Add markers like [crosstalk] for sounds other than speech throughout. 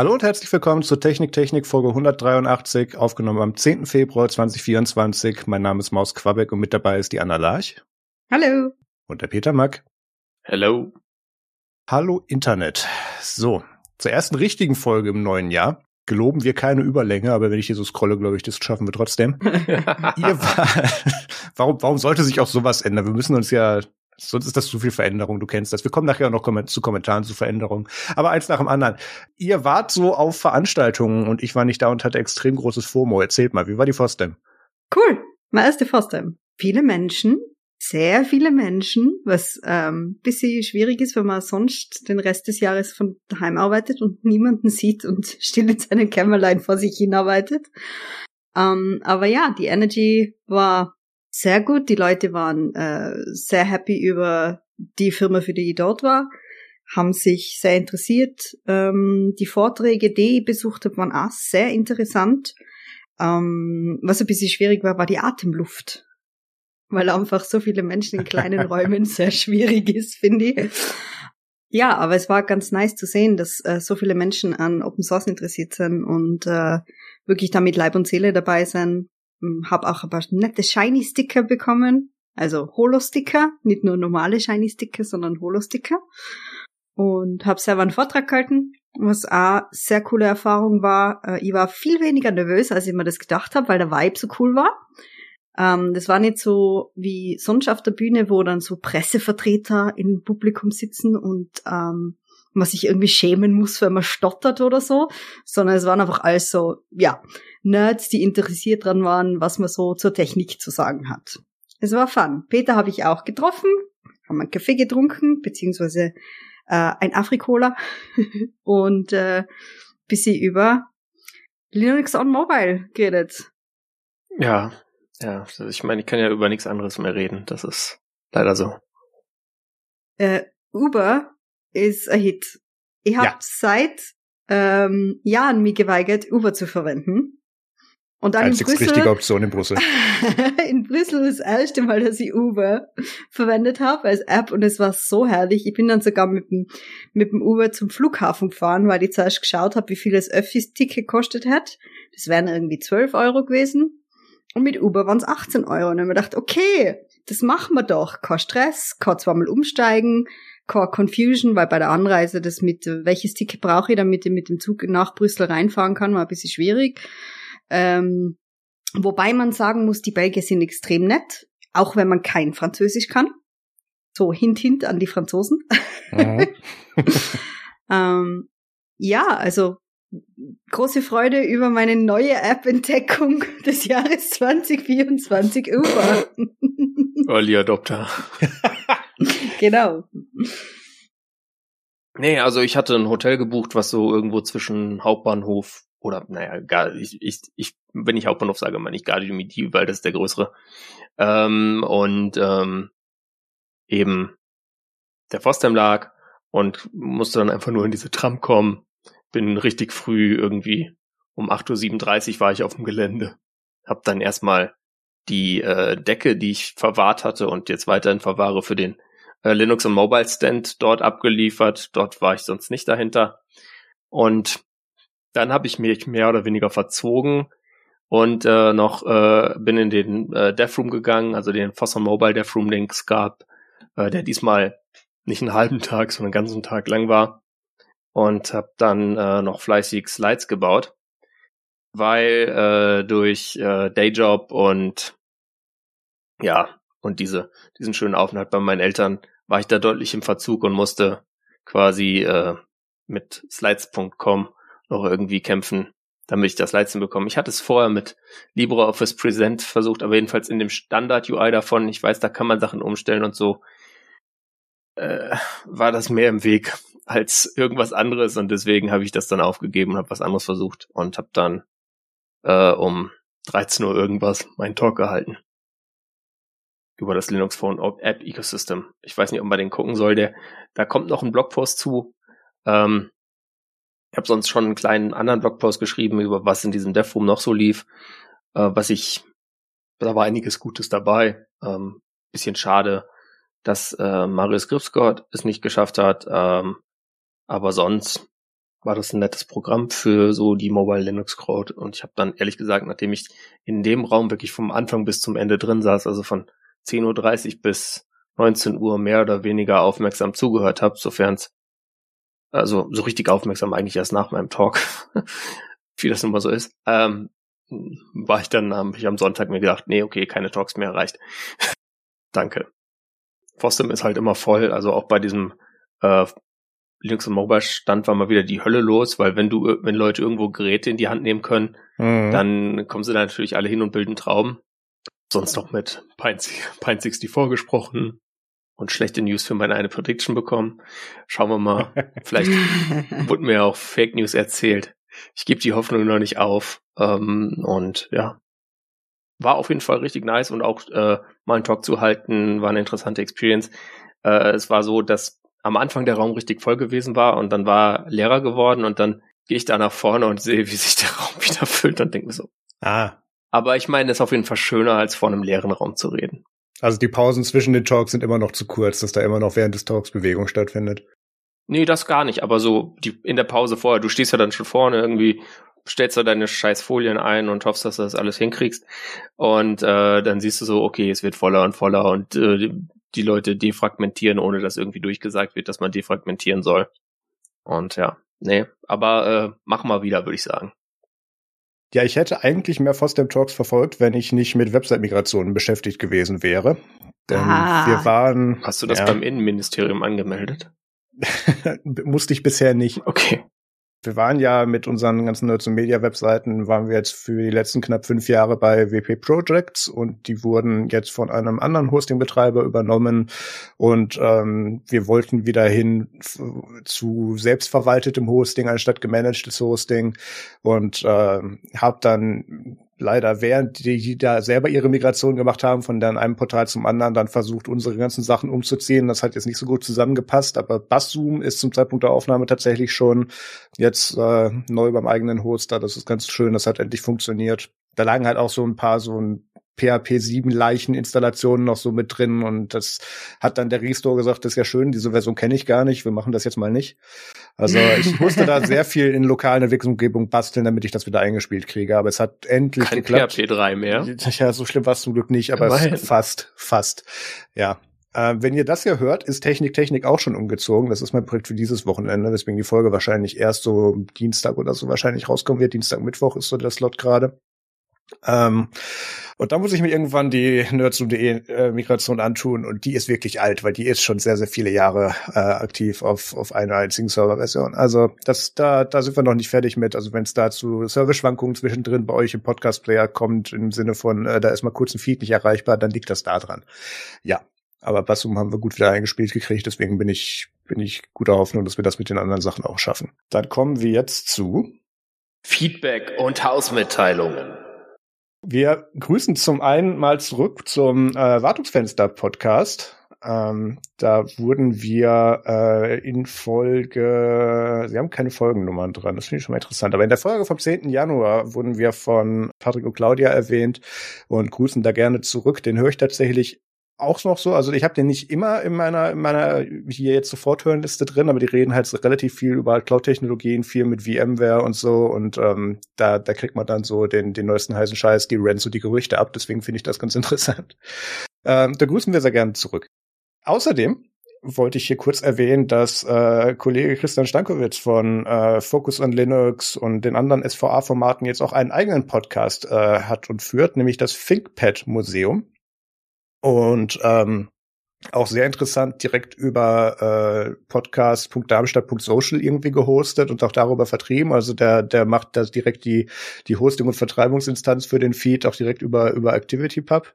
Hallo und herzlich willkommen zur Technik Technik Folge 183, aufgenommen am 10. Februar 2024. Mein Name ist Maus Quabeck und mit dabei ist die Anna Larch. Hallo. Und der Peter Mack. Hello. Hallo Internet. So, zur ersten richtigen Folge im neuen Jahr geloben wir keine Überlänge, aber wenn ich hier so scrolle, glaube ich, das schaffen wir trotzdem. [laughs] Ihr [laughs] warum, warum sollte sich auch sowas ändern? Wir müssen uns ja Sonst ist das zu viel Veränderung, du kennst das. Wir kommen nachher noch zu Kommentaren zu Veränderungen. Aber eins nach dem anderen. Ihr wart so auf Veranstaltungen und ich war nicht da und hatte extrem großes FOMO. Erzählt mal, wie war die FOSDEM? Cool, meine erste FOSDEM. Viele Menschen, sehr viele Menschen, was ähm, bisschen schwierig ist, wenn man sonst den Rest des Jahres von daheim arbeitet und niemanden sieht und [laughs] still in seinem Kämmerlein vor sich hin arbeitet. Ähm, aber ja, die Energy war sehr gut. Die Leute waren äh, sehr happy über die Firma, für die ich dort war, haben sich sehr interessiert. Ähm, die Vorträge, die ich besucht habe, waren auch sehr interessant. Ähm, was ein bisschen schwierig war, war die Atemluft. Weil einfach so viele Menschen in kleinen [laughs] Räumen sehr schwierig ist, finde ich. Ja, aber es war ganz nice zu sehen, dass äh, so viele Menschen an Open Source interessiert sind und äh, wirklich da mit Leib und Seele dabei sind. Hm, hab auch ein paar nette Shiny-Sticker bekommen. Also Holo-Sticker, nicht nur normale Shiny-Sticker, sondern Holo-Sticker. Und habe selber einen Vortrag gehalten, was auch sehr coole Erfahrung war. Äh, ich war viel weniger nervös, als ich mir das gedacht habe, weil der Vibe so cool war. Ähm, das war nicht so wie sonst auf der Bühne, wo dann so Pressevertreter im Publikum sitzen und ähm, man sich irgendwie schämen muss, wenn man stottert oder so, sondern es waren einfach alles so, ja, Nerds, die interessiert dran waren, was man so zur Technik zu sagen hat. Es war fun. Peter habe ich auch getroffen, haben einen Kaffee getrunken, beziehungsweise äh, ein Afrikola [laughs] und äh, bisschen über Linux on Mobile geredet. Ja, ja, ich meine, ich kann ja über nichts anderes mehr reden. Das ist leider so. Äh, Uber ist ein Hit. Ich habe ja. seit ähm, Jahren mich geweigert, Uber zu verwenden. Und dann Einzig in Brüssel, richtige Option in Brüssel. [laughs] in Brüssel das erste Mal, dass ich Uber verwendet habe als App und es war so herrlich. Ich bin dann sogar mit dem, mit dem Uber zum Flughafen gefahren, weil ich zuerst geschaut habe, wie viel das Öffis-Ticket kostet hat. Das wären irgendwie 12 Euro gewesen. Und mit Uber waren es 18 Euro. Und dann habe ich mir gedacht, okay, das machen wir doch. Kein Stress, kann zweimal umsteigen, keine Confusion, weil bei der Anreise das mit, welches Ticket brauche ich, damit ich mit dem Zug nach Brüssel reinfahren kann, war ein bisschen schwierig. Ähm, wobei man sagen muss, die Belgier sind extrem nett, auch wenn man kein Französisch kann. So hint hint an die Franzosen. Mhm. [laughs] ähm, ja, also große Freude über meine neue App-Entdeckung [laughs] des Jahres 2024 Uber. [laughs] Early Adopter. genau. Nee, also ich hatte ein Hotel gebucht, was so irgendwo zwischen Hauptbahnhof oder naja, gar, ich, ich, ich, wenn ich Hauptbahnhof sage, meine ich Gardemidi, weil das ist der größere. Ähm, und ähm, eben der Fostem lag und musste dann einfach nur in diese Tram kommen. Bin richtig früh irgendwie um 8.37 Uhr war ich auf dem Gelände. Hab dann erstmal die äh, Decke, die ich verwahrt hatte und jetzt weiterhin verwahre für den äh, Linux und Mobile Stand dort abgeliefert. Dort war ich sonst nicht dahinter. Und dann habe ich mich mehr oder weniger verzogen und äh, noch äh, bin in den äh, Deathroom gegangen, also den Foster Mobile Deathroom, den es gab, äh, der diesmal nicht einen halben Tag, sondern einen ganzen Tag lang war. Und habe dann äh, noch fleißig Slides gebaut, weil äh, durch äh, Dayjob und ja und diese diesen schönen Aufenthalt bei meinen Eltern war ich da deutlich im Verzug und musste quasi äh, mit Slides.com noch irgendwie kämpfen, damit ich das Leisten bekomme. Ich hatte es vorher mit LibreOffice Present versucht, aber jedenfalls in dem Standard-UI davon, ich weiß, da kann man Sachen umstellen und so, äh, war das mehr im Weg als irgendwas anderes und deswegen habe ich das dann aufgegeben und habe was anderes versucht und habe dann äh, um 13 Uhr irgendwas meinen Talk gehalten über das Linux Phone App Ecosystem. Ich weiß nicht, ob man den gucken soll. Der, da kommt noch ein Blogpost zu. Ähm, ich habe sonst schon einen kleinen anderen Blogpost geschrieben, über was in diesem DevRoom noch so lief. Äh, was ich, da war einiges Gutes dabei. Ähm, bisschen schade, dass äh, Marius Gripsgott es nicht geschafft hat. Ähm, aber sonst war das ein nettes Programm für so die Mobile Linux Crowd. Und ich habe dann ehrlich gesagt, nachdem ich in dem Raum wirklich vom Anfang bis zum Ende drin saß, also von 10.30 Uhr bis 19 Uhr mehr oder weniger aufmerksam zugehört habe, sofern es also so richtig aufmerksam eigentlich erst nach meinem Talk, [laughs] wie das nun mal so ist, ähm, war ich dann, habe ich am Sonntag mir gedacht, nee, okay, keine Talks mehr, reicht. [laughs] Danke. Fostem ist halt immer voll, also auch bei diesem äh, Linux und Mobile Stand war mal wieder die Hölle los, weil wenn du, wenn Leute irgendwo Geräte in die Hand nehmen können, mhm. dann kommen sie da natürlich alle hin und bilden Trauben. Sonst noch mit Pine, Pine 64 vorgesprochen und schlechte News für meine eine Prediction bekommen. Schauen wir mal. [laughs] Vielleicht wurde mir auch Fake News erzählt. Ich gebe die Hoffnung noch nicht auf. Ähm, und ja, war auf jeden Fall richtig nice und auch äh, mal einen Talk zu halten, war eine interessante Experience. Äh, es war so, dass am Anfang der Raum richtig voll gewesen war und dann war leerer geworden und dann gehe ich da nach vorne und sehe, wie sich der [laughs] Raum wieder füllt und denke mir so. Ah. Aber ich meine, es ist auf jeden Fall schöner, als vor einem leeren Raum zu reden. Also die Pausen zwischen den Talks sind immer noch zu kurz, dass da immer noch während des Talks Bewegung stattfindet. Nee, das gar nicht, aber so die, in der Pause vorher, du stehst ja dann schon vorne irgendwie, stellst da deine scheiß Folien ein und hoffst, dass du das alles hinkriegst. Und äh, dann siehst du so, okay, es wird voller und voller und äh, die Leute defragmentieren, ohne dass irgendwie durchgesagt wird, dass man defragmentieren soll. Und ja, nee, aber äh, mach mal wieder, würde ich sagen. Ja, ich hätte eigentlich mehr FOSDEM Talks verfolgt, wenn ich nicht mit Website-Migrationen beschäftigt gewesen wäre. Denn ah. wir waren. Hast du das ja, beim Innenministerium angemeldet? [laughs] Musste ich bisher nicht. Okay wir waren ja mit unseren ganzen Nerds und Media Webseiten, waren wir jetzt für die letzten knapp fünf Jahre bei WP Projects und die wurden jetzt von einem anderen Hosting-Betreiber übernommen. Und ähm, wir wollten wieder hin zu selbstverwaltetem Hosting anstatt gemanagtes Hosting. Und äh, habe dann leider, während die da selber ihre Migration gemacht haben, von dann einem Portal zum anderen, dann versucht, unsere ganzen Sachen umzuziehen. Das hat jetzt nicht so gut zusammengepasst, aber Basszoom ist zum Zeitpunkt der Aufnahme tatsächlich schon jetzt äh, neu beim eigenen Hoster. Das ist ganz schön, das hat endlich funktioniert. Da lagen halt auch so ein paar so ein PHP 7 Leicheninstallationen noch so mit drin und das hat dann der Restore gesagt, das ist ja schön, diese Version kenne ich gar nicht, wir machen das jetzt mal nicht. Also ich [laughs] musste da sehr viel in lokalen Entwicklungsumgebungen basteln, damit ich das wieder eingespielt kriege, aber es hat endlich Kein geklappt. PHP 3 mehr? Ja, so schlimm war es zum Glück nicht, aber es fast, fast. Ja, äh, wenn ihr das ja hört, ist Technik Technik auch schon umgezogen. Das ist mein Projekt für dieses Wochenende, deswegen die Folge wahrscheinlich erst so Dienstag oder so wahrscheinlich rauskommen wird. Dienstag, Mittwoch ist so der Slot gerade. Ähm, und da muss ich mir irgendwann die nerdsum.de äh, Migration antun und die ist wirklich alt, weil die ist schon sehr, sehr viele Jahre äh, aktiv auf, auf einer einzigen Serverversion. Also das, da, da sind wir noch nicht fertig mit. Also wenn es da zu Service-Schwankungen zwischendrin bei euch im Podcast-Player kommt, im Sinne von, äh, da ist mal kurz ein Feed nicht erreichbar, dann liegt das da dran. Ja, aber Bassum haben wir gut wieder eingespielt gekriegt, deswegen bin ich, bin ich guter Hoffnung, dass wir das mit den anderen Sachen auch schaffen. Dann kommen wir jetzt zu Feedback und Hausmitteilungen. Wir grüßen zum einen mal zurück zum äh, Wartungsfenster-Podcast. Ähm, da wurden wir äh, in Folge, sie haben keine Folgennummern dran, das finde ich schon mal interessant, aber in der Folge vom 10. Januar wurden wir von Patrick und Claudia erwähnt und grüßen da gerne zurück. Den höre ich tatsächlich auch noch so. Also ich habe den nicht immer in meiner, in meiner hier jetzt sofort hören Liste drin, aber die reden halt relativ viel über Cloud-Technologien, viel mit VMware und so. Und ähm, da, da kriegt man dann so den, den neuesten heißen Scheiß, die rennen so die Gerüchte ab. Deswegen finde ich das ganz [laughs] interessant. Ähm, da grüßen wir sehr gerne zurück. Außerdem wollte ich hier kurz erwähnen, dass äh, Kollege Christian Stankowitz von äh, Focus on Linux und den anderen SVA-Formaten jetzt auch einen eigenen Podcast äh, hat und führt, nämlich das ThinkPad Museum. Und ähm, auch sehr interessant, direkt über äh, podcast.darmstadt.social irgendwie gehostet und auch darüber vertrieben. Also der, der macht das direkt die, die Hosting- und Vertreibungsinstanz für den Feed auch direkt über, über ActivityPub.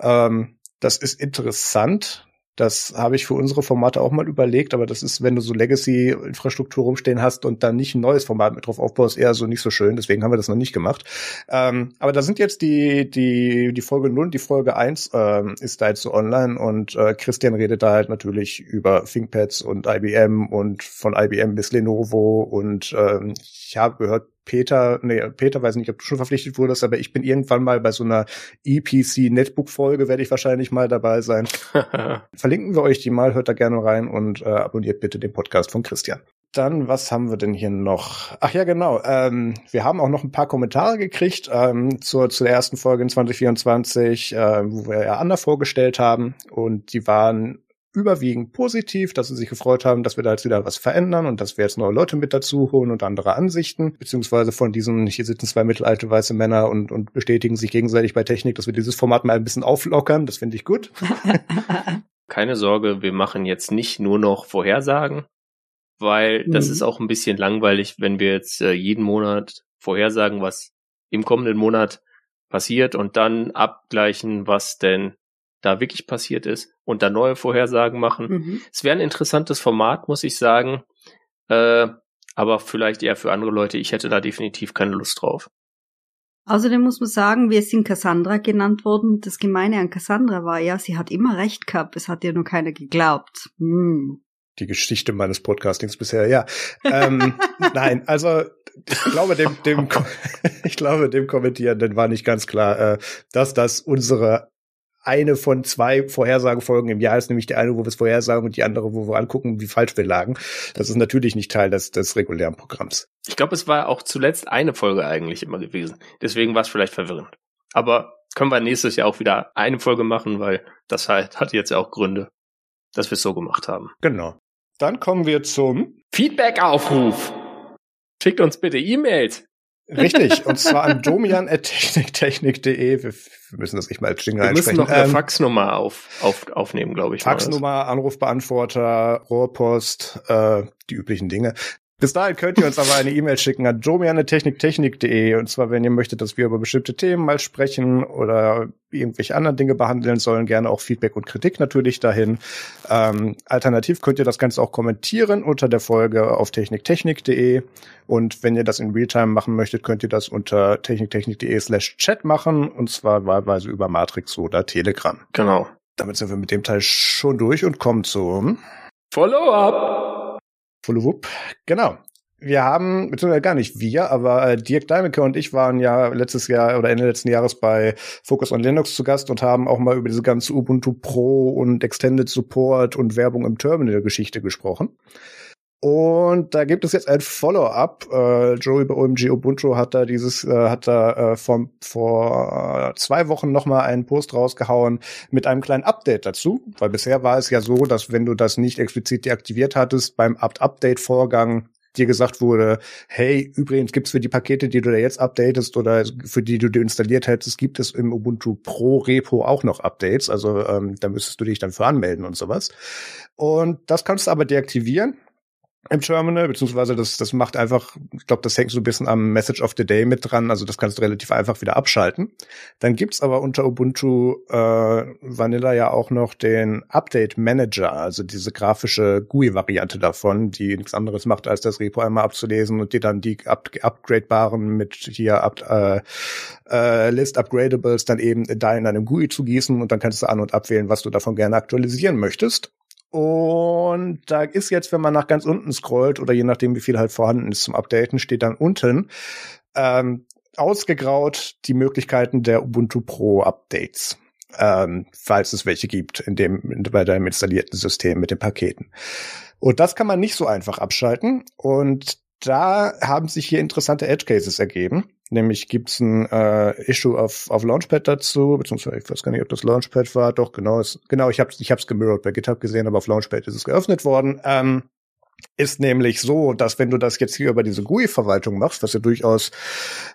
Ähm, das ist interessant. Das habe ich für unsere Formate auch mal überlegt, aber das ist, wenn du so Legacy-Infrastruktur rumstehen hast und dann nicht ein neues Format mit drauf aufbaust, eher so nicht so schön. Deswegen haben wir das noch nicht gemacht. Ähm, aber da sind jetzt die, die, die Folge 0 und die Folge 1 ähm, ist da jetzt so online und äh, Christian redet da halt natürlich über ThinkPads und IBM und von IBM bis Lenovo und ähm, ich habe gehört, Peter, nee, Peter weiß nicht, ob du schon verpflichtet wurdest, aber ich bin irgendwann mal bei so einer EPC Netbook Folge werde ich wahrscheinlich mal dabei sein. [laughs] Verlinken wir euch die mal, hört da gerne rein und äh, abonniert bitte den Podcast von Christian. dann, was haben wir denn hier noch? Ach ja, genau. Ähm, wir haben auch noch ein paar Kommentare gekriegt ähm, zur, zur ersten Folge in 2024, äh, wo wir ja Anna vorgestellt haben. Und die waren überwiegend positiv, dass sie sich gefreut haben, dass wir da jetzt wieder was verändern und dass wir jetzt neue Leute mit dazu holen und andere Ansichten, beziehungsweise von diesen, hier sitzen zwei mittelalte weiße Männer und, und bestätigen sich gegenseitig bei Technik, dass wir dieses Format mal ein bisschen auflockern. Das finde ich gut. [laughs] Keine Sorge, wir machen jetzt nicht nur noch Vorhersagen, weil das mhm. ist auch ein bisschen langweilig, wenn wir jetzt äh, jeden Monat vorhersagen, was im kommenden Monat passiert und dann abgleichen, was denn da wirklich passiert ist und dann neue Vorhersagen machen. Mhm. Es wäre ein interessantes Format, muss ich sagen. Äh, aber vielleicht eher für andere Leute. Ich hätte da definitiv keine Lust drauf. Außerdem muss man sagen, wir sind Cassandra genannt worden. Das Gemeine an Cassandra war ja, sie hat immer recht gehabt. Es hat ihr nur keiner geglaubt. Hm die Geschichte meines Podcastings bisher, ja. ähm, [laughs] nein, also ich glaube, dem, dem, [laughs] ich glaube, dem Kommentierenden war nicht ganz klar, äh, dass das unsere eine von zwei Vorhersagefolgen im Jahr ist, nämlich die eine, wo wir es vorhersagen und die andere, wo wir angucken, wie falsch wir lagen. Das ist natürlich nicht Teil des, des regulären Programms. Ich glaube, es war auch zuletzt eine Folge eigentlich immer gewesen. Deswegen war es vielleicht verwirrend. Aber können wir nächstes Jahr auch wieder eine Folge machen, weil das halt hat jetzt auch Gründe, dass wir es so gemacht haben. Genau. Dann kommen wir zum Feedback-Aufruf. Schickt uns bitte E-Mails. Richtig, und zwar an domian.techniktechnik.de. Wir, müssen das nicht mal als Jingle Wir müssen noch eine ähm, Faxnummer auf, auf, aufnehmen, glaube ich. Faxnummer, Anrufbeantworter, Rohrpost, äh, die üblichen Dinge. Bis dahin könnt ihr uns aber eine E-Mail schicken an jomianetechniktechnik.de und zwar, wenn ihr möchtet, dass wir über bestimmte Themen mal sprechen oder irgendwelche anderen Dinge behandeln sollen, gerne auch Feedback und Kritik natürlich dahin. Ähm, alternativ könnt ihr das Ganze auch kommentieren unter der Folge auf techniktechnik.de und wenn ihr das in Realtime machen möchtet, könnt ihr das unter techniktechnik.de slash chat machen und zwar wahlweise über Matrix oder Telegram. Genau. Damit sind wir mit dem Teil schon durch und kommen zum Follow-up. Wupp. Genau. Wir haben, beziehungsweise gar nicht wir, aber äh, Dirk Deimeke und ich waren ja letztes Jahr oder Ende letzten Jahres bei Focus on Linux zu Gast und haben auch mal über diese ganze Ubuntu Pro und Extended Support und Werbung im Terminal Geschichte gesprochen. Und da gibt es jetzt ein Follow-up. Äh, Joey bei OMG Ubuntu hat da dieses, äh, hat da äh, vor, vor zwei Wochen nochmal einen Post rausgehauen mit einem kleinen Update dazu. Weil bisher war es ja so, dass wenn du das nicht explizit deaktiviert hattest, beim Update-Vorgang dir gesagt wurde, hey, übrigens gibt's für die Pakete, die du da jetzt updatest oder für die du dir installiert hättest, gibt es im Ubuntu Pro Repo auch noch Updates. Also ähm, da müsstest du dich dann für anmelden und sowas. Und das kannst du aber deaktivieren im Terminal, beziehungsweise das, das macht einfach, ich glaube, das hängt so ein bisschen am Message of the Day mit dran, also das kannst du relativ einfach wieder abschalten. Dann gibt's aber unter Ubuntu äh, Vanilla ja auch noch den Update Manager, also diese grafische GUI-Variante davon, die nichts anderes macht, als das Repo einmal abzulesen und dir dann die up upgradebaren mit hier up, äh, äh, List Upgradables dann eben da in einem GUI zu gießen und dann kannst du an- und abwählen, was du davon gerne aktualisieren möchtest. Und da ist jetzt, wenn man nach ganz unten scrollt oder je nachdem, wie viel halt vorhanden ist zum Updaten, steht dann unten ähm, ausgegraut die Möglichkeiten der Ubuntu Pro Updates, ähm, falls es welche gibt in dem bei deinem installierten System mit den Paketen. Und das kann man nicht so einfach abschalten. Und da haben sich hier interessante Edge Cases ergeben. Nämlich gibt's ein äh, Issue auf, auf Launchpad dazu, beziehungsweise ich weiß gar nicht, ob das Launchpad war. Doch, genau. Ist, genau, ich habe es ich hab's gemirrored bei GitHub gesehen, aber auf Launchpad ist es geöffnet worden. Ähm, ist nämlich so, dass wenn du das jetzt hier über diese GUI-Verwaltung machst, was ja durchaus,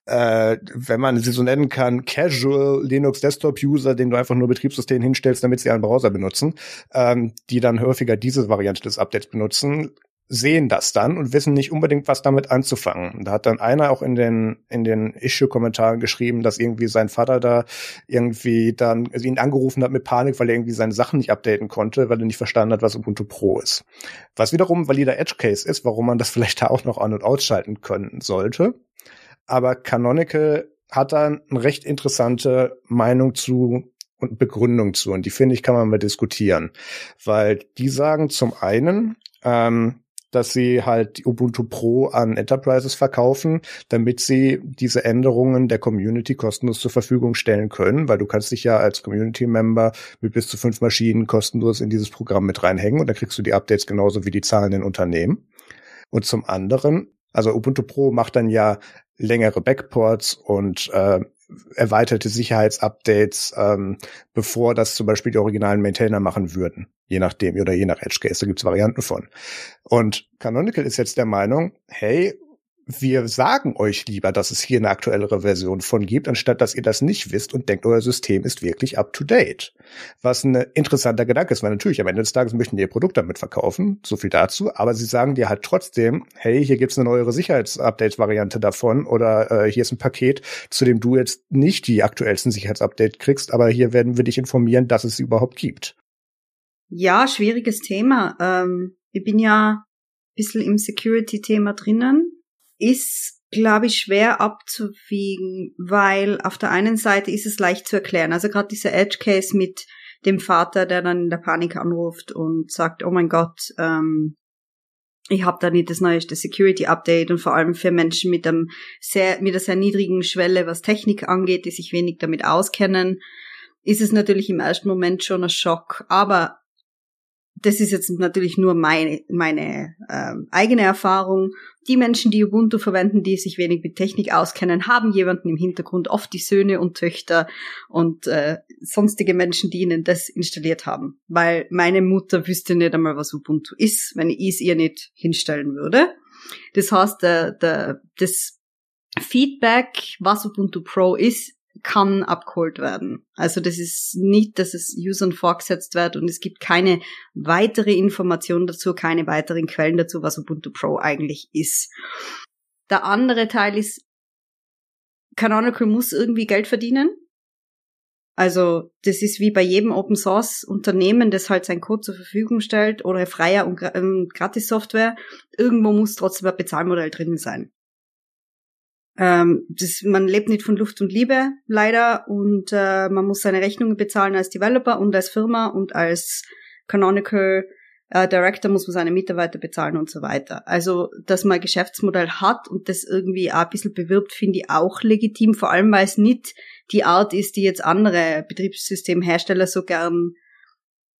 äh, wenn man sie so nennen kann, Casual Linux Desktop User, den du einfach nur Betriebssystem hinstellst, damit sie einen Browser benutzen, ähm, die dann häufiger diese Variante des Updates benutzen, sehen das dann und wissen nicht unbedingt, was damit anzufangen. Da hat dann einer auch in den, in den Issue-Kommentaren geschrieben, dass irgendwie sein Vater da irgendwie dann also ihn angerufen hat mit Panik, weil er irgendwie seine Sachen nicht updaten konnte, weil er nicht verstanden hat, was Ubuntu Pro ist. Was wiederum valider Edge Case ist, warum man das [laughs] vielleicht da auch noch an- und ausschalten können sollte. Aber Canonical hat dann eine recht interessante Meinung zu und Begründung zu. Und die finde ich, kann man mal diskutieren. Weil die sagen zum einen, ähm, dass sie halt Ubuntu Pro an Enterprises verkaufen, damit sie diese Änderungen der Community kostenlos zur Verfügung stellen können, weil du kannst dich ja als Community-Member mit bis zu fünf Maschinen kostenlos in dieses Programm mit reinhängen und dann kriegst du die Updates genauso wie die zahlenden Unternehmen. Und zum anderen, also Ubuntu Pro macht dann ja längere Backports und äh, erweiterte Sicherheitsupdates, ähm, bevor das zum Beispiel die originalen Maintainer machen würden. Je nachdem oder je nach Edge Case, da gibt's Varianten von. Und Canonical ist jetzt der Meinung, hey, wir sagen euch lieber, dass es hier eine aktuellere Version von gibt, anstatt dass ihr das nicht wisst und denkt, euer System ist wirklich up to date. Was ein interessanter Gedanke ist, weil natürlich am Ende des Tages möchten die ihr Produkt damit verkaufen, so viel dazu, aber sie sagen dir halt trotzdem, hey, hier gibt's eine neuere Sicherheitsupdate-Variante davon oder äh, hier ist ein Paket, zu dem du jetzt nicht die aktuellsten Sicherheitsupdate kriegst, aber hier werden wir dich informieren, dass es sie überhaupt gibt. Ja, schwieriges Thema. Ähm, ich bin ja ein bisschen im Security-Thema drinnen ist, glaube ich, schwer abzuwiegen, weil auf der einen Seite ist es leicht zu erklären. Also gerade dieser Edge Case mit dem Vater, der dann in der Panik anruft und sagt, oh mein Gott, ähm, ich habe da nicht das neueste Security Update und vor allem für Menschen mit einem sehr mit einer sehr niedrigen Schwelle, was Technik angeht, die sich wenig damit auskennen, ist es natürlich im ersten Moment schon ein Schock. Aber das ist jetzt natürlich nur meine, meine äh, eigene Erfahrung. Die Menschen, die Ubuntu verwenden, die sich wenig mit Technik auskennen, haben jemanden im Hintergrund, oft die Söhne und Töchter und äh, sonstige Menschen, die ihnen das installiert haben. Weil meine Mutter wüsste nicht einmal, was Ubuntu ist, wenn ich es ihr nicht hinstellen würde. Das heißt, der, der, das Feedback, was Ubuntu Pro ist, kann abgeholt werden. Also das ist nicht, dass es Usern vorgesetzt wird und es gibt keine weitere Information dazu, keine weiteren Quellen dazu, was Ubuntu Pro eigentlich ist. Der andere Teil ist, Canonical muss irgendwie Geld verdienen. Also das ist wie bei jedem Open Source Unternehmen, das halt sein Code zur Verfügung stellt oder freier und ähm, gratis Software. Irgendwo muss trotzdem ein Bezahlmodell drin sein. Ähm, das, man lebt nicht von Luft und Liebe, leider, und äh, man muss seine Rechnungen bezahlen als Developer und als Firma und als Canonical äh, Director muss man seine Mitarbeiter bezahlen und so weiter. Also, dass man ein Geschäftsmodell hat und das irgendwie auch ein bisschen bewirbt, finde ich auch legitim, vor allem weil es nicht die Art ist, die jetzt andere Betriebssystemhersteller so gern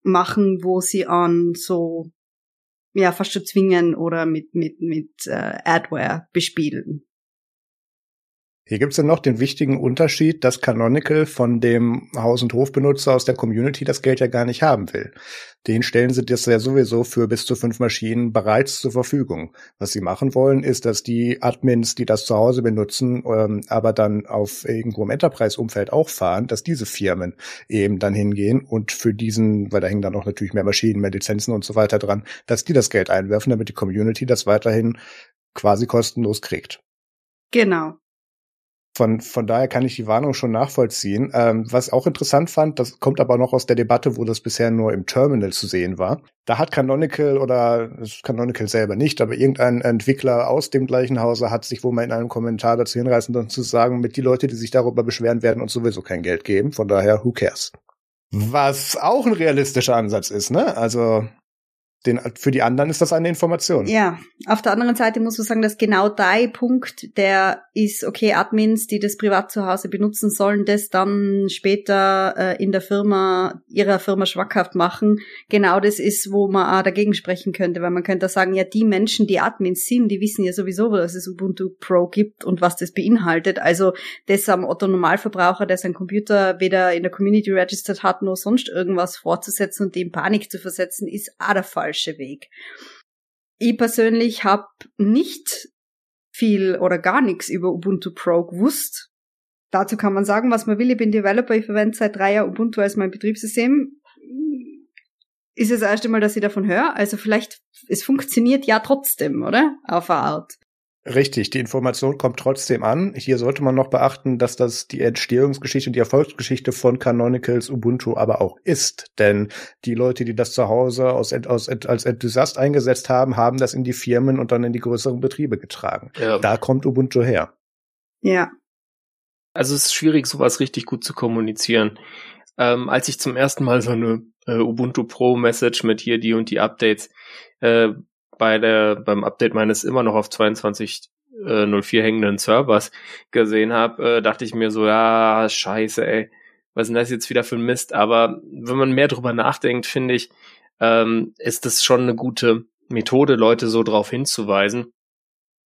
machen, wo sie an so ja fast schon zwingen oder mit mit mit äh, Adware bespielen. Hier gibt's dann noch den wichtigen Unterschied, dass Canonical von dem Haus- und Hofbenutzer aus der Community das Geld ja gar nicht haben will. Den stellen sie das ja sowieso für bis zu fünf Maschinen bereits zur Verfügung. Was sie machen wollen, ist, dass die Admins, die das zu Hause benutzen, ähm, aber dann auf irgendwo im Enterprise-Umfeld auch fahren, dass diese Firmen eben dann hingehen und für diesen, weil da hängen dann auch natürlich mehr Maschinen, mehr Lizenzen und so weiter dran, dass die das Geld einwerfen, damit die Community das weiterhin quasi kostenlos kriegt. Genau. Von, von daher kann ich die Warnung schon nachvollziehen. Ähm, was auch interessant fand, das kommt aber noch aus der Debatte, wo das bisher nur im Terminal zu sehen war. Da hat Canonical oder Canonical selber nicht, aber irgendein Entwickler aus dem gleichen Hause hat sich wohl mal in einem Kommentar dazu hinreißen lassen zu sagen, mit die Leute, die sich darüber beschweren werden und sowieso kein Geld geben. Von daher, who cares? Was auch ein realistischer Ansatz ist, ne? Also den, für die anderen ist das eine Information. Ja, auf der anderen Seite muss man sagen, dass genau dein Punkt, der ist, okay, Admins, die das privat zu Hause benutzen sollen, das dann später äh, in der Firma, ihrer Firma schwackhaft machen, genau das ist, wo man auch dagegen sprechen könnte, weil man könnte sagen, ja, die Menschen, die Admins sind, die wissen ja sowieso, dass es Ubuntu Pro gibt und was das beinhaltet. Also das am Otto Normalverbraucher, der sein Computer weder in der Community registered hat, noch sonst irgendwas fortzusetzen und dem Panik zu versetzen, ist auch der Fall falsche Weg. Ich persönlich habe nicht viel oder gar nichts über Ubuntu Pro gewusst. Dazu kann man sagen, was man will. Ich bin Developer, ich verwende seit drei Jahren Ubuntu als mein Betriebssystem. Ist es das erste Mal, dass ich davon höre. Also vielleicht, es funktioniert ja trotzdem, oder? Auf eine Art. Richtig, die Information kommt trotzdem an. Hier sollte man noch beachten, dass das die Entstehungsgeschichte und die Erfolgsgeschichte von Canonicals Ubuntu aber auch ist. Denn die Leute, die das zu Hause aus, aus, als Enthusiast eingesetzt haben, haben das in die Firmen und dann in die größeren Betriebe getragen. Ja. Da kommt Ubuntu her. Ja. Also es ist schwierig, sowas richtig gut zu kommunizieren. Ähm, als ich zum ersten Mal so eine äh, Ubuntu Pro Message mit hier die und die Updates äh, bei der, beim Update meines immer noch auf 22.04 äh, hängenden Servers gesehen habe, äh, dachte ich mir so, ja, scheiße, ey, was ist denn das jetzt wieder für ein Mist? Aber wenn man mehr drüber nachdenkt, finde ich, ähm, ist das schon eine gute Methode, Leute so drauf hinzuweisen.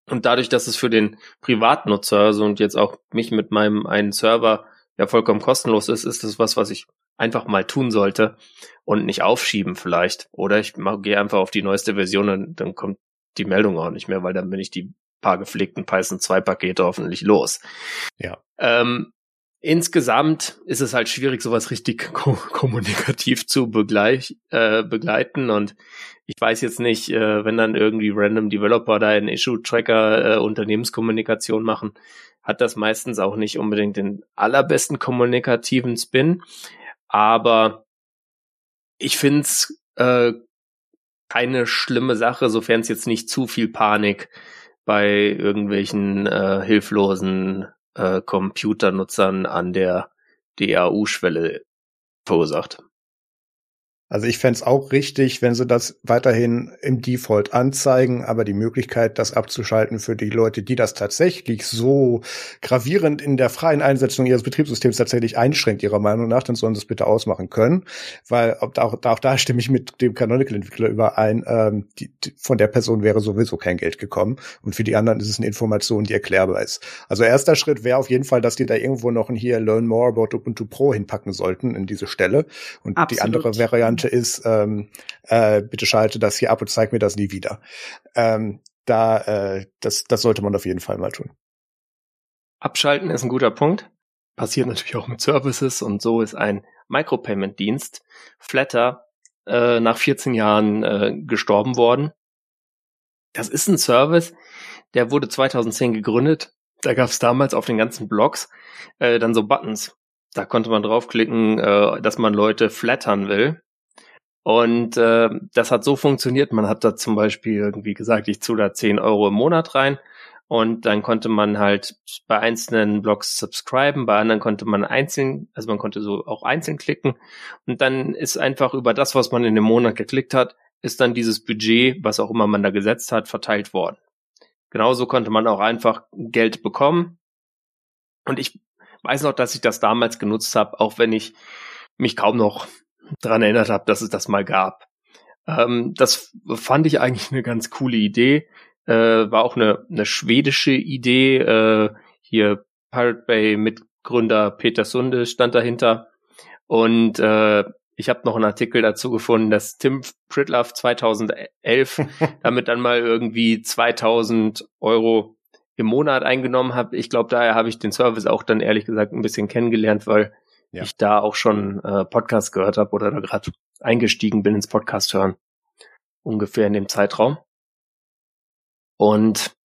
Und dadurch, dass es für den Privatnutzer, also und jetzt auch mich mit meinem einen Server ja vollkommen kostenlos ist, ist das was, was ich einfach mal tun sollte und nicht aufschieben vielleicht. Oder ich gehe einfach auf die neueste Version und dann kommt die Meldung auch nicht mehr, weil dann bin ich die paar gepflegten Python 2 Pakete hoffentlich los. Ja. Ähm, insgesamt ist es halt schwierig, sowas richtig [laughs] ko kommunikativ zu begleich, äh, begleiten und ich weiß jetzt nicht, äh, wenn dann irgendwie random Developer da in Issue-Tracker äh, Unternehmenskommunikation machen, hat das meistens auch nicht unbedingt den allerbesten kommunikativen Spin. Aber ich finde es äh, keine schlimme Sache, sofern es jetzt nicht zu viel Panik bei irgendwelchen äh, hilflosen äh, Computernutzern an der DAU-Schwelle verursacht. Also ich fände auch richtig, wenn sie das weiterhin im Default anzeigen, aber die Möglichkeit, das abzuschalten für die Leute, die das tatsächlich so gravierend in der freien Einsetzung ihres Betriebssystems tatsächlich einschränkt, ihrer Meinung nach, dann sollen sie es bitte ausmachen können. Weil auch, auch da stimme ich mit dem Canonical-Entwickler überein, ähm, die, die, von der Person wäre sowieso kein Geld gekommen. Und für die anderen ist es eine Information, die erklärbar ist. Also erster Schritt wäre auf jeden Fall, dass die da irgendwo noch ein hier Learn More About Ubuntu Pro hinpacken sollten in diese Stelle. Und Absolut. die andere Variante Variante ist, ähm, äh, bitte schalte das hier ab und zeig mir das nie wieder. Ähm, da, äh, das, das sollte man auf jeden Fall mal tun. Abschalten ist ein guter Punkt. Passiert natürlich auch mit Services und so ist ein Micropayment-Dienst, Flatter, äh, nach 14 Jahren äh, gestorben worden. Das ist ein Service, der wurde 2010 gegründet. Da gab es damals auf den ganzen Blogs äh, dann so Buttons. Da konnte man draufklicken, äh, dass man Leute flattern will. Und äh, das hat so funktioniert. Man hat da zum Beispiel irgendwie gesagt, ich zu da 10 Euro im Monat rein. Und dann konnte man halt bei einzelnen Blogs subscriben, bei anderen konnte man einzeln, also man konnte so auch einzeln klicken. Und dann ist einfach über das, was man in dem Monat geklickt hat, ist dann dieses Budget, was auch immer man da gesetzt hat, verteilt worden. Genauso konnte man auch einfach Geld bekommen. Und ich weiß noch, dass ich das damals genutzt habe, auch wenn ich mich kaum noch dran erinnert habe, dass es das mal gab. Ähm, das fand ich eigentlich eine ganz coole Idee. Äh, war auch eine, eine schwedische Idee. Äh, hier Pirate Bay Mitgründer Peter Sunde stand dahinter. Und äh, ich habe noch einen Artikel dazu gefunden, dass Tim Pritloff 2011 [laughs] damit dann mal irgendwie 2000 Euro im Monat eingenommen hat. Ich glaube, daher habe ich den Service auch dann ehrlich gesagt ein bisschen kennengelernt, weil ja. ich da auch schon äh, Podcast gehört habe oder da gerade eingestiegen bin ins Podcast hören. Ungefähr in dem Zeitraum. Und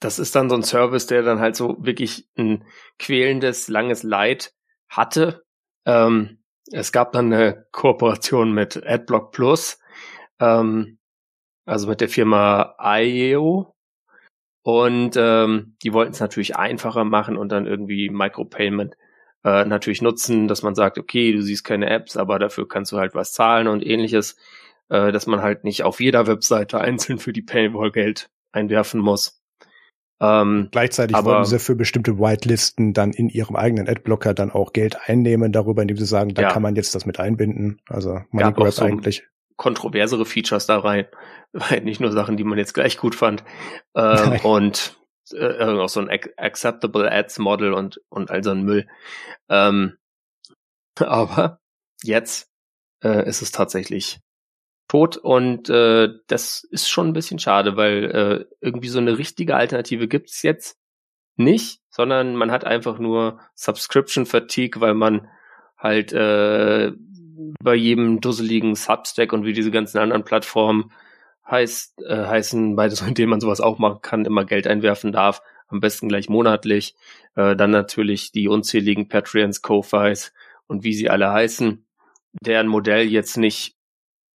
das ist dann so ein Service, der dann halt so wirklich ein quälendes, langes Leid hatte. Ähm, es gab dann eine Kooperation mit AdBlock Plus, ähm, also mit der Firma IEO. Und ähm, die wollten es natürlich einfacher machen und dann irgendwie Micropayment äh, natürlich nutzen, dass man sagt, okay, du siehst keine Apps, aber dafür kannst du halt was zahlen und ähnliches, äh, dass man halt nicht auf jeder Webseite [laughs] einzeln für die Paywall Geld einwerfen muss. Ähm, Gleichzeitig aber, wollen sie für bestimmte Whitelisten dann in ihrem eigenen Adblocker dann auch Geld einnehmen darüber, indem sie sagen, da ja. kann man jetzt das mit einbinden. Also MoneyGrab so eigentlich. Kontroversere Features da rein, [laughs] nicht nur Sachen, die man jetzt gleich gut fand. Ähm, [laughs] und äh, auch so ein Acceptable Ads Model und, und all so ein Müll. Ähm, [laughs] aber jetzt äh, ist es tatsächlich tot und äh, das ist schon ein bisschen schade, weil äh, irgendwie so eine richtige Alternative gibt's jetzt nicht, sondern man hat einfach nur Subscription Fatigue, weil man halt äh, bei jedem dusseligen Substack und wie diese ganzen anderen Plattformen heißt, äh, heißen, beides, [laughs] indem man sowas auch machen kann, immer Geld einwerfen darf, am besten gleich monatlich. Äh, dann natürlich die unzähligen Patreons, Ko-Fis und wie sie alle heißen, deren Modell jetzt nicht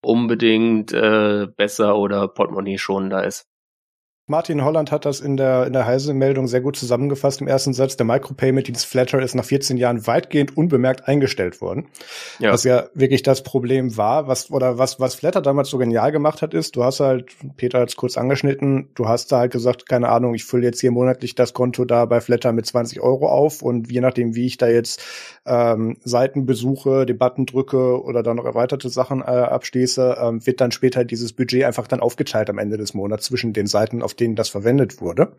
unbedingt äh, besser oder Portemonnaie schonender ist. Martin Holland hat das in der, in der Heise-Meldung sehr gut zusammengefasst im ersten Satz. Der Micropayment-Dienst Flatter ist nach 14 Jahren weitgehend unbemerkt eingestellt worden. Ja. Was ja wirklich das Problem war, was, oder was, was Flatter damals so genial gemacht hat, ist, du hast halt, Peter hat es kurz angeschnitten, du hast da halt gesagt, keine Ahnung, ich fülle jetzt hier monatlich das Konto da bei Flatter mit 20 Euro auf und je nachdem, wie ich da jetzt ähm, Seiten besuche, den Button drücke oder dann noch erweiterte Sachen äh, abschließe, ähm, wird dann später dieses Budget einfach dann aufgeteilt am Ende des Monats zwischen den Seiten, auf denen das verwendet wurde.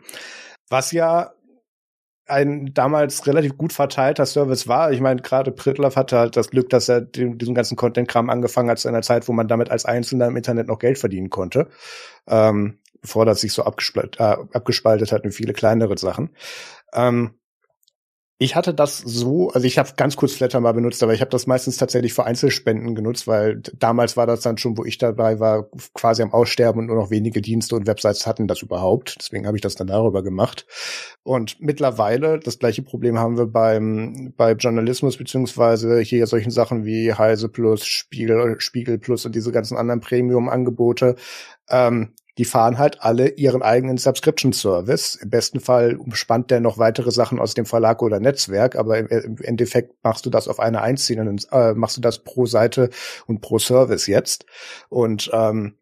Was ja ein damals relativ gut verteilter Service war. Ich meine, gerade Pritlove hatte halt das Glück, dass er diesen ganzen Content-Kram angefangen hat zu einer Zeit, wo man damit als Einzelner im Internet noch Geld verdienen konnte, ähm, bevor das sich so abgespaltet, äh, abgespaltet hat in viele kleinere Sachen. Ähm, ich hatte das so, also ich habe ganz kurz Flatter mal benutzt, aber ich habe das meistens tatsächlich für Einzelspenden genutzt, weil damals war das dann schon, wo ich dabei war, quasi am Aussterben und nur noch wenige Dienste und Websites hatten das überhaupt. Deswegen habe ich das dann darüber gemacht. Und mittlerweile, das gleiche Problem haben wir beim, bei Journalismus, beziehungsweise hier solchen Sachen wie Heise Plus, Spiegel, Spiegel Plus und diese ganzen anderen Premium-Angebote. Ähm, die fahren halt alle ihren eigenen Subscription Service. Im besten Fall umspannt der noch weitere Sachen aus dem Verlag oder Netzwerk, aber im, Endeffekt machst du das auf einer einzelnen, äh, machst du das pro Seite und pro Service jetzt. Und ähm,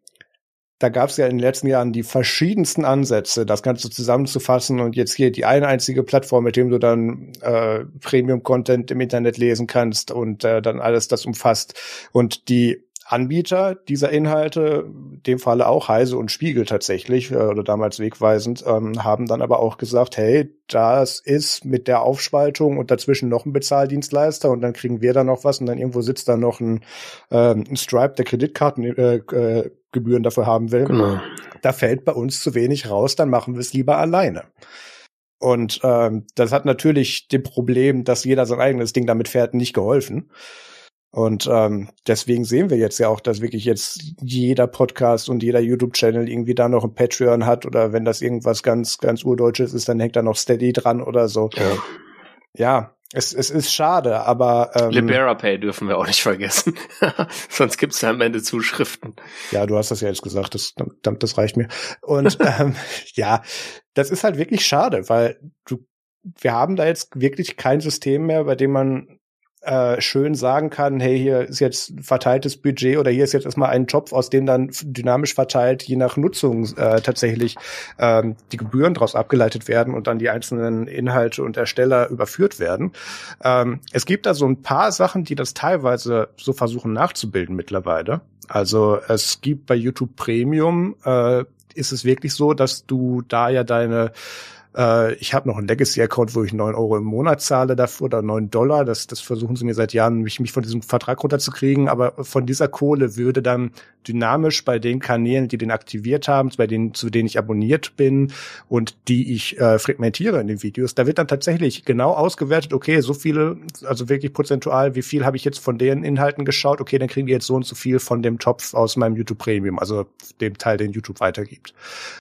da gab es ja in den letzten Jahren die verschiedensten Ansätze, das Ganze zusammenzufassen und jetzt hier die eine einzige Plattform, mit dem du dann äh, Premium-Content im Internet lesen kannst und äh, dann alles das umfasst. Und die Anbieter dieser Inhalte, in dem Falle auch Heise und Spiegel tatsächlich, äh, oder damals wegweisend, ähm, haben dann aber auch gesagt, hey, das ist mit der Aufspaltung und dazwischen noch ein Bezahldienstleister und dann kriegen wir da noch was und dann irgendwo sitzt da noch ein, ähm, ein Stripe, der Kreditkartengebühren äh, äh, dafür haben will. Genau. Da fällt bei uns zu wenig raus, dann machen wir es lieber alleine. Und ähm, das hat natürlich dem Problem, dass jeder sein eigenes Ding damit fährt, nicht geholfen. Und ähm, deswegen sehen wir jetzt ja auch, dass wirklich jetzt jeder Podcast und jeder YouTube-Channel irgendwie da noch ein Patreon hat oder wenn das irgendwas ganz, ganz Urdeutsches ist, dann hängt da noch Steady dran oder so. Ja, ja es, es ist schade, aber ähm, LiberaPay dürfen wir auch nicht vergessen. [laughs] Sonst gibt's da am Ende Zuschriften. Ja, du hast das ja jetzt gesagt, das, das reicht mir. Und [laughs] ähm, ja, das ist halt wirklich schade, weil du wir haben da jetzt wirklich kein System mehr, bei dem man äh, schön sagen kann, hey, hier ist jetzt verteiltes Budget oder hier ist jetzt erstmal ein Job, aus dem dann dynamisch verteilt, je nach Nutzung äh, tatsächlich ähm, die Gebühren daraus abgeleitet werden und dann die einzelnen Inhalte und Ersteller überführt werden. Ähm, es gibt da so ein paar Sachen, die das teilweise so versuchen nachzubilden mittlerweile. Also es gibt bei YouTube Premium, äh, ist es wirklich so, dass du da ja deine äh, ich habe noch einen Legacy-Account, wo ich neun Euro im Monat zahle dafür oder neun Dollar. Das, das versuchen sie mir seit Jahren, mich, mich von diesem Vertrag runterzukriegen. Aber von dieser Kohle würde dann dynamisch bei den Kanälen, die den aktiviert haben, bei denen, zu denen ich abonniert bin und die ich äh, fragmentiere in den Videos, da wird dann tatsächlich genau ausgewertet, okay, so viele, also wirklich prozentual, wie viel habe ich jetzt von den Inhalten geschaut, okay, dann kriegen die jetzt so und so viel von dem Topf aus meinem YouTube Premium, also dem Teil, den YouTube weitergibt.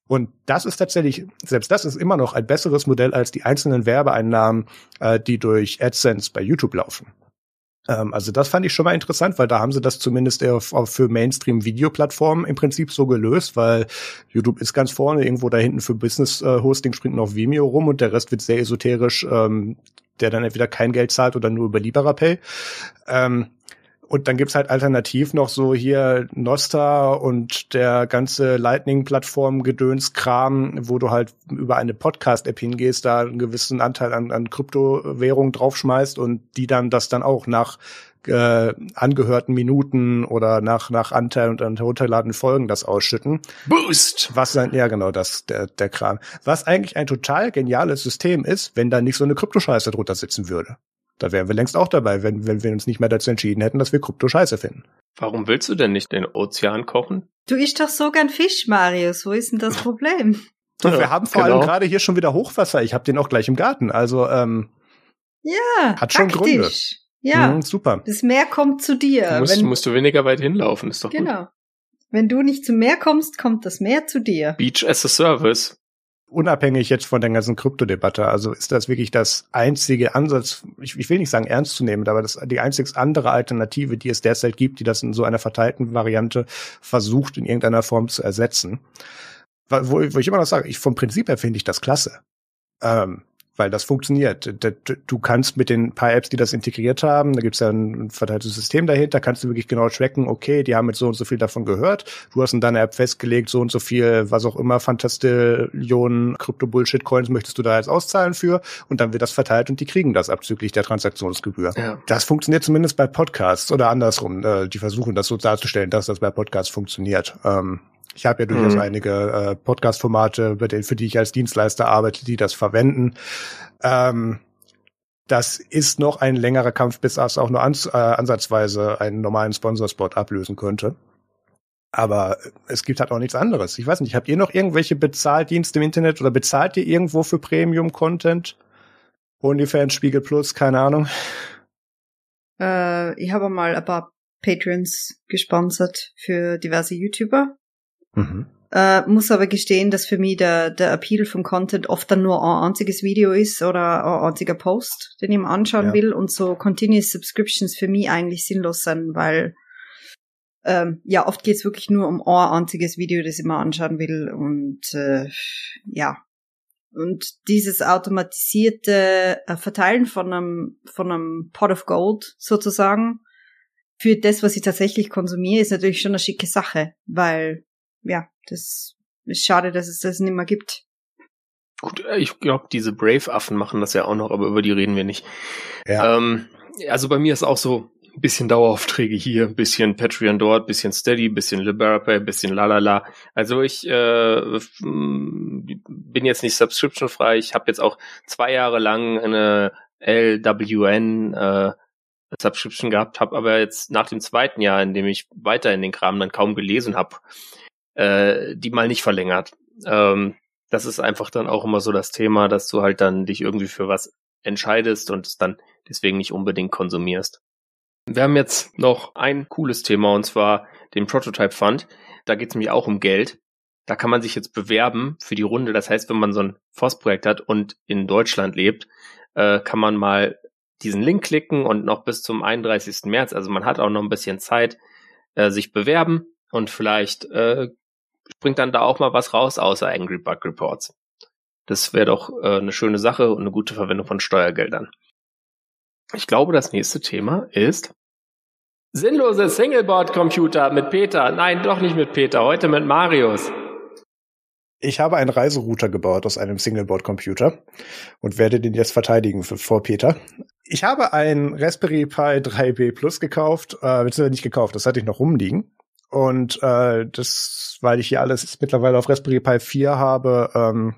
Und das ist tatsächlich, selbst das ist immer noch ein besseres Modell als die einzelnen Werbeeinnahmen, äh, die durch AdSense bei YouTube laufen. Ähm, also das fand ich schon mal interessant, weil da haben sie das zumindest auf, auf für Mainstream-Videoplattformen im Prinzip so gelöst, weil YouTube ist ganz vorne, irgendwo da hinten für Business-Hosting springt noch Vimeo rum und der Rest wird sehr esoterisch, ähm, der dann entweder kein Geld zahlt oder nur über LiberaPay. Ähm, und dann gibt's halt alternativ noch so hier Nosta und der ganze Lightning-Plattform-Gedönskram, wo du halt über eine Podcast-App hingehst, da einen gewissen Anteil an, an Kryptowährung draufschmeißt und die dann das dann auch nach äh, angehörten Minuten oder nach nach Anteil und an herunterladenen Folgen das ausschütten. Boost! Was dann, ja genau, das, der, der Kram. Was eigentlich ein total geniales System ist, wenn da nicht so eine Kryptoscheiße drunter sitzen würde. Da wären wir längst auch dabei, wenn, wenn wir uns nicht mehr dazu entschieden hätten, dass wir Krypto scheiße finden. Warum willst du denn nicht den Ozean kochen? Du isst doch so gern Fisch, Marius. Wo ist denn das [laughs] Problem? Und wir haben vor genau. allem gerade hier schon wieder Hochwasser. Ich habe den auch gleich im Garten. Also ähm, ja, hat schon praktisch. Gründe. Ja, mhm, super. Das Meer kommt zu dir. Du musst, Wenn, musst du weniger weit hinlaufen, ist doch genau. Gut. Wenn du nicht zum Meer kommst, kommt das Meer zu dir. Beach as a Service unabhängig jetzt von der ganzen Kryptodebatte, also ist das wirklich das einzige Ansatz, ich, ich will nicht sagen ernst zu nehmen, aber das die einzig andere Alternative, die es derzeit gibt, die das in so einer verteilten Variante versucht, in irgendeiner Form zu ersetzen. wo, wo ich immer noch sage, ich vom Prinzip her finde ich das klasse. Ähm, weil das funktioniert. Du kannst mit den paar Apps, die das integriert haben, da gibt es ja ein verteiltes System dahinter, kannst du wirklich genau tracken, okay, die haben jetzt so und so viel davon gehört. Du hast in deiner App festgelegt, so und so viel, was auch immer, Fantastillionen Krypto-Bullshit-Coins möchtest du da jetzt auszahlen für und dann wird das verteilt und die kriegen das abzüglich der Transaktionsgebühr. Ja. Das funktioniert zumindest bei Podcasts oder andersrum. Äh, die versuchen das so darzustellen, dass das bei Podcasts funktioniert. Ich habe ja durchaus mhm. einige äh, Podcast-Formate, für die ich als Dienstleister arbeite, die das verwenden. Ähm, das ist noch ein längerer Kampf, bis das auch nur ans, äh, ansatzweise einen normalen Sponsorspot ablösen könnte. Aber es gibt halt auch nichts anderes. Ich weiß nicht, habt ihr noch irgendwelche Bezahldienste im Internet oder bezahlt ihr irgendwo für Premium-Content? OnlyFans, Spiegel Plus, keine Ahnung. Äh, ich habe mal ein paar Patrons gesponsert für diverse YouTuber. Mhm. Äh, muss aber gestehen, dass für mich der, der Appeal vom Content oft dann nur ein einziges Video ist oder ein einziger Post, den ich mir anschauen ja. will und so Continuous Subscriptions für mich eigentlich sinnlos sind, weil ähm, ja, oft geht's wirklich nur um ein einziges Video, das ich mir anschauen will und äh, ja. Und dieses automatisierte äh, Verteilen von einem, von einem Pot of Gold sozusagen für das, was ich tatsächlich konsumiere, ist natürlich schon eine schicke Sache, weil ja, das ist schade, dass es das nicht mehr gibt. Gut, äh, ich glaube, diese Brave-Affen machen das ja auch noch, aber über die reden wir nicht. Ja. Ähm, also bei mir ist auch so ein bisschen Daueraufträge hier, ein bisschen Patreon dort, ein bisschen Steady, ein bisschen Liberapay, ein bisschen lalala. Also ich äh, bin jetzt nicht subscription-frei. Ich habe jetzt auch zwei Jahre lang eine LWN äh, Subscription gehabt, habe aber jetzt nach dem zweiten Jahr, in dem ich weiter in den Kram dann kaum gelesen habe, äh, die mal nicht verlängert. Ähm, das ist einfach dann auch immer so das Thema, dass du halt dann dich irgendwie für was entscheidest und es dann deswegen nicht unbedingt konsumierst. Wir haben jetzt noch ein cooles Thema und zwar den Prototype Fund. Da geht es nämlich auch um Geld. Da kann man sich jetzt bewerben für die Runde. Das heißt, wenn man so ein Forstprojekt hat und in Deutschland lebt, äh, kann man mal diesen Link klicken und noch bis zum 31. März, also man hat auch noch ein bisschen Zeit, äh, sich bewerben und vielleicht äh, springt dann da auch mal was raus, außer Angry Bug Reports. Das wäre doch äh, eine schöne Sache und eine gute Verwendung von Steuergeldern. Ich glaube, das nächste Thema ist sinnlose Singleboard-Computer mit Peter. Nein, doch nicht mit Peter, heute mit Marius. Ich habe einen Reiserouter gebaut aus einem Singleboard-Computer und werde den jetzt verteidigen für, vor Peter. Ich habe ein Raspberry Pi 3B Plus gekauft, äh, beziehungsweise nicht gekauft, das hatte ich noch rumliegen. Und äh, das, weil ich hier alles mittlerweile auf Raspberry Pi 4 habe, ähm,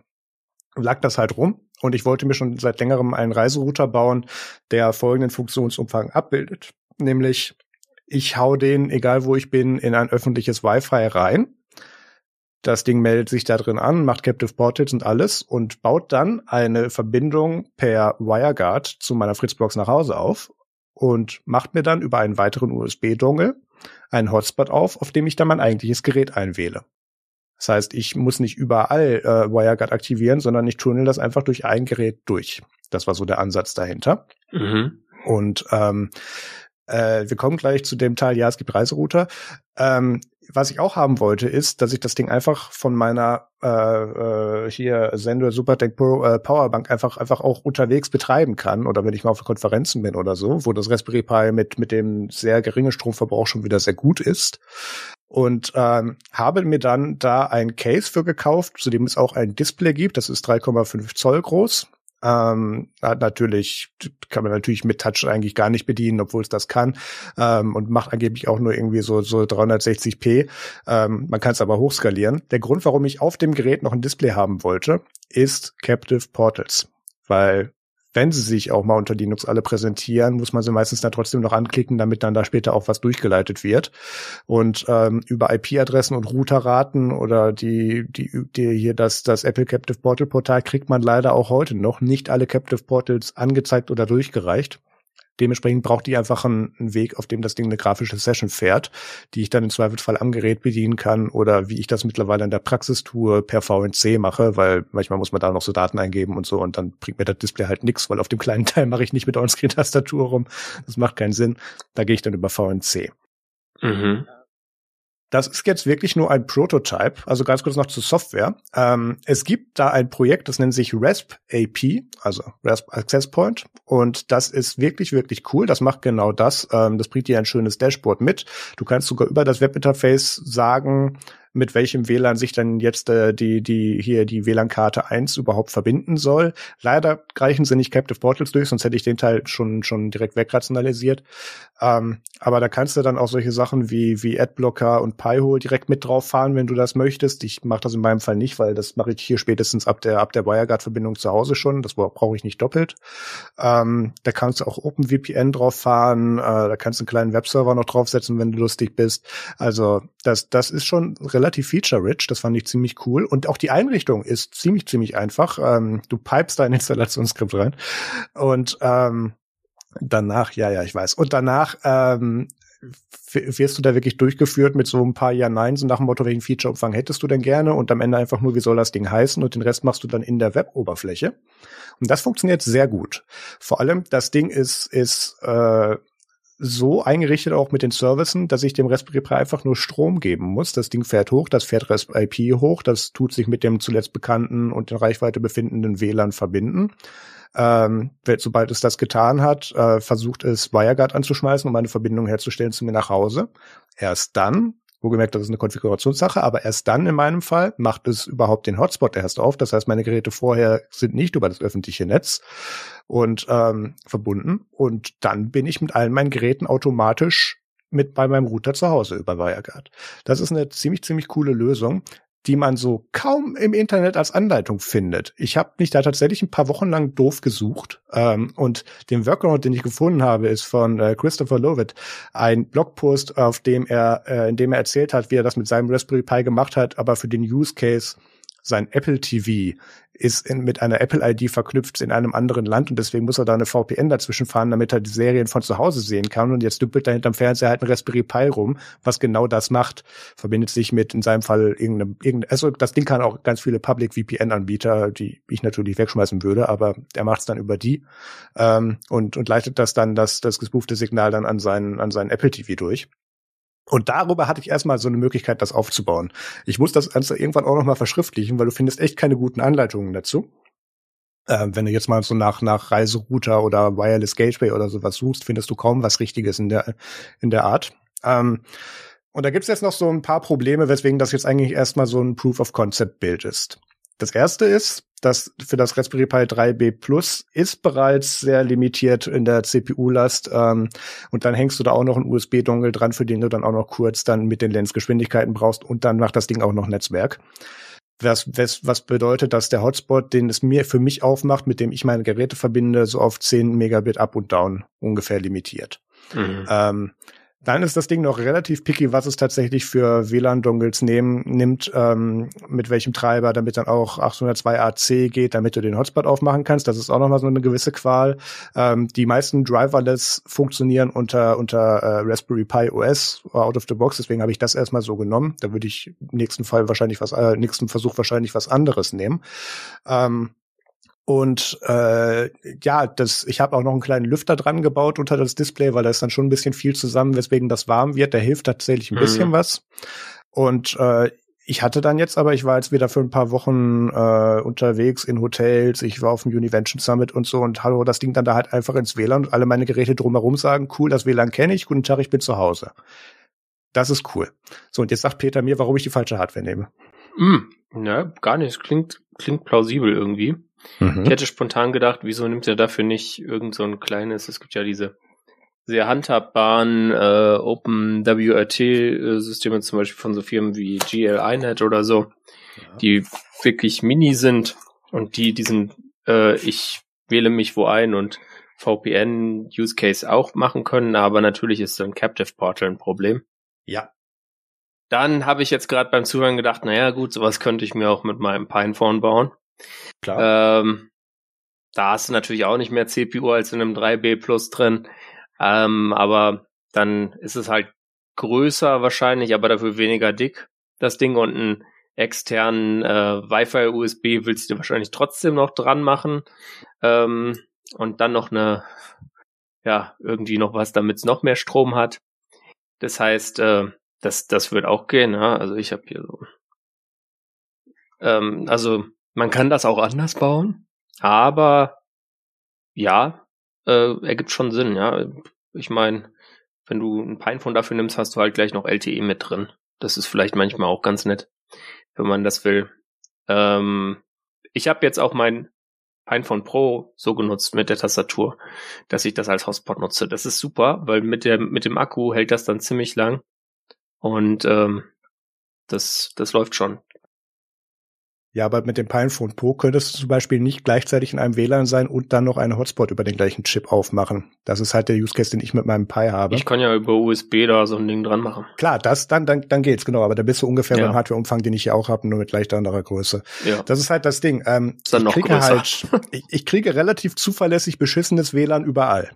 lag das halt rum. Und ich wollte mir schon seit längerem einen Reiserouter bauen, der folgenden Funktionsumfang abbildet. Nämlich, ich hau den, egal wo ich bin, in ein öffentliches Wi-Fi rein. Das Ding meldet sich da drin an, macht Captive Portals und alles und baut dann eine Verbindung per WireGuard zu meiner Fritzbox nach Hause auf und macht mir dann über einen weiteren USB-Dongle einen Hotspot auf, auf dem ich dann mein eigentliches Gerät einwähle. Das heißt, ich muss nicht überall äh, WireGuard aktivieren, sondern ich tunnel das einfach durch ein Gerät durch. Das war so der Ansatz dahinter. Mhm. Und ähm, äh, wir kommen gleich zu dem Teil, ja, es gibt Reiserouter. Ähm, was ich auch haben wollte, ist, dass ich das Ding einfach von meiner äh, äh, hier Sender Supertech Pro, äh, Powerbank einfach einfach auch unterwegs betreiben kann. Oder wenn ich mal auf Konferenzen bin oder so, wo das Raspberry Pi mit mit dem sehr geringen Stromverbrauch schon wieder sehr gut ist. Und ähm, habe mir dann da ein Case für gekauft, zu dem es auch ein Display gibt. Das ist 3,5 Zoll groß ähm, hat natürlich, kann man natürlich mit Touch eigentlich gar nicht bedienen, obwohl es das kann. Ähm, und macht angeblich auch nur irgendwie so, so 360p. Ähm, man kann es aber hochskalieren. Der Grund, warum ich auf dem Gerät noch ein Display haben wollte, ist Captive Portals. Weil wenn sie sich auch mal unter Linux alle präsentieren, muss man sie meistens dann trotzdem noch anklicken, damit dann da später auch was durchgeleitet wird. Und ähm, über IP-Adressen und Routerraten oder die, die, die hier das, das Apple Captive Portal Portal kriegt man leider auch heute noch nicht alle Captive Portals angezeigt oder durchgereicht. Dementsprechend braucht die einfach einen, Weg, auf dem das Ding eine grafische Session fährt, die ich dann im Zweifelsfall am Gerät bedienen kann oder wie ich das mittlerweile in der Praxis tue, per VNC mache, weil manchmal muss man da noch so Daten eingeben und so und dann bringt mir das Display halt nichts, weil auf dem kleinen [laughs] Teil mache ich nicht mit Onscreen-Tastatur rum. Das macht keinen Sinn. Da gehe ich dann über VNC. Mhm. Das ist jetzt wirklich nur ein Prototype. Also ganz kurz noch zur Software. Ähm, es gibt da ein Projekt, das nennt sich RESP AP, also RESP Access Point. Und das ist wirklich, wirklich cool. Das macht genau das. Ähm, das bringt dir ein schönes Dashboard mit. Du kannst sogar über das Webinterface sagen, mit welchem WLAN sich dann jetzt äh, die, die hier die WLAN-Karte 1 überhaupt verbinden soll. Leider reichen sie nicht Captive Portals durch, sonst hätte ich den Teil schon, schon direkt wegrationalisiert. Ähm, aber da kannst du dann auch solche Sachen wie, wie Adblocker und Pi-Hole direkt mit drauf fahren, wenn du das möchtest. Ich mache das in meinem Fall nicht, weil das mache ich hier spätestens ab der, ab der WireGuard-Verbindung zu Hause schon. Das brauche ich nicht doppelt. Ähm, da kannst du auch OpenVPN drauf fahren. Äh, da kannst du einen kleinen Webserver noch draufsetzen, wenn du lustig bist. Also das, das ist schon relativ relativ feature-rich. Das fand ich ziemlich cool. Und auch die Einrichtung ist ziemlich, ziemlich einfach. Ähm, du pipest dein Installationsskript rein. Und ähm, danach, ja, ja, ich weiß. Und danach ähm, wirst du da wirklich durchgeführt mit so ein paar Ja-Neins und nach dem Motto, welchen Feature-Umfang hättest du denn gerne? Und am Ende einfach nur, wie soll das Ding heißen? Und den Rest machst du dann in der Web-Oberfläche. Und das funktioniert sehr gut. Vor allem, das Ding ist, ist äh, so eingerichtet auch mit den Services, dass ich dem Raspberry Pi einfach nur Strom geben muss. Das Ding fährt hoch, das fährt Raspberry Pi hoch, das tut sich mit dem zuletzt bekannten und in Reichweite befindenden WLAN verbinden. Ähm, sobald es das getan hat, äh, versucht es WireGuard anzuschmeißen, um eine Verbindung herzustellen zu mir nach Hause. Erst dann Wohlgemerkt, das ist eine Konfigurationssache, aber erst dann in meinem Fall macht es überhaupt den Hotspot erst auf. Das heißt, meine Geräte vorher sind nicht über das öffentliche Netz und ähm, verbunden. Und dann bin ich mit allen meinen Geräten automatisch mit bei meinem Router zu Hause über WireGuard. Das ist eine ziemlich, ziemlich coole Lösung die man so kaum im Internet als Anleitung findet. Ich habe mich da tatsächlich ein paar Wochen lang doof gesucht ähm, und den Workaround, den ich gefunden habe, ist von äh, Christopher Lovett, ein Blogpost, auf dem er, äh, in dem er erzählt hat, wie er das mit seinem Raspberry Pi gemacht hat, aber für den Use Case sein Apple TV ist in, mit einer Apple-ID verknüpft in einem anderen Land und deswegen muss er da eine VPN dazwischen fahren, damit er die Serien von zu Hause sehen kann. Und jetzt dümpelt da hinterm Fernseher halt ein Raspberry Pi rum, was genau das macht. Verbindet sich mit, in seinem Fall, irgendeinem, irgendeinem also das Ding kann auch ganz viele Public VPN-Anbieter, die ich natürlich wegschmeißen würde, aber er macht es dann über die ähm, und, und leitet das dann, das, das gespoofte Signal dann an seinen, an seinen Apple TV durch. Und darüber hatte ich erstmal so eine Möglichkeit, das aufzubauen. Ich muss das Ganze irgendwann auch nochmal verschriftlichen, weil du findest echt keine guten Anleitungen dazu. Ähm, wenn du jetzt mal so nach, nach Reiserouter oder Wireless Gateway oder sowas suchst, findest du kaum was Richtiges in der, in der Art. Ähm, und da gibt's jetzt noch so ein paar Probleme, weswegen das jetzt eigentlich erstmal so ein Proof of Concept Bild ist. Das erste ist, dass für das Raspberry Pi 3B Plus ist bereits sehr limitiert in der CPU-Last. Ähm, und dann hängst du da auch noch einen USB-Dongle dran, für den du dann auch noch kurz dann mit den Lenzgeschwindigkeiten brauchst. Und dann macht das Ding auch noch Netzwerk. Was, was, was bedeutet, dass der Hotspot, den es mir für mich aufmacht, mit dem ich meine Geräte verbinde, so auf 10 Megabit up und down ungefähr limitiert. Mhm. Ähm, dann ist das Ding noch relativ picky, was es tatsächlich für WLAN-Dongles nimmt, ähm, mit welchem Treiber, damit dann auch 802AC geht, damit du den Hotspot aufmachen kannst. Das ist auch nochmal so eine gewisse Qual. Ähm, die meisten Driverless funktionieren unter, unter äh, Raspberry Pi OS out of the box, deswegen habe ich das erstmal so genommen. Da würde ich im nächsten Fall wahrscheinlich was, äh, nächsten Versuch wahrscheinlich was anderes nehmen. Ähm, und äh, ja, das, ich habe auch noch einen kleinen Lüfter dran gebaut unter das Display, weil da ist dann schon ein bisschen viel zusammen, weswegen das warm wird. Der hilft tatsächlich ein mhm. bisschen was. Und äh, ich hatte dann jetzt aber, ich war jetzt wieder für ein paar Wochen äh, unterwegs in Hotels, ich war auf dem Univention Summit und so und hallo, das Ding dann da halt einfach ins WLAN und alle meine Geräte drumherum sagen, cool, das WLAN kenne ich, guten Tag, ich bin zu Hause. Das ist cool. So, und jetzt sagt Peter mir, warum ich die falsche Hardware nehme. Mm, ja, gar nicht. Klingt, klingt plausibel irgendwie. Mhm. Ich hätte spontan gedacht, wieso nimmt er dafür nicht irgend so ein kleines, es gibt ja diese sehr handhabbaren äh, Open WRT-Systeme, zum Beispiel von so Firmen wie GLINet oder so, ja. die wirklich mini sind und die diesen äh, ich wähle mich wo ein und VPN-Use Case auch machen können, aber natürlich ist so ein Captive Portal ein Problem. Ja. Dann habe ich jetzt gerade beim Zuhören gedacht, naja gut, sowas könnte ich mir auch mit meinem Pinephone bauen. Klar. Ähm, da hast du natürlich auch nicht mehr CPU als in einem 3B Plus drin. Ähm, aber dann ist es halt größer wahrscheinlich, aber dafür weniger dick, das Ding. Und einen externen äh, Wi-Fi USB willst du wahrscheinlich trotzdem noch dran machen. Ähm, und dann noch eine, ja, irgendwie noch was, damit es noch mehr Strom hat. Das heißt, äh, Das, das wird auch gehen, ja. Also ich habe hier so. Ähm, also man kann das auch anders bauen, aber ja, äh, ergibt schon Sinn, ja. Ich meine, wenn du ein Pinephone dafür nimmst, hast du halt gleich noch LTE mit drin. Das ist vielleicht manchmal auch ganz nett, wenn man das will. Ähm, ich habe jetzt auch mein Pinephone Pro so genutzt mit der Tastatur, dass ich das als Hotspot nutze. Das ist super, weil mit der mit dem Akku hält das dann ziemlich lang und ähm, das das läuft schon. Ja, aber mit dem Pinephone Pro könntest du zum Beispiel nicht gleichzeitig in einem WLAN sein und dann noch einen Hotspot über den gleichen Chip aufmachen. Das ist halt der Use Case, den ich mit meinem Pi habe. Ich kann ja über USB da so ein Ding dran machen. Klar, das dann dann dann geht's genau, aber da bist du ungefähr ja. beim Hardwareumfang, den ich hier auch habe, nur mit leicht anderer Größe. Ja. Das ist halt das Ding. Ähm, ist dann ich noch kriege größer. halt, ich, ich kriege relativ zuverlässig beschissenes WLAN überall.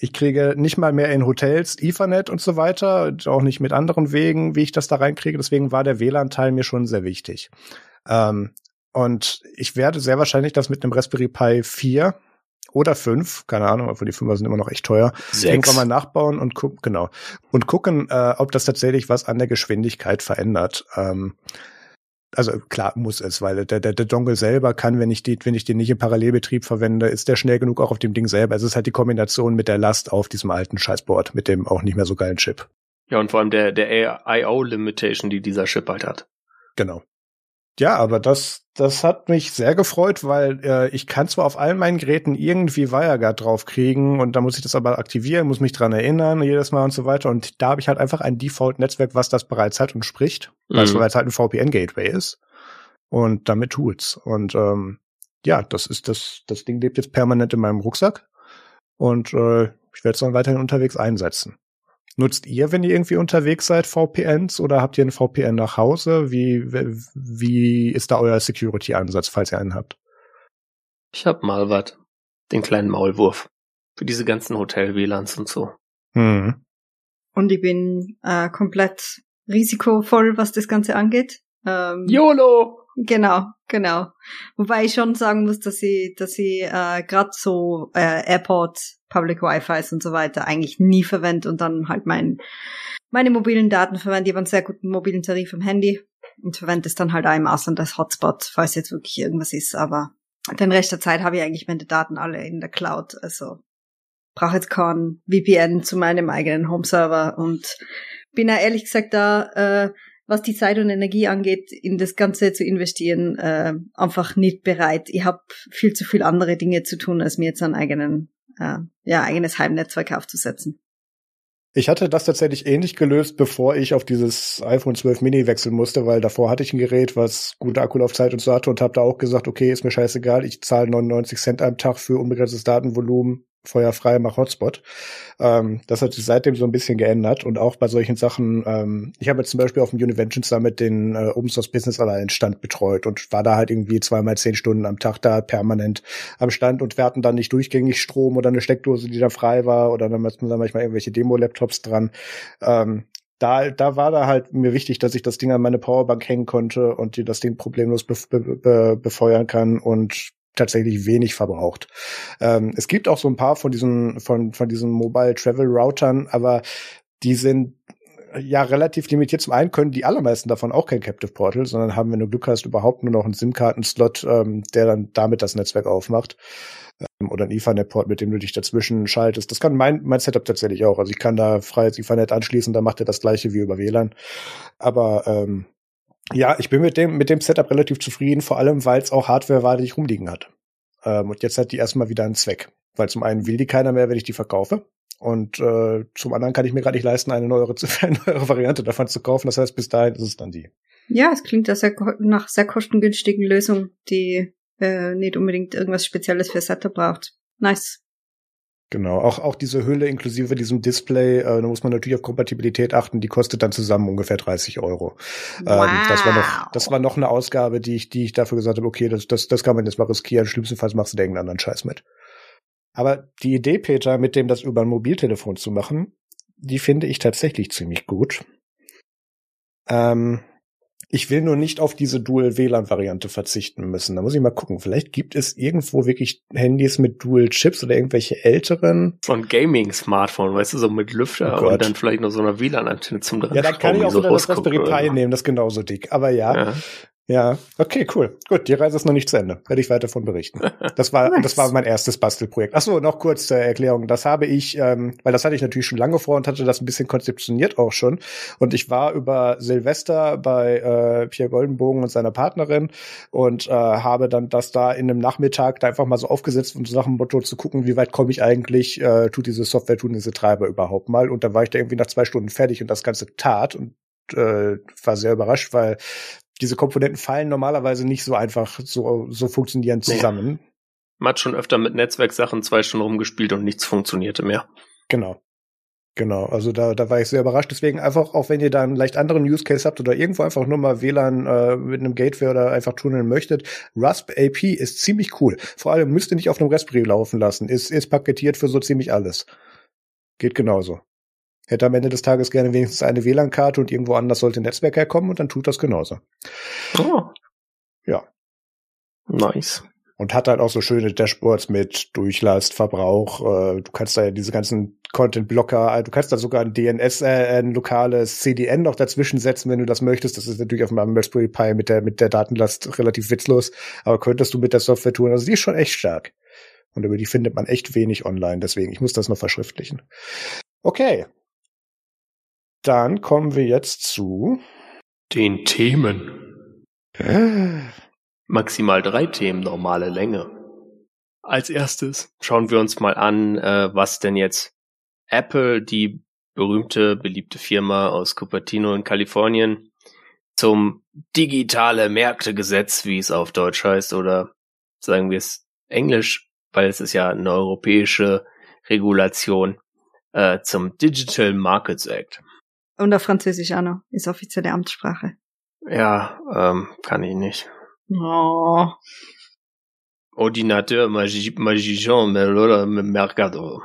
Ich kriege nicht mal mehr in Hotels Ethernet und so weiter, auch nicht mit anderen Wegen, wie ich das da reinkriege. Deswegen war der WLAN-Teil mir schon sehr wichtig. Ähm, und ich werde sehr wahrscheinlich das mit einem Raspberry Pi 4 oder 5, keine Ahnung, obwohl die 5 sind immer noch echt teuer, Sechs. irgendwann mal nachbauen und gucken, genau, und gucken, äh, ob das tatsächlich was an der Geschwindigkeit verändert. Ähm, also klar muss es, weil der, der, der Dongle selber kann, wenn ich die, wenn ich den nicht im Parallelbetrieb verwende, ist der schnell genug auch auf dem Ding selber. Es ist halt die Kombination mit der Last auf diesem alten Scheißboard, mit dem auch nicht mehr so geilen Chip. Ja, und vor allem der, der IO-Limitation, die dieser Chip halt hat. Genau. Ja, aber das, das hat mich sehr gefreut, weil äh, ich kann zwar auf allen meinen Geräten irgendwie WireGuard draufkriegen und da muss ich das aber aktivieren, muss mich dran erinnern jedes Mal und so weiter. Und da habe ich halt einfach ein Default-Netzwerk, was das bereits hat und spricht, mhm. weil es bereits halt ein VPN-Gateway ist. Und damit tut's. Und ähm, ja, das ist das, das Ding lebt jetzt permanent in meinem Rucksack. Und äh, ich werde es dann weiterhin unterwegs einsetzen. Nutzt ihr, wenn ihr irgendwie unterwegs seid, VPNs oder habt ihr einen VPN nach Hause? Wie, wie ist da euer Security-Ansatz, falls ihr einen habt? Ich hab mal was. Den kleinen Maulwurf. Für diese ganzen Hotel-WLANs und so. Mhm. Und ich bin äh, komplett risikovoll, was das Ganze angeht. Ähm, YOLO! Genau, genau. Wobei ich schon sagen muss, dass ich, dass ich äh, gerade so äh, Airport, Public Wi-Fi und so weiter eigentlich nie verwende und dann halt mein, meine mobilen Daten verwende. Ich habe einen sehr guten mobilen Tarif am Handy und verwende es dann halt auch im Ausland als Hotspot, falls jetzt wirklich irgendwas ist. Aber den Rest der Zeit habe ich eigentlich meine Daten alle in der Cloud. Also brauche jetzt kein VPN zu meinem eigenen Home-Server und bin ja ehrlich gesagt da äh, was die Zeit und Energie angeht, in das Ganze zu investieren, äh, einfach nicht bereit. Ich habe viel zu viel andere Dinge zu tun, als mir jetzt ein eigenen, äh, ja, eigenes Heimnetzwerk aufzusetzen. Ich hatte das tatsächlich ähnlich gelöst, bevor ich auf dieses iPhone 12 Mini wechseln musste, weil davor hatte ich ein Gerät, was gute Akkulaufzeit und so hatte und habe da auch gesagt, okay, ist mir scheißegal, ich zahle 99 Cent am Tag für unbegrenztes Datenvolumen, feuerfrei, mach Hotspot. Ähm, das hat sich seitdem so ein bisschen geändert und auch bei solchen Sachen, ähm, ich habe jetzt zum Beispiel auf dem Univention Summit den äh, Open Source Business Alliance Stand betreut und war da halt irgendwie zweimal zehn Stunden am Tag da permanent am Stand und wir hatten dann nicht durchgängig Strom oder eine Steckdose, die da frei war oder dann hatten wir manchmal irgendwelche Demo-Laptops dran. Ähm, da, da war da halt mir wichtig, dass ich das Ding an meine Powerbank hängen konnte und die das Ding problemlos be be befeuern kann und tatsächlich wenig verbraucht. Ähm, es gibt auch so ein paar von diesen, von, von diesen Mobile Travel Routern, aber die sind ja relativ limitiert. Zum einen können die allermeisten davon auch kein Captive Portal, sondern haben, wenn du Glück hast, überhaupt nur noch einen SIM-Karten-Slot, ähm, der dann damit das Netzwerk aufmacht. Ähm, oder ein Ethernet-Port, mit dem du dich dazwischen schaltest. Das kann mein, mein Setup tatsächlich auch. Also ich kann da freies Ethernet anschließen, da macht er das gleiche wie über WLAN. Aber ähm, ja, ich bin mit dem, mit dem Setup relativ zufrieden, vor allem, weil es auch Hardware war, die ich rumliegen hat. Ähm, und jetzt hat die erstmal wieder einen Zweck. Weil zum einen will die keiner mehr, wenn ich die verkaufe. Und äh, zum anderen kann ich mir gerade nicht leisten, eine neuere, [laughs] eine neuere Variante davon zu kaufen. Das heißt, bis dahin ist es dann die. Ja, es klingt sehr, nach sehr kostengünstigen Lösung, die äh, nicht unbedingt irgendwas Spezielles für Setup braucht. Nice. Genau, auch, auch diese Hülle inklusive diesem Display, äh, da muss man natürlich auf Kompatibilität achten, die kostet dann zusammen ungefähr 30 Euro. Wow. Ähm, das war noch, das war noch eine Ausgabe, die ich, die ich dafür gesagt habe, okay, das, das, das kann man jetzt mal riskieren, schlimmstenfalls machst du da irgendeinen anderen Scheiß mit. Aber die Idee, Peter, mit dem das über ein Mobiltelefon zu machen, die finde ich tatsächlich ziemlich gut. Ähm, Ich will nur nicht auf diese Dual-WLAN-Variante verzichten müssen. Da muss ich mal gucken. Vielleicht gibt es irgendwo wirklich Handys mit Dual-Chips oder irgendwelche älteren. So ein Gaming-Smartphone, weißt du, so mit Lüfter oh und dann vielleicht noch so einer WLAN-Antenne zum dran. Ja, da kann ich auch so wieder das Raspberry Pi nehmen, das ist genauso dick. Aber ja. ja. Ja, okay, cool. Gut, die Reise ist noch nicht zu Ende. Werde ich weiter davon berichten. Das war, [laughs] nice. das war mein erstes Bastelprojekt. Ach so, noch kurz zur Erklärung. Das habe ich, ähm, weil das hatte ich natürlich schon lange vor und hatte das ein bisschen konzeptioniert auch schon. Und ich war über Silvester bei äh, Pierre Goldenbogen und seiner Partnerin und äh, habe dann das da in einem Nachmittag da einfach mal so aufgesetzt und so nach dem Motto zu gucken, wie weit komme ich eigentlich, äh, tut diese Software, tun diese Treiber überhaupt mal. Und dann war ich da irgendwie nach zwei Stunden fertig und das Ganze tat und äh, war sehr überrascht, weil diese Komponenten fallen normalerweise nicht so einfach so, so funktionieren zusammen. Nee. Man hat schon öfter mit Netzwerksachen zwei Stunden rumgespielt und nichts funktionierte mehr. Genau. Genau, also da, da war ich sehr überrascht. Deswegen einfach, auch wenn ihr da einen leicht anderen Use Case habt oder irgendwo einfach nur mal WLAN äh, mit einem Gateway oder einfach tunneln möchtet, Rasp AP ist ziemlich cool. Vor allem müsst ihr nicht auf einem Raspberry laufen lassen. Ist, ist paketiert für so ziemlich alles. Geht genauso hätte am Ende des Tages gerne wenigstens eine WLAN-Karte und irgendwo anders sollte ein Netzwerk herkommen und dann tut das genauso. Oh. Ja. Nice. Und hat halt auch so schöne Dashboards mit Durchlast, Verbrauch. Äh, du kannst da ja diese ganzen Content-Blocker, äh, du kannst da sogar ein DNS, äh, ein lokales CDN noch dazwischen setzen, wenn du das möchtest. Das ist natürlich auf meinem Raspberry Pi mit der, mit der Datenlast relativ witzlos. Aber könntest du mit der Software tun. Also die ist schon echt stark. Und über die findet man echt wenig online. Deswegen, ich muss das noch verschriftlichen. Okay, dann kommen wir jetzt zu den Themen. Maximal drei Themen, normale Länge. Als erstes schauen wir uns mal an, äh, was denn jetzt Apple, die berühmte, beliebte Firma aus Cupertino in Kalifornien, zum digitale Märktegesetz, wie es auf Deutsch heißt, oder sagen wir es Englisch, weil es ist ja eine europäische Regulation, äh, zum Digital Markets Act. Und auf Französisch auch noch, ist offizielle Amtssprache. Ja, ähm, kann ich nicht. Oh. Ordinateur Magician Mercado.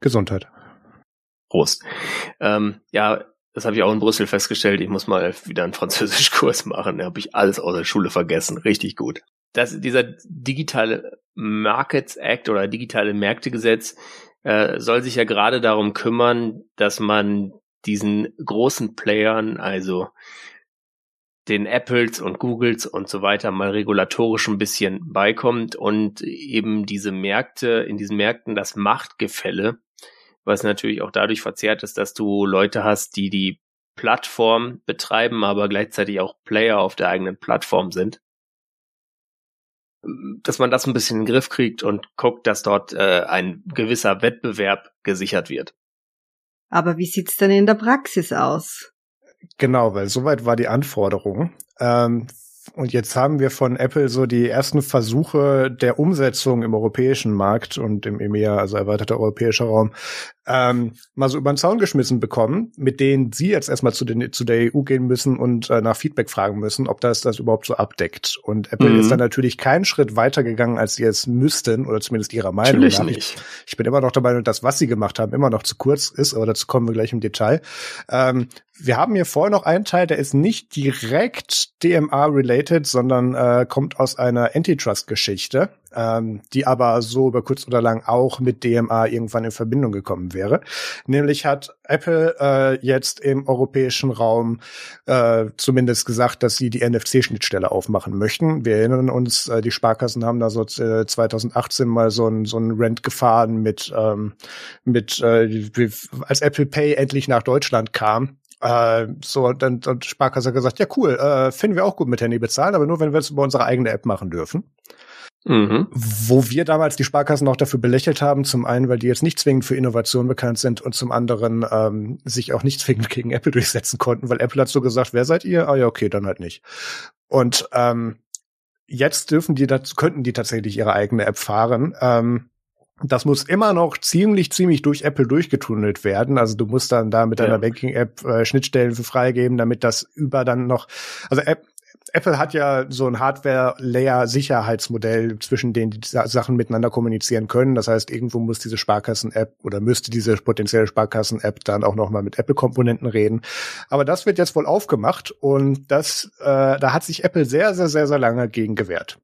Gesundheit. Prost. Ähm, ja, das habe ich auch in Brüssel festgestellt. Ich muss mal wieder einen Französischkurs machen. Da habe ich alles aus der Schule vergessen. Richtig gut. Das, dieser digitale Markets Act oder digitale Märktegesetz äh, soll sich ja gerade darum kümmern, dass man diesen großen Playern, also den Apples und Googles und so weiter mal regulatorisch ein bisschen beikommt und eben diese Märkte, in diesen Märkten das Machtgefälle, was natürlich auch dadurch verzerrt ist, dass du Leute hast, die die Plattform betreiben, aber gleichzeitig auch Player auf der eigenen Plattform sind. Dass man das ein bisschen in den Griff kriegt und guckt, dass dort äh, ein gewisser Wettbewerb gesichert wird. Aber wie sieht's denn in der Praxis aus? Genau, weil soweit war die Anforderung. Ähm, und jetzt haben wir von Apple so die ersten Versuche der Umsetzung im europäischen Markt und im EMEA, also erweiterter europäischer Raum, ähm, mal so über den Zaun geschmissen bekommen, mit denen sie jetzt erstmal zu, den, zu der EU gehen müssen und äh, nach Feedback fragen müssen, ob das das überhaupt so abdeckt. Und Apple mhm. ist dann natürlich keinen Schritt weiter gegangen, als sie es müssten, oder zumindest ihrer Meinung natürlich nach. Nicht. Ich, ich bin immer noch dabei, dass das, was sie gemacht haben, immer noch zu kurz ist, aber dazu kommen wir gleich im Detail. Ähm, wir haben hier vorher noch einen Teil, der ist nicht direkt DMA-related, sondern äh, kommt aus einer Antitrust-Geschichte ähm, die aber so über kurz oder lang auch mit DMA irgendwann in Verbindung gekommen wäre. Nämlich hat Apple äh, jetzt im europäischen Raum äh, zumindest gesagt, dass sie die NFC-Schnittstelle aufmachen möchten. Wir erinnern uns, äh, die Sparkassen haben da so äh, 2018 mal so ein so ein Rent gefahren mit ähm, mit äh, als Apple Pay endlich nach Deutschland kam, äh, so, dann, dann Sparkasse gesagt, ja cool, äh, finden wir auch gut mit Handy bezahlen, aber nur wenn wir es über unsere eigene App machen dürfen. Mhm. Wo wir damals die Sparkassen auch dafür belächelt haben, zum einen, weil die jetzt nicht zwingend für Innovation bekannt sind und zum anderen ähm, sich auch nicht zwingend [laughs] gegen Apple durchsetzen konnten, weil Apple hat so gesagt, wer seid ihr? Ah ja, okay, dann halt nicht. Und ähm, jetzt dürfen die dazu, könnten die tatsächlich ihre eigene App fahren. Ähm, das muss immer noch ziemlich, ziemlich durch Apple durchgetunnelt werden. Also du musst dann da mit deiner ja. Banking-App äh, Schnittstellen für freigeben, damit das über dann noch, also App, Apple hat ja so ein Hardware-Layer-Sicherheitsmodell, zwischen denen die Sachen miteinander kommunizieren können. Das heißt, irgendwo muss diese Sparkassen-App oder müsste diese potenzielle Sparkassen-App dann auch nochmal mit Apple-Komponenten reden. Aber das wird jetzt wohl aufgemacht und das, äh, da hat sich Apple sehr, sehr, sehr, sehr lange gegen gewehrt.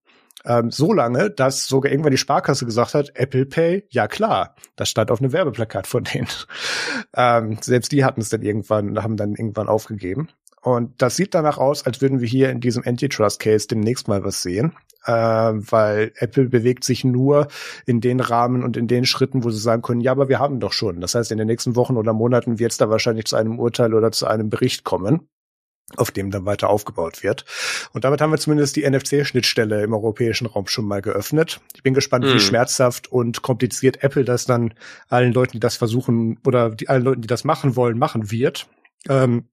Ähm, so lange, dass sogar irgendwann die Sparkasse gesagt hat, Apple Pay, ja klar. Das stand auf einem Werbeplakat von denen. [laughs] ähm, selbst die hatten es dann irgendwann, haben dann irgendwann aufgegeben. Und das sieht danach aus, als würden wir hier in diesem Antitrust-Case demnächst mal was sehen, äh, weil Apple bewegt sich nur in den Rahmen und in den Schritten, wo sie sagen können, ja, aber wir haben doch schon. Das heißt, in den nächsten Wochen oder Monaten wird es da wahrscheinlich zu einem Urteil oder zu einem Bericht kommen auf dem dann weiter aufgebaut wird. Und damit haben wir zumindest die NFC-Schnittstelle im europäischen Raum schon mal geöffnet. Ich bin gespannt, mhm. wie schmerzhaft und kompliziert Apple das dann allen Leuten, die das versuchen oder die, allen Leuten, die das machen wollen, machen wird. Ähm,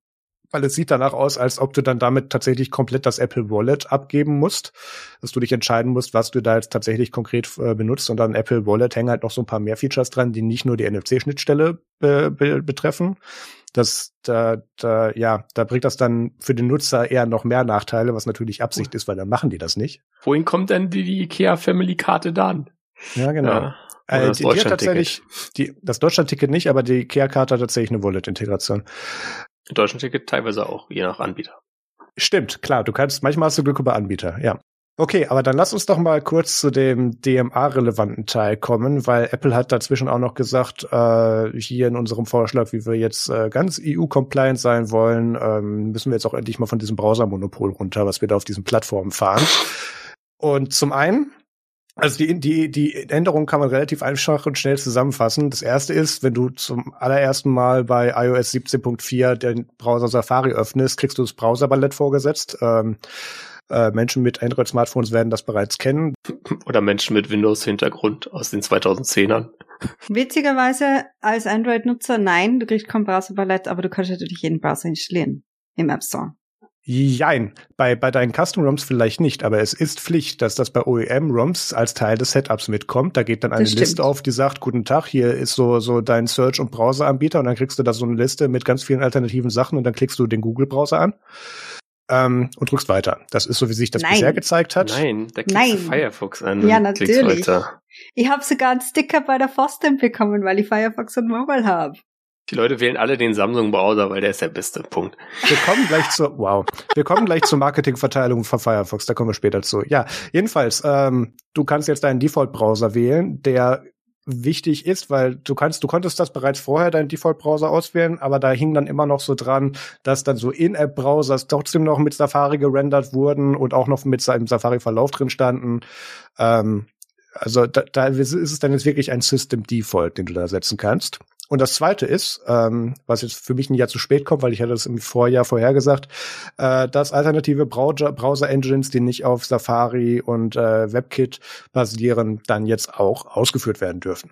weil es sieht danach aus, als ob du dann damit tatsächlich komplett das Apple Wallet abgeben musst, dass du dich entscheiden musst, was du da jetzt tatsächlich konkret äh, benutzt und dann Apple Wallet hängen halt noch so ein paar mehr Features dran, die nicht nur die NFC-Schnittstelle be be betreffen. Das, da, da, ja, da bringt das dann für den Nutzer eher noch mehr Nachteile, was natürlich Absicht ist, weil dann machen die das nicht. Wohin kommt denn die, die IKEA Family Karte dann? Ja, genau. Ja. Äh, das tatsächlich, die, das Deutschland-Ticket nicht, aber die IKEA-Karte hat tatsächlich eine Wallet-Integration. Deutschland-Ticket teilweise auch, je nach Anbieter. Stimmt, klar, du kannst, manchmal hast du Glück über Anbieter, ja. Okay, aber dann lass uns doch mal kurz zu dem DMA-relevanten Teil kommen, weil Apple hat dazwischen auch noch gesagt, äh, hier in unserem Vorschlag, wie wir jetzt äh, ganz EU-compliant sein wollen, ähm, müssen wir jetzt auch endlich mal von diesem Browser-Monopol runter, was wir da auf diesen Plattformen fahren. Und zum einen also die, die, die Änderung kann man relativ einfach und schnell zusammenfassen. Das erste ist, wenn du zum allerersten Mal bei iOS 17.4 den Browser Safari öffnest, kriegst du das Browser-Ballett vorgesetzt. Ähm, äh, Menschen mit Android-Smartphones werden das bereits kennen. Oder Menschen mit Windows-Hintergrund aus den 2010ern. Witzigerweise als Android-Nutzer nein, du kriegst kein Browser-Ballett, aber du kannst natürlich jeden Browser installieren im App Store. Jein, bei, bei deinen Custom-ROMs vielleicht nicht, aber es ist Pflicht, dass das bei OEM-ROMs als Teil des Setups mitkommt. Da geht dann eine Liste auf, die sagt, guten Tag, hier ist so, so dein Search- und Browser-Anbieter und dann kriegst du da so eine Liste mit ganz vielen alternativen Sachen und dann klickst du den Google-Browser an ähm, und drückst weiter. Das ist so, wie sich das Nein. bisher gezeigt hat. Nein, da klickst Nein. du Firefox an. Ja, natürlich. Ich habe sogar einen Sticker bei der Fostemp bekommen, weil ich Firefox und Mobile habe. Die Leute wählen alle den Samsung-Browser, weil der ist der beste Punkt. Wir kommen gleich zur, wow, wir kommen gleich zur Marketingverteilung von Firefox, da kommen wir später zu. Ja, jedenfalls, ähm, du kannst jetzt deinen Default-Browser wählen, der wichtig ist, weil du kannst, du konntest das bereits vorher deinen Default-Browser auswählen, aber da hing dann immer noch so dran, dass dann so In-App-Browsers trotzdem noch mit Safari gerendert wurden und auch noch mit seinem Safari-Verlauf drin standen. Ähm, also da, da ist es dann jetzt wirklich ein System Default, den du da setzen kannst. Und das Zweite ist, ähm, was jetzt für mich ein Jahr zu spät kommt, weil ich hatte das im Vorjahr vorhergesagt, äh, dass alternative Browser-Engines, die nicht auf Safari und äh, WebKit basieren, dann jetzt auch ausgeführt werden dürfen.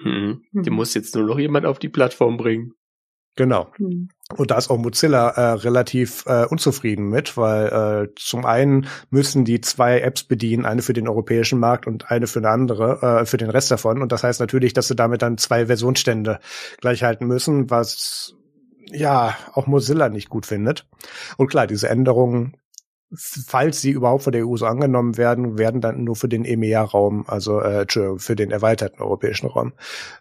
Mhm. Die mhm. muss jetzt nur noch jemand auf die Plattform bringen. Genau. Mhm. Und da ist auch Mozilla äh, relativ äh, unzufrieden mit, weil äh, zum einen müssen die zwei Apps bedienen, eine für den europäischen Markt und eine für eine andere, äh, für den Rest davon. Und das heißt natürlich, dass sie damit dann zwei Versionsstände gleichhalten müssen, was ja auch Mozilla nicht gut findet. Und klar, diese Änderungen, falls sie überhaupt von der EU so angenommen werden, werden dann nur für den EMEA-Raum, also äh, für den erweiterten europäischen Raum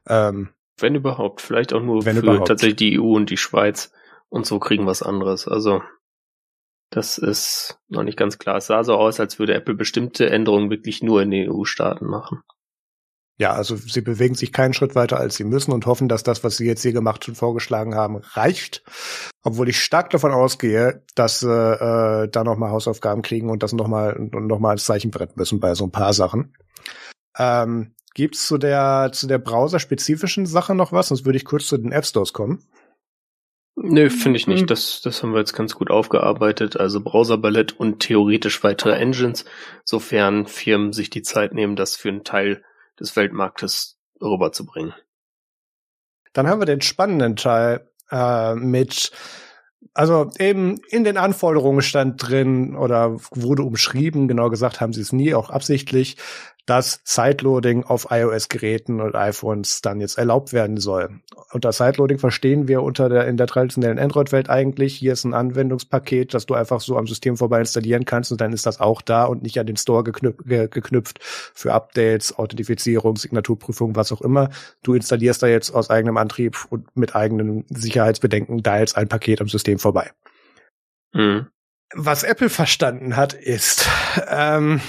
ähm, wenn überhaupt, vielleicht auch nur Wenn für überhaupt. tatsächlich die EU und die Schweiz und so kriegen was anderes. Also das ist noch nicht ganz klar. Es sah so aus, als würde Apple bestimmte Änderungen wirklich nur in den EU-Staaten machen. Ja, also sie bewegen sich keinen Schritt weiter, als sie müssen und hoffen, dass das, was sie jetzt hier gemacht und vorgeschlagen haben, reicht. Obwohl ich stark davon ausgehe, dass sie äh, da nochmal Hausaufgaben kriegen und das nochmal noch mal als Zeichenbrett müssen bei so ein paar Sachen. Ähm, Gibt's zu der, zu der browserspezifischen Sache noch was? Sonst würde ich kurz zu den App Stores kommen. Nö, finde ich nicht. Hm. Das, das haben wir jetzt ganz gut aufgearbeitet. Also Browser-Ballett und theoretisch weitere Engines, sofern Firmen sich die Zeit nehmen, das für einen Teil des Weltmarktes rüberzubringen. Dann haben wir den spannenden Teil äh, mit also eben in den Anforderungen stand drin oder wurde umschrieben, genau gesagt haben sie es nie, auch absichtlich, dass Sideloading auf iOS-Geräten und iPhones dann jetzt erlaubt werden soll. Unter Sideloading verstehen wir unter der, in der traditionellen Android-Welt eigentlich, hier ist ein Anwendungspaket, das du einfach so am System vorbei installieren kannst und dann ist das auch da und nicht an den Store geknüpft, geknüpft für Updates, Authentifizierung, Signaturprüfung, was auch immer. Du installierst da jetzt aus eigenem Antrieb und mit eigenen Sicherheitsbedenken da jetzt ein Paket am System vorbei. Mhm. Was Apple verstanden hat, ist, ähm,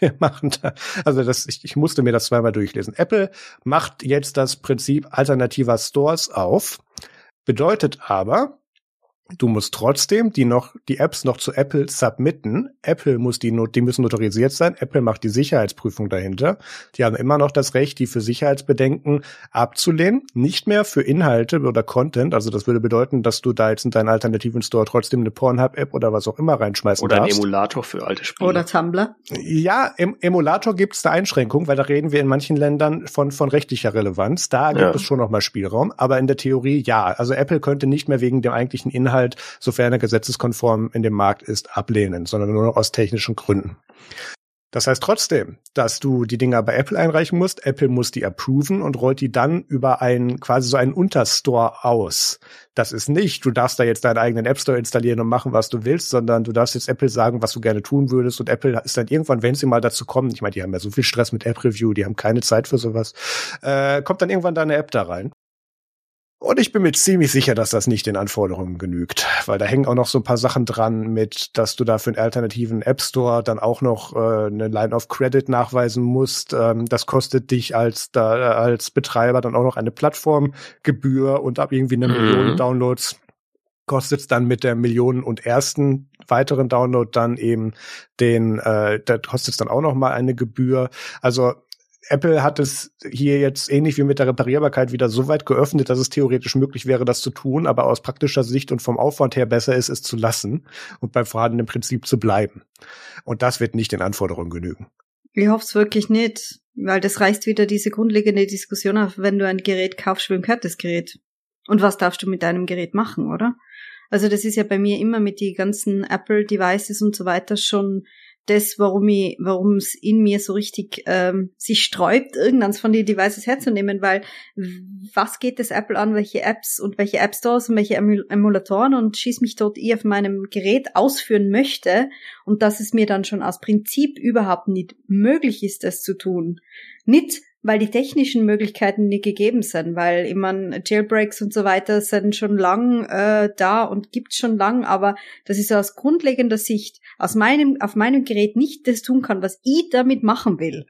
[laughs] wir machen da, also das, ich, ich musste mir das zweimal durchlesen. Apple macht jetzt das Prinzip alternativer Stores auf, bedeutet aber, Du musst trotzdem die noch, die Apps noch zu Apple submitten. Apple muss die, die müssen notarisiert sein. Apple macht die Sicherheitsprüfung dahinter. Die haben immer noch das Recht, die für Sicherheitsbedenken abzulehnen. Nicht mehr für Inhalte oder Content. Also das würde bedeuten, dass du da jetzt in deinen alternativen Store trotzdem eine Pornhub-App oder was auch immer reinschmeißen oder darfst. Oder ein Emulator für alte Spiele. Oder Tumblr. Ja, im Emulator gibt es eine Einschränkung, weil da reden wir in manchen Ländern von, von rechtlicher Relevanz. Da gibt ja. es schon noch mal Spielraum. Aber in der Theorie ja. Also Apple könnte nicht mehr wegen dem eigentlichen Inhalt Inhalt, sofern er gesetzeskonform in dem Markt ist, ablehnen, sondern nur noch aus technischen Gründen. Das heißt trotzdem, dass du die Dinger bei Apple einreichen musst. Apple muss die approven und rollt die dann über einen, quasi so einen Unterstore aus. Das ist nicht, du darfst da jetzt deinen eigenen App Store installieren und machen, was du willst, sondern du darfst jetzt Apple sagen, was du gerne tun würdest. Und Apple ist dann irgendwann, wenn sie mal dazu kommen, ich meine, die haben ja so viel Stress mit App Review, die haben keine Zeit für sowas, äh, kommt dann irgendwann deine App da rein. Und ich bin mir ziemlich sicher, dass das nicht den Anforderungen genügt, weil da hängen auch noch so ein paar Sachen dran mit, dass du da für einen alternativen App Store dann auch noch äh, eine Line of Credit nachweisen musst. Ähm, das kostet dich als da, als Betreiber dann auch noch eine Plattformgebühr und ab irgendwie eine mhm. Million Downloads kostet es dann mit der Millionen und ersten weiteren Download dann eben den, äh, da kostet es dann auch noch mal eine Gebühr. Also Apple hat es hier jetzt ähnlich wie mit der Reparierbarkeit wieder so weit geöffnet, dass es theoretisch möglich wäre, das zu tun, aber aus praktischer Sicht und vom Aufwand her besser ist, es zu lassen und beim vorhandenen Prinzip zu bleiben. Und das wird nicht den Anforderungen genügen. Ich hoffe es wirklich nicht, weil das reißt wieder diese grundlegende Diskussion auf, wenn du ein Gerät kaufst, wem gehört das Gerät? Und was darfst du mit deinem Gerät machen, oder? Also das ist ja bei mir immer mit die ganzen Apple Devices und so weiter schon das, warum ich, warum es in mir so richtig ähm, sich sträubt, irgendeins von den Devices herzunehmen, weil was geht das Apple an, welche Apps und welche App Stores und welche Emulatoren und schieß mich dort ich auf meinem Gerät ausführen möchte und dass es mir dann schon aus Prinzip überhaupt nicht möglich ist, das zu tun. Nicht, weil die technischen Möglichkeiten nicht gegeben sind, weil ich meine, Jailbreaks und so weiter sind schon lang äh, da und gibt's schon lang, aber das ist aus grundlegender Sicht aus meinem auf meinem Gerät nicht das tun kann, was ich damit machen will.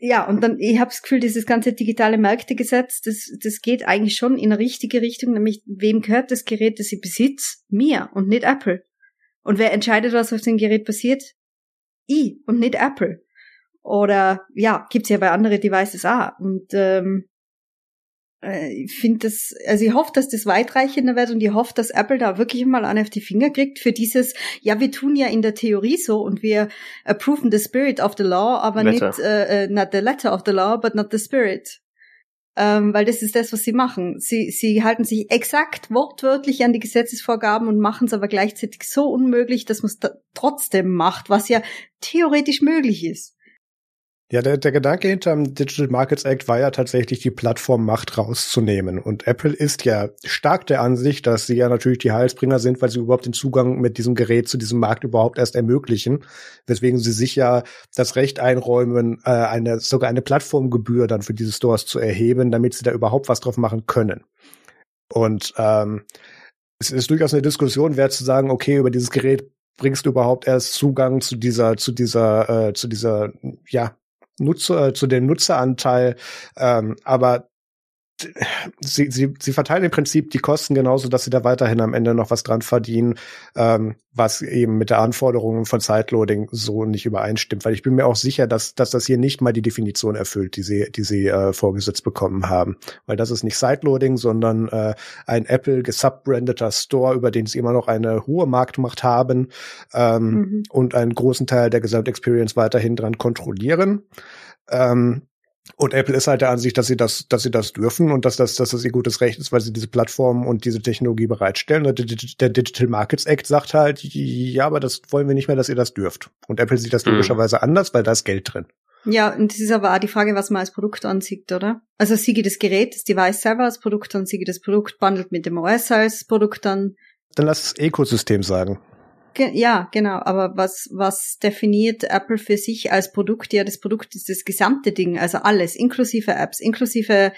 Ja, und dann, ich habe das Gefühl, dieses ganze digitale Märktegesetz, das, das geht eigentlich schon in eine richtige Richtung, nämlich wem gehört das Gerät, das ich besitze? Mir und nicht Apple. Und wer entscheidet, was auf dem Gerät passiert? Ich und nicht Apple. Oder ja, gibt's ja bei anderen Devices auch. Und ähm, äh, ich finde das, also ich hoffe, dass das weitreichender wird und ich hoffe, dass Apple da wirklich mal an auf die Finger kriegt für dieses, ja, wir tun ja in der Theorie so und wir approven the spirit of the law, aber letter. nicht, äh, äh, not the letter of the law, but not the spirit. Ähm, weil das ist das, was sie machen. Sie, sie halten sich exakt wortwörtlich an die Gesetzesvorgaben und machen es aber gleichzeitig so unmöglich, dass man es trotzdem macht, was ja theoretisch möglich ist. Ja, der, der Gedanke hinterm Digital Markets Act war ja tatsächlich, die Plattformmacht rauszunehmen. Und Apple ist ja stark der Ansicht, dass sie ja natürlich die Heilsbringer sind, weil sie überhaupt den Zugang mit diesem Gerät zu diesem Markt überhaupt erst ermöglichen. Weswegen sie sich ja das Recht einräumen, äh, eine, sogar eine Plattformgebühr dann für diese Stores zu erheben, damit sie da überhaupt was drauf machen können. Und ähm, es ist durchaus eine Diskussion wert zu sagen, okay, über dieses Gerät bringst du überhaupt erst Zugang zu dieser, zu dieser, äh, zu dieser, ja, Nutzer, äh, zu dem Nutzeranteil, ähm, aber sie, sie, sie verteilen im Prinzip die Kosten genauso, dass sie da weiterhin am Ende noch was dran verdienen, ähm, was eben mit der Anforderungen von Sideloading so nicht übereinstimmt. Weil ich bin mir auch sicher, dass, dass das hier nicht mal die Definition erfüllt, die sie, die sie äh, vorgesetzt bekommen haben. Weil das ist nicht Sideloading, sondern äh, ein Apple gesubbrandeter Store, über den sie immer noch eine hohe Marktmacht haben ähm, mhm. und einen großen Teil der Gesamtexperience weiterhin dran kontrollieren. Ähm, Und Apple ist halt der Ansicht, dass sie das, dass sie das dürfen und dass das, dass das ihr gutes Recht ist, weil sie diese Plattform und diese Technologie bereitstellen. Der, der Digital Markets Act sagt halt, ja, aber das wollen wir nicht mehr, dass ihr das dürft. Und Apple sieht das mhm. logischerweise anders, weil da ist Geld drin. Ja, und das ist aber auch die Frage, was man als Produkt ansieht, oder? Also siege das Gerät, das Device selber als Produkt an, siege das Produkt bundelt mit dem OS als Produkt an. Dann lass das Ökosystem sagen. Ge ja, genau. Aber was, was definiert Apple für sich als Produkt? Ja, das Produkt ist das gesamte Ding, also alles, inklusive Apps, inklusive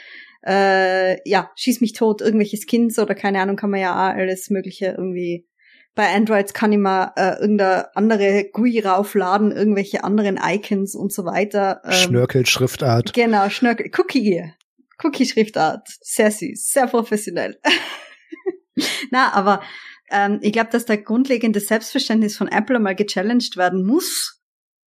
äh, ja, schieß mich tot, irgendwelche Skins oder keine Ahnung, kann man ja auch alles Mögliche irgendwie bei Androids kann ich mal äh, irgendeine andere GUI raufladen, irgendwelche anderen Icons und so weiter. Ähm, Schnörkel, Schriftart. Genau, Schnörkel, Cookie. Cookie-Schriftart. Sehr süß, sehr professionell. [laughs] Na, aber ähm, ich glaube, dass der grundlegende Selbstverständnis von Apple mal gechallenged werden muss.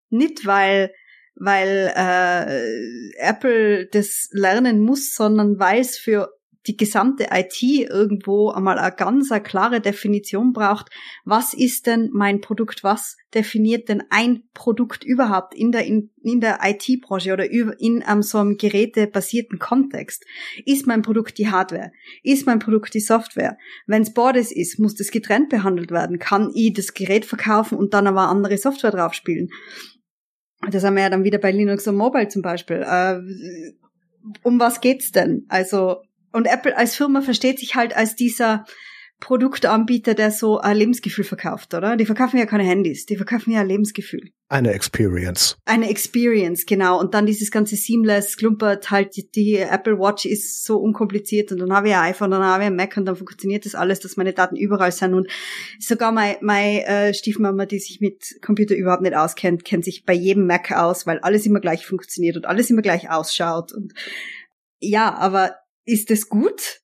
Nicht weil weil äh, Apple das lernen muss, sondern weil es für die gesamte IT irgendwo einmal eine ganz eine klare Definition braucht. Was ist denn mein Produkt? Was definiert denn ein Produkt überhaupt in der, in, in der IT-Branche oder in um, so einem gerätebasierten Kontext? Ist mein Produkt die Hardware? Ist mein Produkt die Software? Wenn es Bordes ist, muss das getrennt behandelt werden. Kann ich das Gerät verkaufen und dann aber andere Software draufspielen? Das haben wir ja dann wieder bei Linux und Mobile zum Beispiel. Äh, um was geht's denn? Also und Apple als Firma versteht sich halt als dieser Produktanbieter, der so ein Lebensgefühl verkauft, oder? Die verkaufen ja keine Handys, die verkaufen ja ein Lebensgefühl. Eine Experience. Eine Experience, genau. Und dann dieses ganze Seamless, klumpert halt, die Apple Watch ist so unkompliziert und dann habe ich ein iPhone, dann habe ich ein Mac und dann funktioniert das alles, dass meine Daten überall sind und sogar meine, meine äh, Stiefmama, die sich mit Computer überhaupt nicht auskennt, kennt sich bei jedem Mac aus, weil alles immer gleich funktioniert und alles immer gleich ausschaut und ja, aber ist es gut?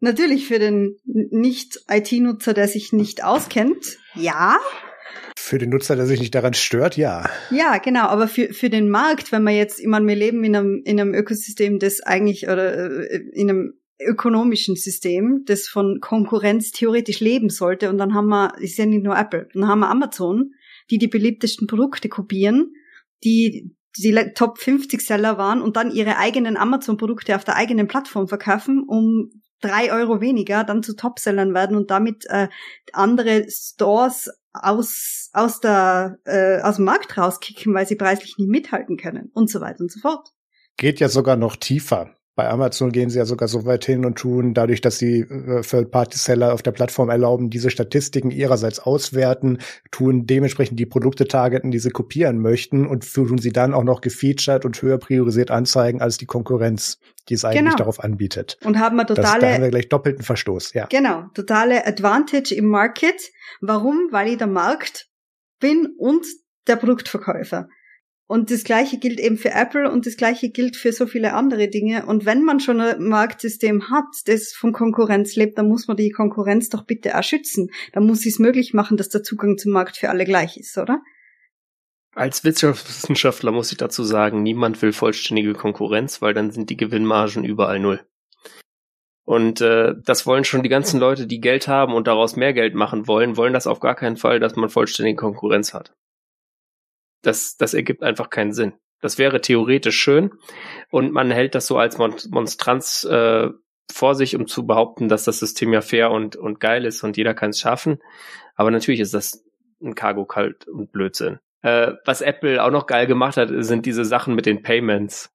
Natürlich für den Nicht-IT-Nutzer, der sich nicht auskennt, ja. Für den Nutzer, der sich nicht daran stört, ja. Ja, genau. Aber für, für den Markt, wenn wir jetzt, ich meine, wir leben in einem, in einem Ökosystem, das eigentlich, oder äh, in einem ökonomischen System, das von Konkurrenz theoretisch leben sollte. Und dann haben wir, ist ja nicht nur Apple, dann haben wir Amazon, die die beliebtesten Produkte kopieren, die die Top 50 Seller waren und dann ihre eigenen Amazon-Produkte auf der eigenen Plattform verkaufen, um drei Euro weniger dann zu Topsellern werden und damit äh, andere Stores aus aus der äh, aus dem Markt rauskicken, weil sie preislich nicht mithalten können und so weiter und so fort. Geht ja sogar noch tiefer. Bei Amazon gehen sie ja sogar so weit hin und tun, dadurch, dass sie äh, Third-Party-Seller auf der Plattform erlauben, diese Statistiken ihrerseits auswerten, tun dementsprechend die Produkte targeten, die sie kopieren möchten und tun sie dann auch noch gefeatured und höher priorisiert anzeigen als die Konkurrenz, die es eigentlich genau. darauf anbietet. Und haben wir totale, das, da haben wir gleich doppelten Verstoß, ja. Genau, totale Advantage im Market. Warum? Weil ich der Markt bin und der Produktverkäufer. Und das Gleiche gilt eben für Apple und das Gleiche gilt für so viele andere Dinge. Und wenn man schon ein Marktsystem hat, das von Konkurrenz lebt, dann muss man die Konkurrenz doch bitte auch schützen. Dann muss es möglich machen, dass der Zugang zum Markt für alle gleich ist, oder? Als Wirtschaftswissenschaftler muss ich dazu sagen, niemand will vollständige Konkurrenz, weil dann sind die Gewinnmargen überall null. Und äh, das wollen schon die ganzen Leute, die Geld haben und daraus mehr Geld machen wollen, wollen das auf gar keinen Fall, dass man vollständige Konkurrenz hat das, das ergibt einfach keinen Sinn. Das wäre theoretisch schön und man hält das so als Mon Monstranz äh, vor sich, um zu behaupten, dass das System ja fair und, und geil ist und jeder kann es schaffen. Aber natürlich ist das ein Cargo kalt und Blödsinn. Äh, was Apple auch noch geil gemacht hat, sind diese Sachen mit den Payments.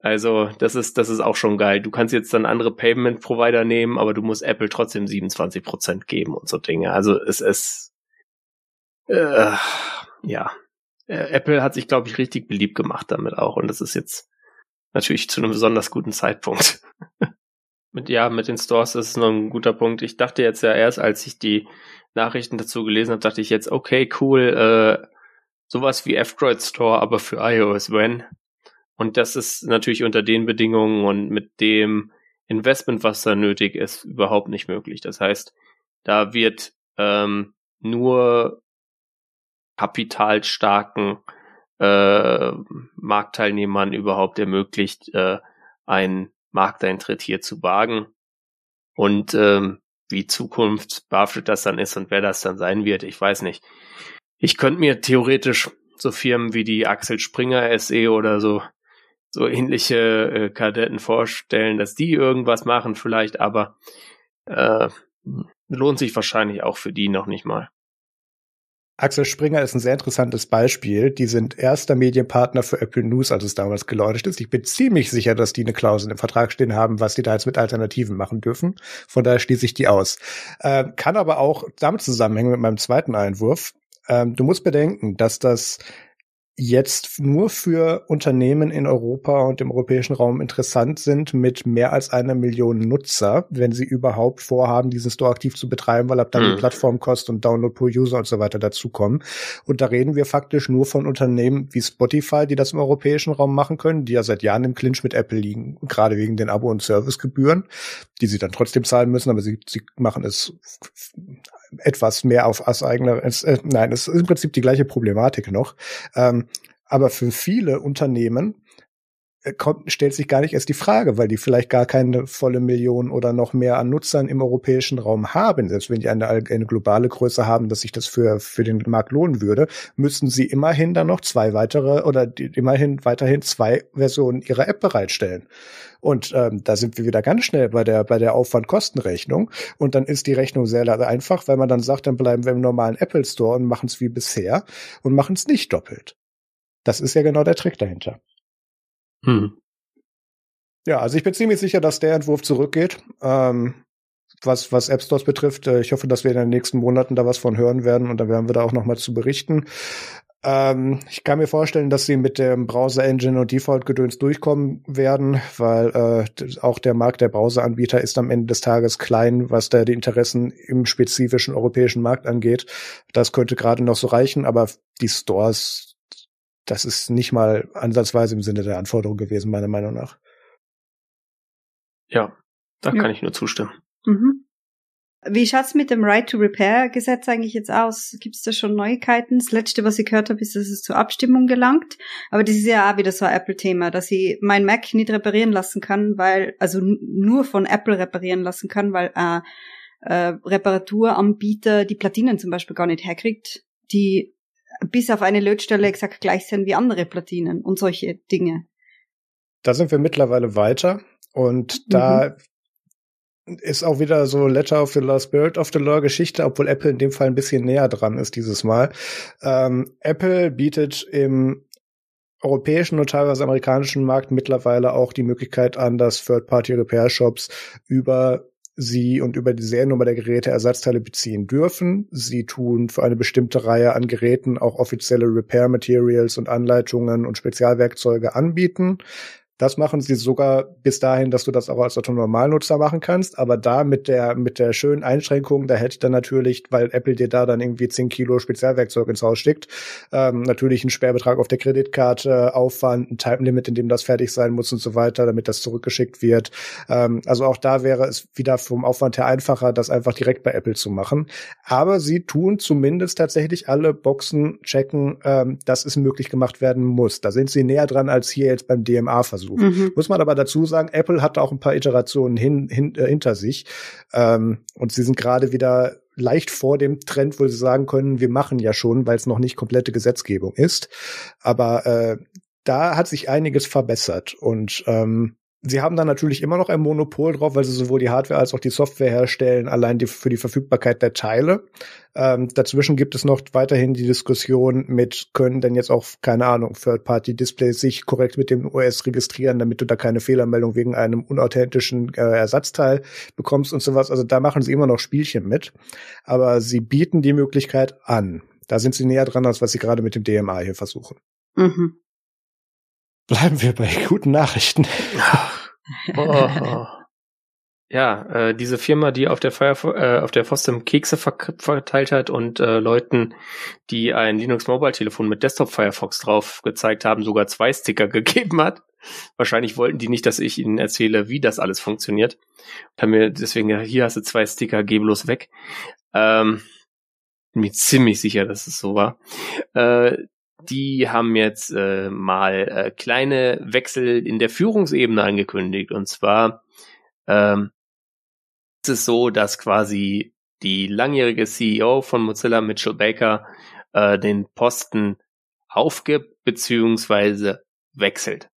Also, das ist, das ist auch schon geil. Du kannst jetzt dann andere Payment-Provider nehmen, aber du musst Apple trotzdem 27% geben und so Dinge. Also, es ist, äh, ja, äh, Apple hat sich, glaube ich, richtig beliebt gemacht damit auch. Und das ist jetzt natürlich zu einem besonders guten Zeitpunkt. [laughs] mit, ja, mit den Stores ist es noch ein guter Punkt. Ich dachte jetzt ja erst, als ich die Nachrichten dazu gelesen habe, dachte ich jetzt, okay, cool, äh, sowas wie F-Droid Store, aber für iOS, wenn. Und das ist natürlich unter den Bedingungen und mit dem Investment, was da nötig ist, überhaupt nicht möglich. Das heißt, da wird ähm, nur kapitalstarken äh, Marktteilnehmern überhaupt ermöglicht, äh, einen Markteintritt hier zu wagen. Und ähm, wie Zukunft BAföG das dann ist und wer das dann sein wird, ich weiß nicht. Ich könnte mir theoretisch so Firmen wie die Axel Springer SE oder so, so ähnliche äh, Kadetten vorstellen, dass die irgendwas machen vielleicht, aber äh, lohnt sich wahrscheinlich auch für die noch nicht mal. Axel Springer ist ein sehr interessantes Beispiel. Die sind erster Medienpartner für Apple News, als es damals gelauncht ist. Ich bin ziemlich sicher, dass die eine Klausel im Vertrag stehen haben, was die da jetzt mit Alternativen machen dürfen. Von daher schließe ich die aus. Äh, kann aber auch damit zusammenhängen mit meinem zweiten Einwurf. Ähm, du musst bedenken, dass das jetzt nur für Unternehmen in Europa und im europäischen Raum interessant sind mit mehr als einer Million Nutzer, wenn sie überhaupt vorhaben, diesen Store aktiv zu betreiben, weil ab dann mhm. die Plattformkosten und Download pro User und so weiter dazukommen. Und da reden wir faktisch nur von Unternehmen wie Spotify, die das im europäischen Raum machen können, die ja seit Jahren im Clinch mit Apple liegen, gerade wegen den Abo- und Servicegebühren, die sie dann trotzdem zahlen müssen, aber sie, sie machen es etwas mehr auf als eigener. Äh, nein, es ist im Prinzip die gleiche Problematik noch. Ähm, aber für viele Unternehmen kommt, stellt sich gar nicht erst die Frage, weil die vielleicht gar keine volle Million oder noch mehr an Nutzern im europäischen Raum haben. Selbst wenn die eine, eine globale Größe haben, dass sich das für, für den Markt lohnen würde, müssen sie immerhin dann noch zwei weitere oder die, immerhin weiterhin zwei Versionen ihrer App bereitstellen. Und ähm, da sind wir wieder ganz schnell bei der, bei der Aufwand-Kosten-Rechnung. Und dann ist die Rechnung sehr einfach, weil man dann sagt, dann bleiben wir im normalen Apple Store und machen es wie bisher und machen es nicht doppelt. Das ist ja genau der Trick dahinter. Hm. Ja, also ich bin ziemlich sicher, dass der Entwurf zurückgeht. Ähm, was, was App Stores betrifft, äh, ich hoffe, dass wir in den nächsten Monaten da was von hören werden und da werden wir da auch noch mal zu berichten. Ähm, ich kann mir vorstellen, dass sie mit dem Browser-Engine und Default-Gedöns durchkommen werden, weil äh, auch der Markt der Browser-Anbieter ist am Ende des Tages klein, was da die Interessen im spezifischen europäischen Markt angeht. Das könnte gerade noch so reichen, aber die Stores, das ist nicht mal ansatzweise im Sinne der Anforderung gewesen, meiner Meinung nach. Ja, da ja. kann ich nur zustimmen. Mhm. Wie schaut's mit dem Right to Repair Gesetz eigentlich jetzt aus? Gibt's da schon Neuigkeiten? Das letzte, was ich gehört habe, ist, dass es zur Abstimmung gelangt. Aber das ist ja auch wieder so ein Apple-Thema, dass ich mein Mac nicht reparieren lassen kann, weil, also nur von Apple reparieren lassen kann, weil äh, äh, Reparaturanbieter die Platinen zum Beispiel gar nicht herkriegt, die bis auf eine Lötstelle exakt gleich sind wie andere Platinen und solche Dinge. Da sind wir mittlerweile weiter. Und da mhm ist auch wieder so Letter of the Law, Spirit of the Law Geschichte, obwohl Apple in dem Fall ein bisschen näher dran ist dieses Mal. Ähm, Apple bietet im europäischen und teilweise amerikanischen Markt mittlerweile auch die Möglichkeit an, dass Third-Party-Repair-Shops über sie und über die Seriennummer der Geräte Ersatzteile beziehen dürfen. Sie tun für eine bestimmte Reihe an Geräten auch offizielle Repair Materials und Anleitungen und Spezialwerkzeuge anbieten. Das machen sie sogar bis dahin, dass du das auch als Autonormalnutzer machen kannst. Aber da mit der, mit der schönen Einschränkung, da hätte dann natürlich, weil Apple dir da dann irgendwie 10 Kilo Spezialwerkzeug ins Haus schickt, ähm, natürlich einen Sperrbetrag auf der Kreditkarte, Aufwand, ein Time Limit, in dem das fertig sein muss und so weiter, damit das zurückgeschickt wird. Ähm, also auch da wäre es wieder vom Aufwand her einfacher, das einfach direkt bei Apple zu machen. Aber sie tun zumindest tatsächlich alle Boxen checken, ähm, dass es möglich gemacht werden muss. Da sind sie näher dran als hier jetzt beim DMA-Versuch versucht. Mhm. Muss man aber dazu sagen, Apple hat auch ein paar Iterationen hin, hin, äh, hinter sich. Ähm, und sie sind gerade wieder leicht vor dem Trend, wo sie sagen können, wir machen ja schon, weil es noch nicht komplette Gesetzgebung ist. Aber äh, da hat sich einiges verbessert. Und ähm, Sie haben dann natürlich immer noch ein Monopol drauf, weil sie sowohl die Hardware als auch die Software herstellen, allein die, für die Verfügbarkeit der Teile. Ähm, dazwischen gibt es noch weiterhin die Diskussion mit, können denn jetzt auch, keine Ahnung, Third-Party-Displays sich korrekt mit dem OS registrieren, damit du da keine Fehlermeldung wegen einem unauthentischen äh, Ersatzteil bekommst und sowas. Also da machen sie immer noch Spielchen mit. Aber sie bieten die Möglichkeit an. Da sind sie näher dran, als was sie gerade mit dem DMA hier versuchen. Mhm. Bleiben wir bei guten Nachrichten. Oh. Ja, äh, diese Firma, die auf der Fire, äh, auf der Fostem Kekse verteilt hat und äh, Leuten, die ein Linux Mobile Telefon mit Desktop Firefox drauf gezeigt haben, sogar zwei Sticker [laughs] gegeben hat. Wahrscheinlich wollten die nicht, dass ich ihnen erzähle, wie das alles funktioniert. Und haben mir deswegen gesagt, hier hast du zwei Sticker, geh bloß weg. Ähm, bin mir ziemlich sicher, dass es so war. Äh, die haben jetzt äh, mal äh, kleine Wechsel in der Führungsebene angekündigt. Und zwar ähm, ist es so, dass quasi die langjährige CEO von Mozilla, Mitchell Baker, äh, den Posten aufgibt beziehungsweise wechselt.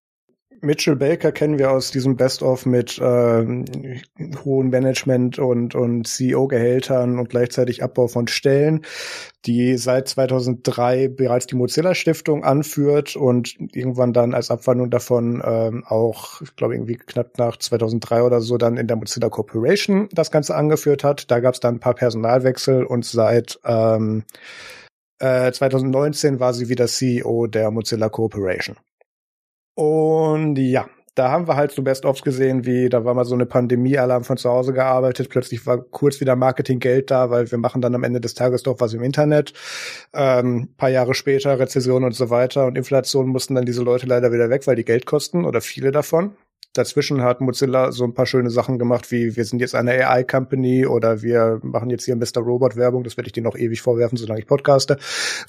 Mitchell Baker kennen wir aus diesem Best-of mit äh, hohen Management- und, und CEO-Gehältern und gleichzeitig Abbau von Stellen, die seit 2003 bereits die Mozilla-Stiftung anführt und irgendwann dann als Abwandlung davon ähm, auch, ich glaube irgendwie knapp nach 2003 oder so, dann in der Mozilla Corporation das Ganze angeführt hat. Da gab es dann ein paar Personalwechsel und seit ähm, äh, 2019 war sie wieder CEO der Mozilla Corporation. Und ja, da haben wir halt so Best-ofs gesehen, wie da war mal so eine Pandemie-Alarm von zu Hause gearbeitet, plötzlich war kurz wieder Marketinggeld da, weil wir machen dann am Ende des Tages doch was im Internet. Ähm, paar Jahre später Rezession und so weiter und Inflation mussten dann diese Leute leider wieder weg, weil die Geld kosten oder viele davon. Dazwischen hat Mozilla so ein paar schöne Sachen gemacht, wie wir sind jetzt eine AI-Company oder wir machen jetzt hier Mr. Robot Werbung. Das werde ich dir noch ewig vorwerfen, solange ich podcaste.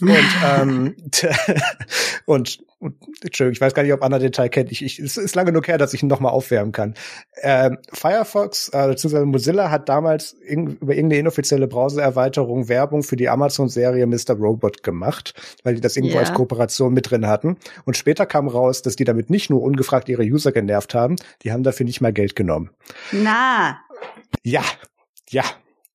Und, [laughs] ähm, [laughs] und, und Entschuldigung, ich weiß gar nicht, ob Anna den Teil kennt. Ich, ich, es ist lange genug her, dass ich ihn nochmal aufwärmen kann. Ähm, Firefox, äh, beziehungsweise Mozilla hat damals irg über irgendeine inoffizielle Browser-Erweiterung Werbung für die Amazon-Serie Mr. Robot gemacht, weil die das irgendwo yeah. als Kooperation mit drin hatten. Und später kam raus, dass die damit nicht nur ungefragt ihre User genervt haben, die haben dafür nicht mal Geld genommen. Na. Ja, ja.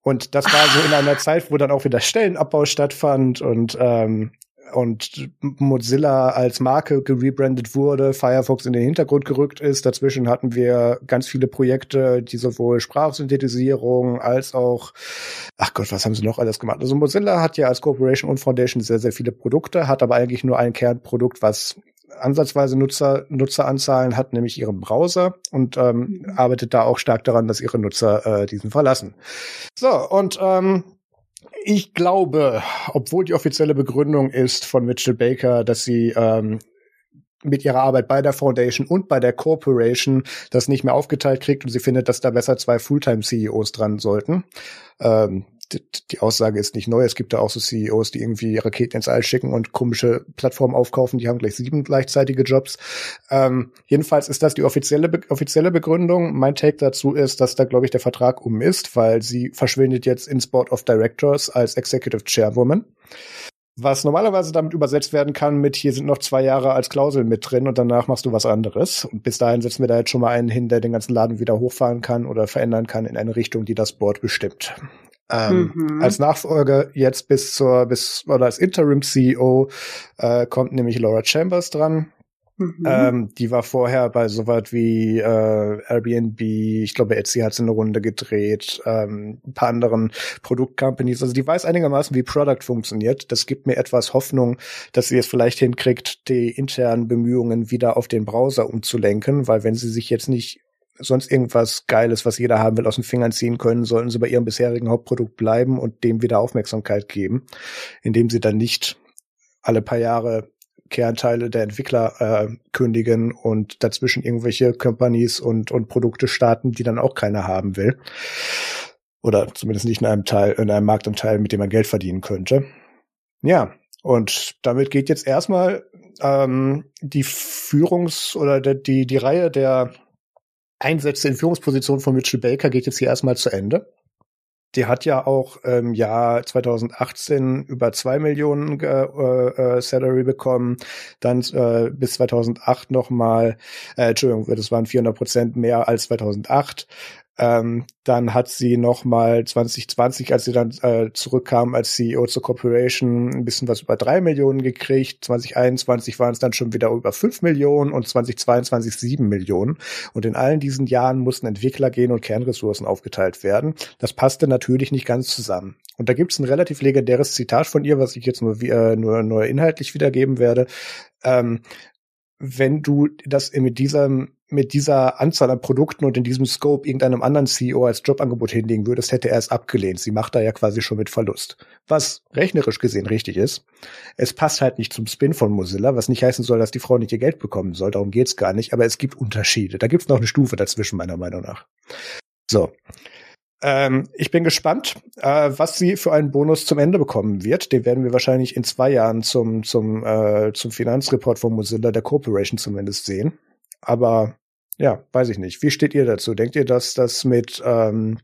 Und das war so in einer [laughs] Zeit, wo dann auch wieder Stellenabbau stattfand und ähm, und Mozilla als Marke gerebrandet wurde, Firefox in den Hintergrund gerückt ist. Dazwischen hatten wir ganz viele Projekte, die sowohl Sprachsynthetisierung als auch, ach Gott, was haben sie noch alles gemacht? Also Mozilla hat ja als Corporation und Foundation sehr, sehr viele Produkte, hat aber eigentlich nur ein Kernprodukt, was ansatzweise Nutzer, Nutzeranzahlen hat, nämlich ihren Browser und ähm, mhm. arbeitet da auch stark daran, dass ihre Nutzer äh, diesen verlassen. So, und ähm, ich glaube, obwohl die offizielle Begründung ist von Mitchell Baker, dass sie ähm, mit ihrer Arbeit bei der Foundation und bei der Corporation das nicht mehr aufgeteilt kriegt und sie findet, dass da besser zwei Fulltime-CEOs dran sollten. Ähm, die Aussage ist nicht neu. Es gibt da auch so CEOs, die irgendwie Raketen ins All schicken und komische Plattformen aufkaufen. Die haben gleich sieben gleichzeitige Jobs. Ähm, jedenfalls ist das die offizielle, offizielle Begründung. Mein Take dazu ist, dass da, glaube ich, der Vertrag um ist, weil sie verschwindet jetzt ins Board of Directors als Executive Chairwoman. Was normalerweise damit übersetzt werden kann mit, hier sind noch zwei Jahre als Klausel mit drin und danach machst du was anderes. Und bis dahin setzen wir da jetzt schon mal einen hin, der den ganzen Laden wieder hochfahren kann oder verändern kann in eine Richtung, die das Board bestimmt. Ähm, mhm. Als Nachfolger jetzt bis zur, bis, oder als Interim CEO äh, kommt nämlich Laura Chambers dran. Mhm. Ähm, die war vorher bei so was wie äh, Airbnb, ich glaube Etsy hat sie eine Runde gedreht, ähm, ein paar anderen Produktcompanies. Also die weiß einigermaßen, wie Product funktioniert. Das gibt mir etwas Hoffnung, dass sie es vielleicht hinkriegt, die internen Bemühungen wieder auf den Browser umzulenken, weil wenn sie sich jetzt nicht sonst irgendwas Geiles, was jeder haben will, aus den Fingern ziehen können, sollten sie bei ihrem bisherigen Hauptprodukt bleiben und dem wieder Aufmerksamkeit geben, indem sie dann nicht alle paar Jahre Kernteile der Entwickler äh, kündigen und dazwischen irgendwelche Companies und, und Produkte starten, die dann auch keiner haben will. Oder zumindest nicht in einem Teil, in einem Marktanteil, mit dem man Geld verdienen könnte. Ja, und damit geht jetzt erstmal ähm, die Führungs- oder die, die Reihe der Einsätze in Führungspositionen von Mitchell Baker geht jetzt hier erstmal zu Ende. Die hat ja auch im Jahr 2018 über zwei Millionen äh, äh, Salary bekommen, dann äh, bis 2008 nochmal, äh, Entschuldigung, das waren 400 Prozent mehr als 2008. Ähm, dann hat sie noch mal 2020, als sie dann äh, zurückkam als CEO zur Corporation, ein bisschen was über drei Millionen gekriegt. 2021 waren es dann schon wieder über fünf Millionen und 2022 sieben Millionen. Und in allen diesen Jahren mussten Entwickler gehen und Kernressourcen aufgeteilt werden. Das passte natürlich nicht ganz zusammen. Und da gibt es ein relativ legendäres Zitat von ihr, was ich jetzt nur, äh, nur, nur inhaltlich wiedergeben werde. Ähm, wenn du das mit diesem mit dieser Anzahl an Produkten und in diesem Scope irgendeinem anderen CEO als Jobangebot hinlegen würdest, hätte er es abgelehnt. Sie macht da ja quasi schon mit Verlust. Was rechnerisch gesehen richtig ist. Es passt halt nicht zum Spin von Mozilla, was nicht heißen soll, dass die Frau nicht ihr Geld bekommen soll. Darum geht's gar nicht. Aber es gibt Unterschiede. Da gibt's noch eine Stufe dazwischen, meiner Meinung nach. So. Ähm, ich bin gespannt, äh, was sie für einen Bonus zum Ende bekommen wird. Den werden wir wahrscheinlich in zwei Jahren zum, zum, äh, zum Finanzreport von Mozilla, der Corporation zumindest sehen. Aber ja, weiß ich nicht. Wie steht ihr dazu? Denkt ihr, dass das mit, ähm,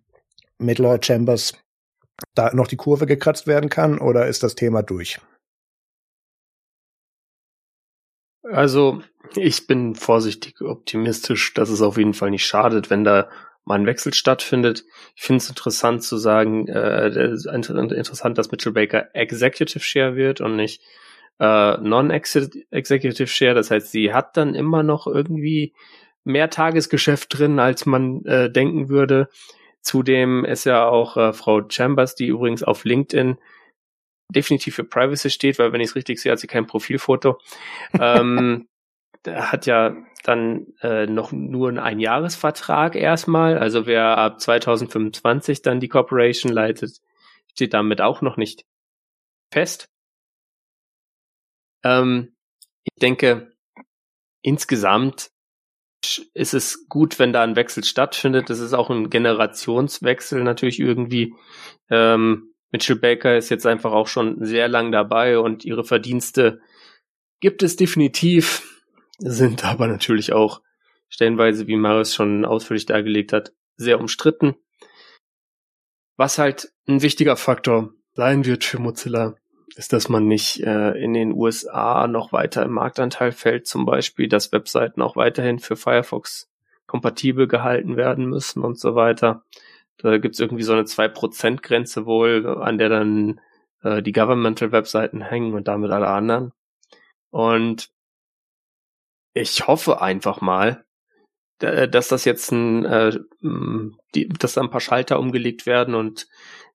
mit Lord Chambers da noch die Kurve gekratzt werden kann oder ist das Thema durch? Also ich bin vorsichtig optimistisch, dass es auf jeden Fall nicht schadet, wenn da mal ein Wechsel stattfindet. Ich finde es interessant zu sagen, äh, interessant, dass Mitchell Baker Executive Share wird und nicht äh, Non-Executive Share. Das heißt, sie hat dann immer noch irgendwie mehr Tagesgeschäft drin, als man äh, denken würde. Zudem ist ja auch äh, Frau Chambers, die übrigens auf LinkedIn definitiv für Privacy steht, weil wenn ich es richtig sehe, hat sie kein Profilfoto. [laughs] ähm, hat ja dann äh, noch nur einen Einjahresvertrag erstmal. Also wer ab 2025 dann die Corporation leitet, steht damit auch noch nicht fest. Ähm, ich denke, insgesamt ist es gut, wenn da ein Wechsel stattfindet. Das ist auch ein Generationswechsel natürlich irgendwie. Ähm, Mitchell Baker ist jetzt einfach auch schon sehr lang dabei und ihre Verdienste gibt es definitiv, sind [laughs] aber natürlich auch stellenweise, wie Marius schon ausführlich dargelegt hat, sehr umstritten. Was halt ein wichtiger Faktor sein wird für Mozilla, ist, dass man nicht äh, in den USA noch weiter im Marktanteil fällt, zum Beispiel, dass Webseiten auch weiterhin für Firefox kompatibel gehalten werden müssen und so weiter. Da gibt's irgendwie so eine 2%-Grenze wohl, an der dann äh, die Governmental-Webseiten hängen und damit alle anderen. Und ich hoffe einfach mal, dass das jetzt ein, äh, die, dass da ein paar Schalter umgelegt werden und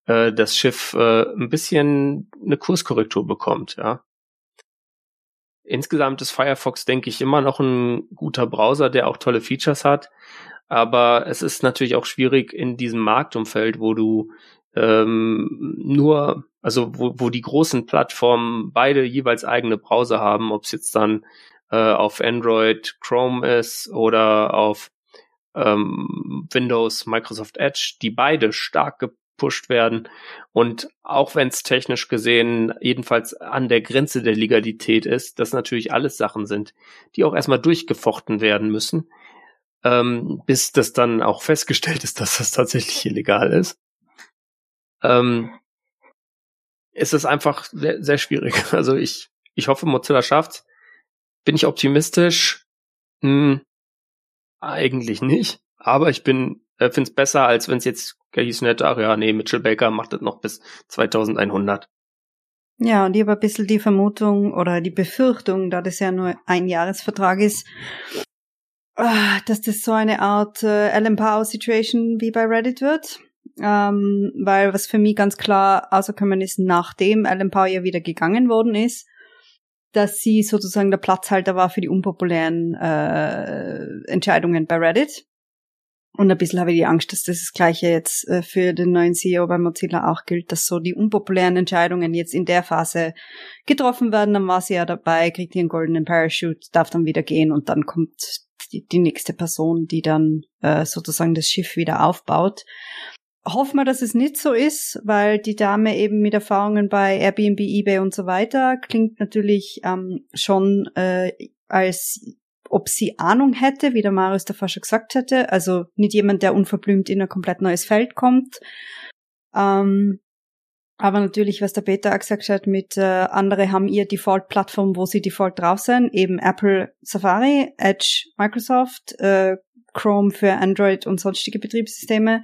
äh, das Schiff äh, ein bisschen eine Kurskorrektur bekommt, ja. Insgesamt ist Firefox, denke ich, immer noch ein guter Browser, der auch tolle Features hat. Aber es ist natürlich auch schwierig in diesem Marktumfeld, wo du ähm, nur, also wo, wo die großen Plattformen beide jeweils eigene Browser haben, ob es jetzt dann äh, auf Android Chrome ist oder auf ähm, Windows Microsoft Edge, die beide stark gepusht werden. Und auch wenn es technisch gesehen jedenfalls an der Grenze der Legalität ist, das natürlich alles Sachen sind, die auch erstmal durchgefochten werden müssen, ähm, bis das dann auch festgestellt ist, [laughs] dass das tatsächlich illegal ist. Ähm, ist es einfach sehr, sehr schwierig. [laughs] Also ich, ich hoffe, Mozilla schafft. Bin ich optimistisch? Hm, eigentlich nicht. Aber ich bin äh, finde es besser, als wenn es jetzt hieß nicht, ach ja, nee, Mitchell Baker macht das noch bis 2100. Ja, und ich habe ein bisschen die Vermutung oder die Befürchtung, da das ja nur ein Jahresvertrag ist, ah, dass das so eine Art äh, Alan Powell Situation wie bei Reddit wird. Ähm, weil was für mich ganz klar außerkommen ist, nachdem Alan Powell ja wieder gegangen worden ist, dass sie sozusagen der Platzhalter war für die unpopulären äh, Entscheidungen bei Reddit. Und ein bisschen habe ich die Angst, dass das, das Gleiche jetzt äh, für den neuen CEO bei Mozilla auch gilt, dass so die unpopulären Entscheidungen jetzt in der Phase getroffen werden. Dann war sie ja dabei, kriegt ihren goldenen Parachute, darf dann wieder gehen und dann kommt die, die nächste Person, die dann äh, sozusagen das Schiff wieder aufbaut. Hoffen wir, dass es nicht so ist, weil die Dame eben mit Erfahrungen bei Airbnb, eBay und so weiter klingt natürlich ähm, schon äh, als ob sie Ahnung hätte, wie der Marius davor schon gesagt hätte. Also nicht jemand, der unverblümt in ein komplett neues Feld kommt. Ähm, aber natürlich, was der Peter auch gesagt hat, mit äh, andere haben ihr Default-Plattform, wo sie Default drauf sind, eben Apple Safari, Edge Microsoft, äh, Chrome für Android und sonstige Betriebssysteme,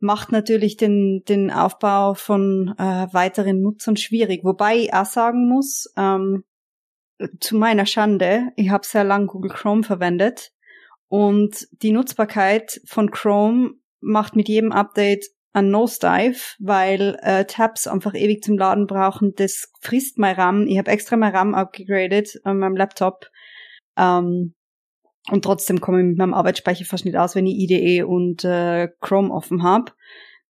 macht natürlich den, den Aufbau von äh, weiteren Nutzern schwierig. Wobei ich auch sagen muss, ähm, zu meiner Schande, ich habe sehr lang Google Chrome verwendet und die Nutzbarkeit von Chrome macht mit jedem Update ein Nosedive, weil äh, Tabs einfach ewig zum Laden brauchen. Das frisst mein RAM. Ich habe extra mein RAM upgegradet an meinem Laptop. Ähm, und trotzdem komme ich mit meinem Arbeitsspeicher fast nicht aus, wenn ich IDE und äh, Chrome offen habe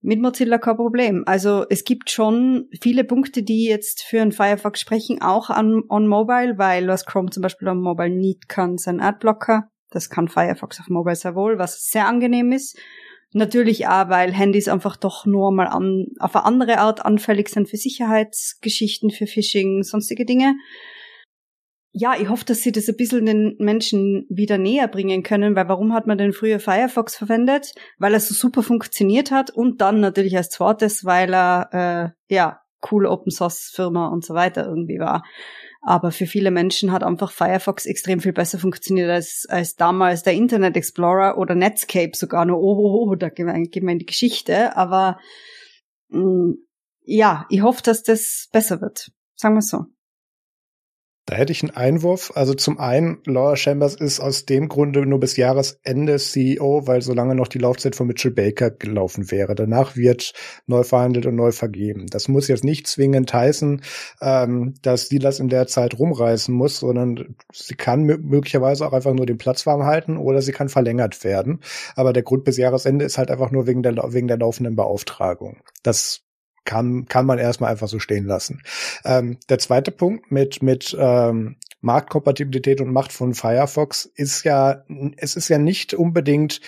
mit Mozilla kein Problem. Also es gibt schon viele Punkte, die jetzt für ein Firefox sprechen, auch an on Mobile, weil was Chrome zum Beispiel on Mobile nicht kann, sein Adblocker. Das kann Firefox auf Mobile sehr wohl, was sehr angenehm ist. Natürlich auch, weil Handys einfach doch nur mal an, auf eine andere Art anfällig sind für Sicherheitsgeschichten, für Phishing, sonstige Dinge ja, ich hoffe, dass sie das ein bisschen den Menschen wieder näher bringen können, weil warum hat man denn früher Firefox verwendet? Weil er so super funktioniert hat und dann natürlich als zweites, weil er, äh, ja, coole Open Source Firma und so weiter irgendwie war. Aber für viele Menschen hat einfach Firefox extrem viel besser funktioniert als, als damals der Internet Explorer oder Netscape sogar nur. Oh, oh, oh da gehen wir, gehen wir in die Geschichte. Aber mh, mm, ja, ich hoffe, dass das besser wird. Sagen wir so. Da hätte ich einen Einwurf. Also zum einen, Laura Chambers ist aus dem Grunde nur bis Jahresende CEO, weil solange noch die Laufzeit von Mitchell Baker gelaufen wäre. Danach wird neu verhandelt und neu vergeben. Das muss jetzt nicht zwingend heißen, ähm, dass die das in der Zeit rumreißen muss, sondern sie kann möglicherweise auch einfach nur den Platz warm halten oder sie kann verlängert werden. Aber der Grund bis Jahresende ist halt einfach nur wegen der, wegen der laufenden Beauftragung. Das kann, kann man erstmal einfach so stehen lassen. Ähm, der zweite Punkt mit, mit ähm, Marktkompatibilität und Macht von Firefox ist ja, es ist ja nicht unbedingt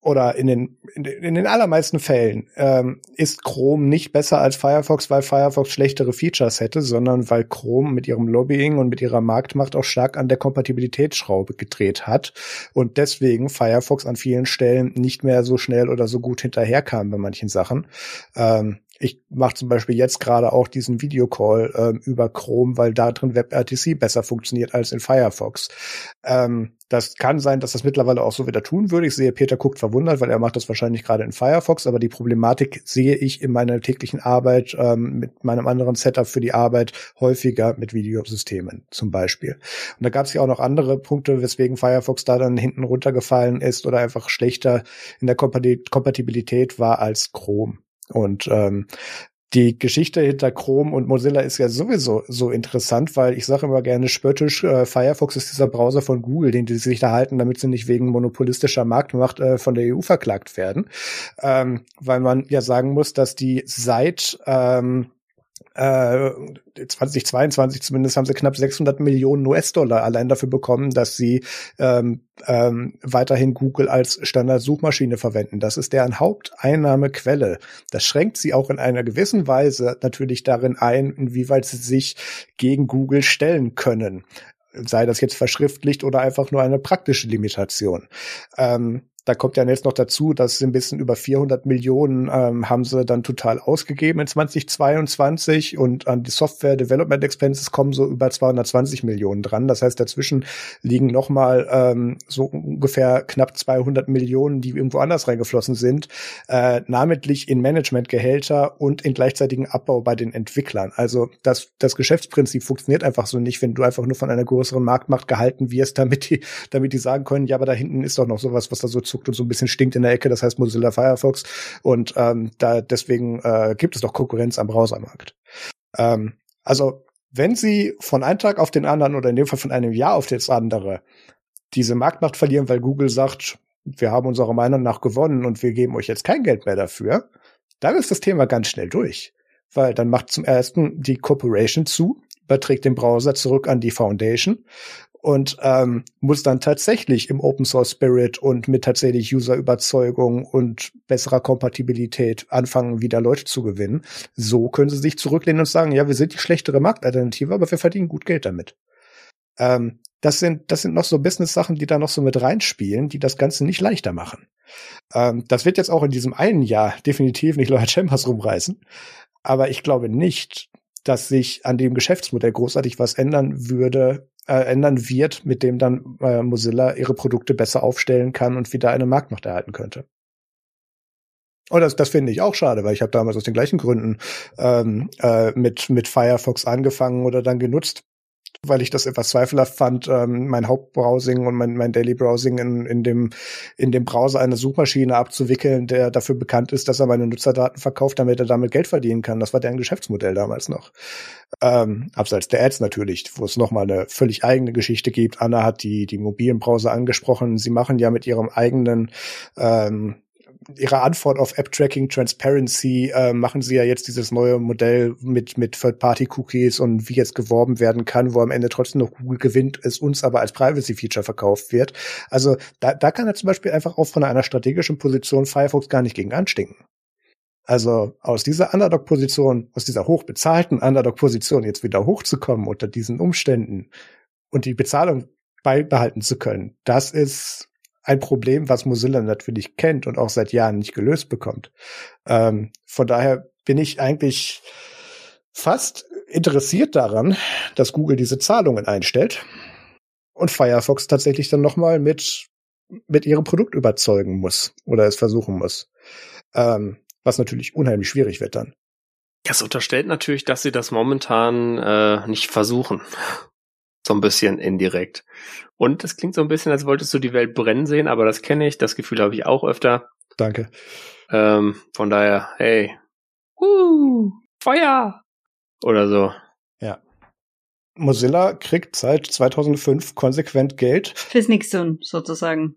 oder in den, in, den allermeisten Fällen ähm, ist Chrome nicht besser als Firefox, weil Firefox schlechtere Features hätte, sondern weil Chrome mit ihrem Lobbying und mit ihrer Marktmacht auch stark an der Kompatibilitätsschraube gedreht hat und deswegen Firefox an vielen Stellen nicht mehr so schnell oder so gut hinterherkam bei manchen Sachen. Ähm, ich mache zum Beispiel jetzt gerade auch diesen Videocall ähm, über Chrome, weil da drin WebRTC besser funktioniert als in Firefox. Ähm, das kann sein, dass das mittlerweile auch so wieder tun würde. Ich sehe, Peter guckt verwundert, weil er macht das wahrscheinlich gerade in Firefox, aber die Problematik sehe ich in meiner täglichen Arbeit ähm, mit meinem anderen Setup für die Arbeit häufiger mit Videosystemen zum Beispiel. Und da gab es ja auch noch andere Punkte, weswegen Firefox da dann hinten runtergefallen ist oder einfach schlechter in der Kompatibilität war als Chrome. Und ähm, die Geschichte hinter Chrome und Mozilla ist ja sowieso so interessant, weil ich sage immer gerne spöttisch, äh, Firefox ist dieser Browser von Google, den die sich da halten, damit sie nicht wegen monopolistischer Marktmacht äh, von der EU verklagt werden. Ähm, weil man ja sagen muss, dass die seit ähm, äh, 2022 zumindest haben sie knapp 600 Millionen US-Dollar allein dafür bekommen, dass sie ähm, ähm, weiterhin Google als Standardsuchmaschine verwenden. Das ist deren Haupteinnahmequelle. Das schränkt sie auch in einer gewissen Weise natürlich darin ein, inwieweit sie sich gegen Google stellen können sei das jetzt verschriftlicht oder einfach nur eine praktische Limitation. Ähm, da kommt ja jetzt noch dazu, dass sie ein bisschen über 400 Millionen ähm, haben sie dann total ausgegeben in 2022 und an die Software Development Expenses kommen so über 220 Millionen dran. Das heißt, dazwischen liegen noch mal ähm, so ungefähr knapp 200 Millionen, die irgendwo anders reingeflossen sind, äh, namentlich in Managementgehälter und in gleichzeitigen Abbau bei den Entwicklern. Also das, das Geschäftsprinzip funktioniert einfach so nicht, wenn du einfach nur von einer größeren Marktmacht gehalten wirst, [laughs] damit die, damit die sagen können, ja, aber da hinten ist doch noch sowas, was da so zu zuckt und so ein bisschen stinkt in der Ecke, das heißt Mozilla Firefox. Und ähm, da deswegen äh, gibt es doch Konkurrenz am Browsermarkt. Ähm, also wenn Sie von einem Tag auf den anderen oder in dem Fall von einem Jahr auf das andere diese Marktmacht verlieren, weil Google sagt, wir haben unserer Meinung nach gewonnen und wir geben euch jetzt kein Geld mehr dafür, dann ist das Thema ganz schnell durch. Weil dann macht zum ersten die Corporation zu, überträgt den Browser zurück an die Foundation und ähm, muss dann tatsächlich im Open Source Spirit und mit tatsächlich User-Überzeugung und besserer Kompatibilität anfangen, wieder Leute zu gewinnen. So können sie sich zurücklehnen und sagen, ja, wir sind die schlechtere Marktalternative, aber wir verdienen gut Geld damit. Ähm, das sind, das sind noch so Business-Sachen, die da noch so mit reinspielen, die das Ganze nicht leichter machen. Ähm, das wird jetzt auch in diesem einen Jahr definitiv nicht Lawyer Chambers rumreißen. Aber ich glaube nicht, dass sich an dem Geschäftsmodell großartig was ändern würde, äh, ändern wird, mit dem dann äh, Mozilla ihre Produkte besser aufstellen kann und wieder eine Marktmacht erhalten könnte. Und das, das finde ich auch schade, weil ich habe damals aus den gleichen Gründen ähm, äh, mit, mit Firefox angefangen oder dann genutzt weil ich das etwas zweifelhaft fand, ähm, mein Hauptbrowsing und mein, mein Daily Browsing in, in, dem, in dem Browser eine Suchmaschine abzuwickeln, der dafür bekannt ist, dass er meine Nutzerdaten verkauft, damit er damit Geld verdienen kann. Das war deren Geschäftsmodell damals noch. Ähm, abseits der Ads natürlich, wo es nochmal eine völlig eigene Geschichte gibt. Anna hat die, die mobilen Browser angesprochen. Sie machen ja mit ihrem eigenen ähm, ihrer Antwort auf App-Tracking Transparency äh, machen sie ja jetzt dieses neue Modell mit, mit Third-Party-Cookies und wie jetzt geworben werden kann, wo am Ende trotzdem noch Google gewinnt, es uns aber als Privacy-Feature verkauft wird. Also da, da kann er zum Beispiel einfach auch von einer strategischen Position Firefox gar nicht gegen anstinken. Also aus dieser Underdog-Position, aus dieser hochbezahlten Underdog-Position jetzt wieder hochzukommen unter diesen Umständen und die Bezahlung beibehalten zu können, das ist ein Problem, was Mozilla natürlich kennt und auch seit Jahren nicht gelöst bekommt. Ähm, von daher bin ich eigentlich fast interessiert daran, dass Google diese Zahlungen einstellt und Firefox tatsächlich dann nochmal mit, mit ihrem Produkt überzeugen muss oder es versuchen muss. Ähm, was natürlich unheimlich schwierig wird dann. Das unterstellt natürlich, dass sie das momentan äh, nicht versuchen. So ein bisschen indirekt. Und es klingt so ein bisschen, als wolltest du die Welt brennen sehen, aber das kenne ich, das Gefühl habe ich auch öfter. Danke. Ähm, von daher, hey, uh, Feuer! Oder so. Ja. Mozilla kriegt seit 2005 konsequent Geld. Fürs Nixon, sozusagen.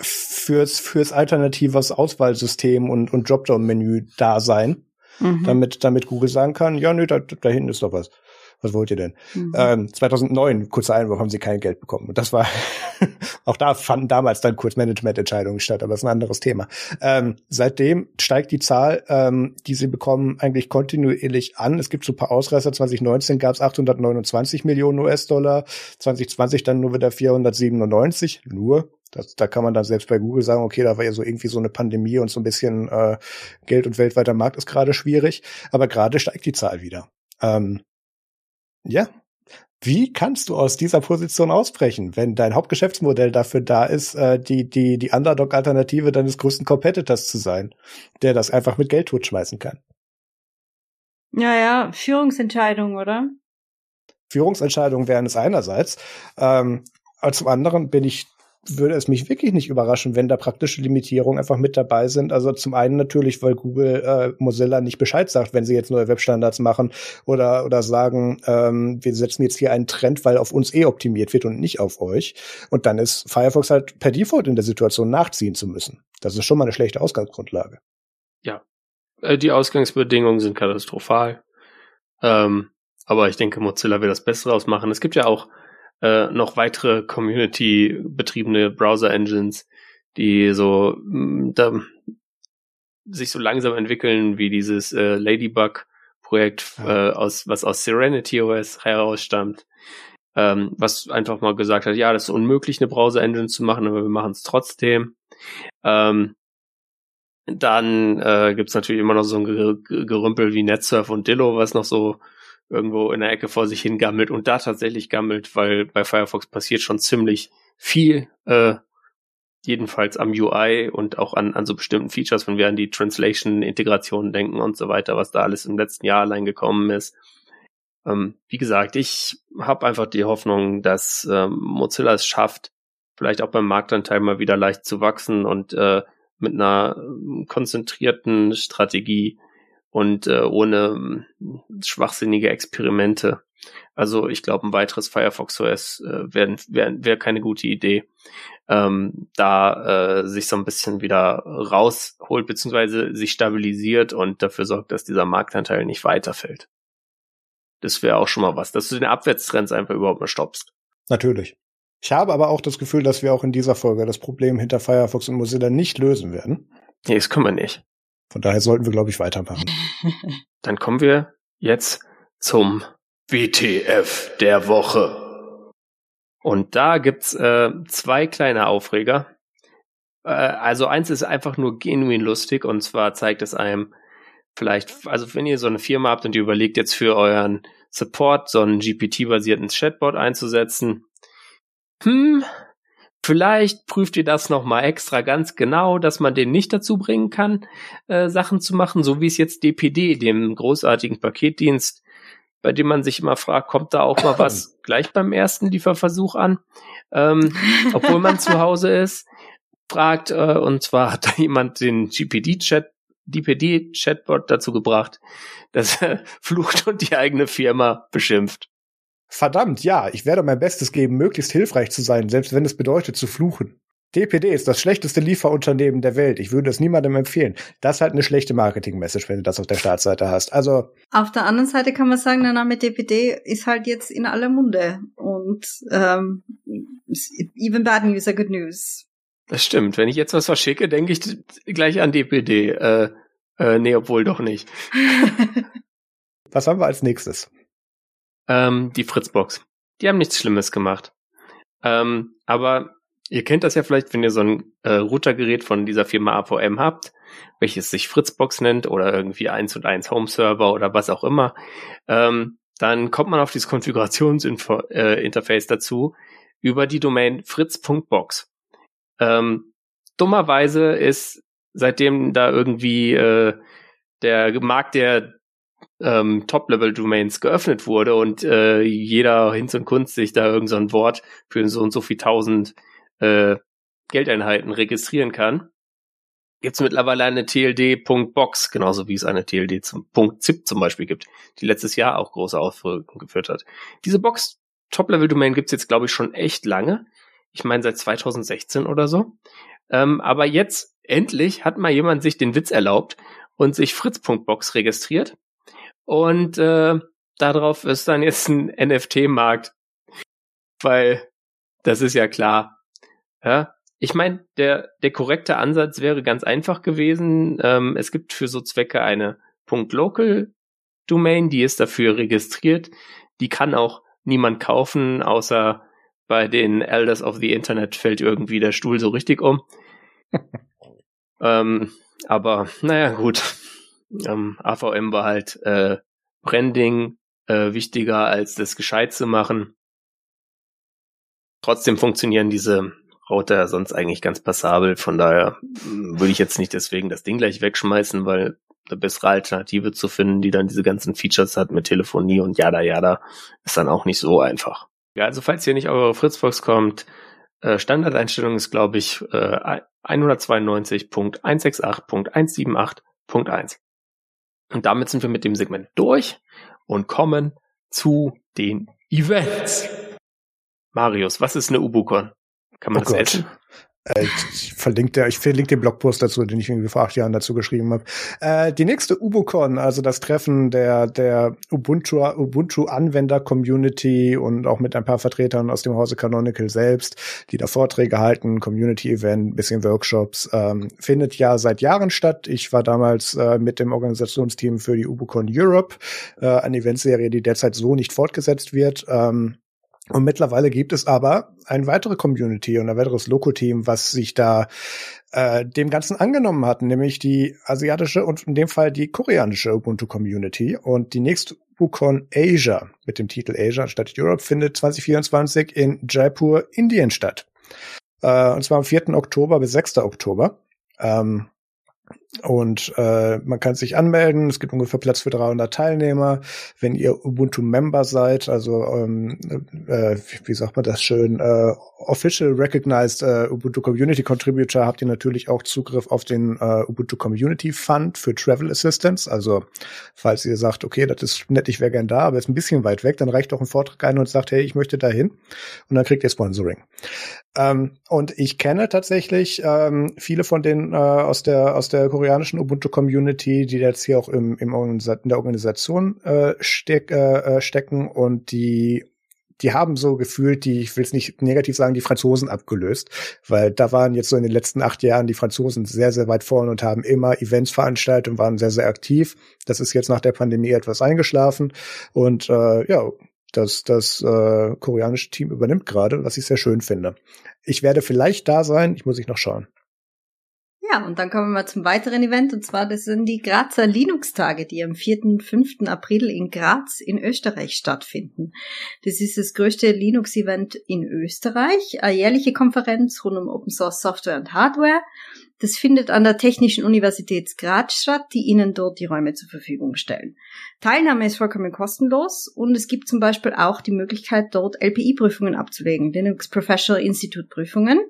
Fürs, fürs alternatives Auswahlsystem und, und Dropdown-Menü-Dasein. Mhm. Damit, damit Google sagen kann, ja, nö, da, da hinten ist doch was was wollt ihr denn? Mhm. Ähm, 2009, kurzer Einwurf, haben sie kein Geld bekommen. Und das war, [laughs] auch da fanden damals dann kurz Managemententscheidungen statt, aber das ist ein anderes Thema. Ähm, seitdem steigt die Zahl, ähm, die sie bekommen, eigentlich kontinuierlich an. Es gibt so ein paar Ausreißer. 2019 gab es 829 Millionen US-Dollar, 2020 dann nur wieder 497, nur. Das, da kann man dann selbst bei Google sagen, okay, da war ja so irgendwie so eine Pandemie und so ein bisschen äh, Geld und weltweiter Markt ist gerade schwierig, aber gerade steigt die Zahl wieder. Ähm, ja. Wie kannst du aus dieser Position ausbrechen, wenn dein Hauptgeschäftsmodell dafür da ist, äh, die, die, die Underdog-Alternative deines größten Competitors zu sein, der das einfach mit Geld totschmeißen kann? Ja, ja, Führungsentscheidung, oder? Führungsentscheidungen wären es einerseits. Ähm, aber zum anderen bin ich würde es mich wirklich nicht überraschen, wenn da praktische Limitierungen einfach mit dabei sind. Also zum einen natürlich, weil Google äh, Mozilla nicht Bescheid sagt, wenn sie jetzt neue Webstandards machen oder oder sagen, ähm, wir setzen jetzt hier einen Trend, weil auf uns eh optimiert wird und nicht auf euch. Und dann ist Firefox halt per Default in der Situation nachziehen zu müssen. Das ist schon mal eine schlechte Ausgangsgrundlage. Ja, äh, die Ausgangsbedingungen sind katastrophal. Ähm, aber ich denke, Mozilla will das Bessere ausmachen. Es gibt ja auch äh, noch weitere Community-betriebene Browser-Engines, die so mh, mm, da, sich so langsam entwickeln wie dieses äh, Ladybug-Projekt, ja. äh, aus, was aus Serenity OS herausstammt, ähm, was einfach mal gesagt hat, ja, das ist unmöglich, eine Browser-Engine zu machen, aber wir machen es trotzdem. Ähm, dann äh, gibt natürlich immer noch so ein Gerümpel wie NetSurf und Dillo, was noch so irgendwo in der Ecke vor sich hin gammelt und da tatsächlich gammelt, weil bei Firefox passiert schon ziemlich viel, äh, jedenfalls am UI und auch an, an so bestimmten Features, wenn wir an die Translation-Integration denken und so weiter, was da alles im letzten Jahr allein gekommen ist. Ähm, wie gesagt, ich habe einfach die Hoffnung, dass ähm, Mozilla es schafft, vielleicht auch beim Marktanteil mal wieder leicht zu wachsen und äh, mit einer äh, konzentrierten Strategie und äh, ohne äh, schwachsinnige Experimente. Also ich glaube, ein weiteres Firefox OS äh, wäre wär, wär keine gute Idee, ähm, da äh, sich so ein bisschen wieder rausholt, beziehungsweise sich stabilisiert und dafür sorgt, dass dieser Marktanteil nicht weiterfällt. Das wäre auch schon mal was, dass du den Abwärtstrends einfach überhaupt mal stoppst. Natürlich. Ich habe aber auch das Gefühl, dass wir auch in dieser Folge das Problem hinter Firefox und Mozilla nicht lösen werden. Nee, das können wir nicht. Von daher sollten wir, glaube ich, weitermachen. [laughs] Dann kommen wir jetzt zum WTF der Woche. Und da gibt's äh, zwei kleine Aufreger. Äh, also eins ist einfach nur genuin lustig und zwar zeigt es einem vielleicht, also wenn ihr so eine Firma habt und ihr überlegt jetzt für euren Support so einen GPT-basierten Chatbot einzusetzen, hm, Vielleicht prüft ihr das nochmal extra ganz genau, dass man den nicht dazu bringen kann, äh, Sachen zu machen, so wie es jetzt DPD, dem großartigen Paketdienst, bei dem man sich immer fragt, kommt da auch mal was [clears throat] gleich beim ersten Lieferversuch an, ähm, [laughs] obwohl man zu Hause ist, fragt, äh, und zwar hat da jemand den GPD-Chat, DPD-Chatbot dazu gebracht, dass er [laughs] flucht und die eigene Firma beschimpft. Verdammt, ja, ich werde mein Bestes geben, möglichst hilfreich zu sein, selbst wenn es bedeutet zu fluchen. DPD ist das schlechteste Lieferunternehmen der Welt. Ich würde es niemandem empfehlen. Das ist halt eine schlechte Marketing-Message, wenn du das auf der Startseite hast. Also. Auf der anderen Seite kann man sagen, der Name DPD ist halt jetzt in aller Munde. Und ähm, even bad news are good news. Das stimmt. Wenn ich jetzt was verschicke, denke ich gleich an DPD. Äh, äh, nee, obwohl doch nicht. [laughs] was haben wir als nächstes? Ähm, die Fritzbox. Die haben nichts Schlimmes gemacht. Ähm, aber ihr kennt das ja vielleicht, wenn ihr so ein äh, Routergerät von dieser Firma AVM habt, welches sich Fritzbox nennt oder irgendwie eins und eins Home Server oder was auch immer, ähm, dann kommt man auf dieses Konfigurationsinterface äh, dazu über die Domain fritz.box. Ähm, dummerweise ist seitdem da irgendwie äh, der Markt der ähm, Top-Level-Domains geöffnet wurde und äh, jeder Hinz und Kunst sich da irgend so ein Wort für so und so viel tausend äh, Geldeinheiten registrieren kann, gibt es mittlerweile eine TLD.box, genauso wie es eine TLD zum zum Beispiel gibt, die letztes Jahr auch große Auswirkungen geführt hat. Diese Box Top-Level-Domain gibt's jetzt, glaube ich, schon echt lange. Ich meine seit 2016 oder so. Ähm, aber jetzt endlich hat mal jemand sich den Witz erlaubt und sich Fritz.box registriert. Und äh, darauf ist dann jetzt ein [laughs] NFT-Markt. Weil das ist ja klar. Ja, ich meine, der, der korrekte Ansatz wäre ganz einfach gewesen. Ähm, es gibt für so Zwecke eine .local Domain, die ist dafür registriert. Die kann auch niemand kaufen, außer bei den Elders of the Internet fällt irgendwie der Stuhl so richtig um. [laughs] ähm, aber naja, gut. Ähm, AVM war halt äh, Branding äh, wichtiger als das gescheit zu machen. Trotzdem funktionieren diese Router sonst eigentlich ganz passabel. Von daher hm, würde ich jetzt nicht deswegen das Ding gleich wegschmeißen, weil eine bessere Alternative zu finden, die dann diese ganzen Features hat mit Telefonie und jada jada, ist dann auch nicht so einfach. Ja, also falls ihr nicht auf eure Fritzbox kommt, äh, Standardeinstellung ist, glaube ich, äh, 192.168.178.1. Und damit sind wir mit dem Segment durch und kommen zu den Events. Marius, was ist eine Ubucon? Kann man oh das Gott. essen? Äh, ich verlinke, ich verlinke den Blogpost dazu, den ich irgendwie vor acht Jahren dazu geschrieben habe. Äh, die nächste UbuCon, also das Treffen der, der Ubuntu, Ubuntu Anwender Community und auch mit ein paar Vertretern aus dem Hause Canonical selbst, die da Vorträge halten, Community Event, bisschen Workshops, ähm, findet ja seit Jahren statt. Ich war damals äh, mit dem Organisationsteam für die UbuCon Europe, äh, eine Eventserie, die derzeit so nicht fortgesetzt wird. Ähm, und mittlerweile gibt es aber eine weitere Community und ein weiteres Loco-Team, was sich da äh, dem Ganzen angenommen hat, nämlich die asiatische und in dem Fall die koreanische Ubuntu-Community. Und die nächste UBUCon Asia mit dem Titel Asia statt Europe findet 2024 in Jaipur, Indien statt. Äh, und zwar am 4. Oktober bis 6. Oktober. Ähm, und äh, man kann sich anmelden. Es gibt ungefähr Platz für 300 Teilnehmer. Wenn ihr Ubuntu-Member seid, also ähm, äh, wie sagt man das schön, äh, Official Recognized äh, Ubuntu Community Contributor, habt ihr natürlich auch Zugriff auf den äh, Ubuntu Community Fund für Travel Assistance. Also falls ihr sagt, okay, das ist nett, ich wäre gern da, aber ist ein bisschen weit weg, dann reicht auch ein Vortrag ein und sagt, hey, ich möchte dahin. Und dann kriegt ihr Sponsoring. Ähm, und ich kenne tatsächlich ähm, viele von denen äh, aus der aus der koreanischen Ubuntu-Community, die jetzt hier auch im, im Organisa in der Organisation äh, steck, äh, äh, stecken und die die haben so gefühlt die, ich will es nicht negativ sagen, die Franzosen abgelöst, weil da waren jetzt so in den letzten acht Jahren die Franzosen sehr, sehr weit vorne und haben immer Events veranstaltet und waren sehr, sehr aktiv. Das ist jetzt nach der Pandemie etwas eingeschlafen und äh, ja, das, das äh, koreanische Team übernimmt gerade, was ich sehr schön finde. Ich werde vielleicht da sein, ich muss ich noch schauen. Ja, und dann kommen wir zum weiteren Event, und zwar das sind die Grazer Linux-Tage, die am 4. und 5. April in Graz in Österreich stattfinden. Das ist das größte Linux-Event in Österreich, eine jährliche Konferenz rund um Open Source Software und Hardware. Das findet an der Technischen Universität Graz statt, die Ihnen dort die Räume zur Verfügung stellen. Teilnahme ist vollkommen kostenlos und es gibt zum Beispiel auch die Möglichkeit, dort LPI-Prüfungen abzulegen, Linux Professional Institute Prüfungen.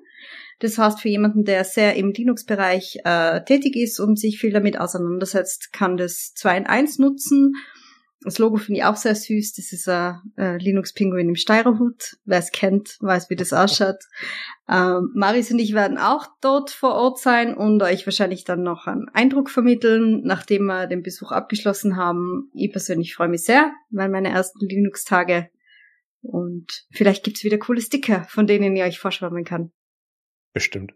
Das heißt, für jemanden, der sehr im Linux-Bereich äh, tätig ist und sich viel damit auseinandersetzt, kann das 2 in 1 nutzen. Das Logo finde ich auch sehr süß. Das ist ein äh, Linux-Pinguin im Steirerhut. Wer es kennt, weiß, wie das ausschaut. Ähm, Maris und ich werden auch dort vor Ort sein und euch wahrscheinlich dann noch einen Eindruck vermitteln, nachdem wir den Besuch abgeschlossen haben. Ich persönlich freue mich sehr, weil meine ersten Linux-Tage und vielleicht gibt's wieder coole Sticker, von denen ihr euch vorschwammen kann. Bestimmt.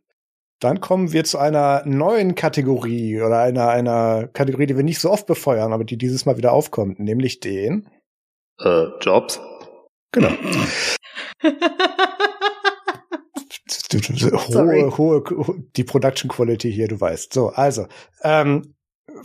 Dann kommen wir zu einer neuen Kategorie oder einer, einer Kategorie, die wir nicht so oft befeuern, aber die dieses Mal wieder aufkommt, nämlich den äh, Jobs. Genau. [laughs] hohe, hohe, die Production Quality hier, du weißt. So, also, ähm,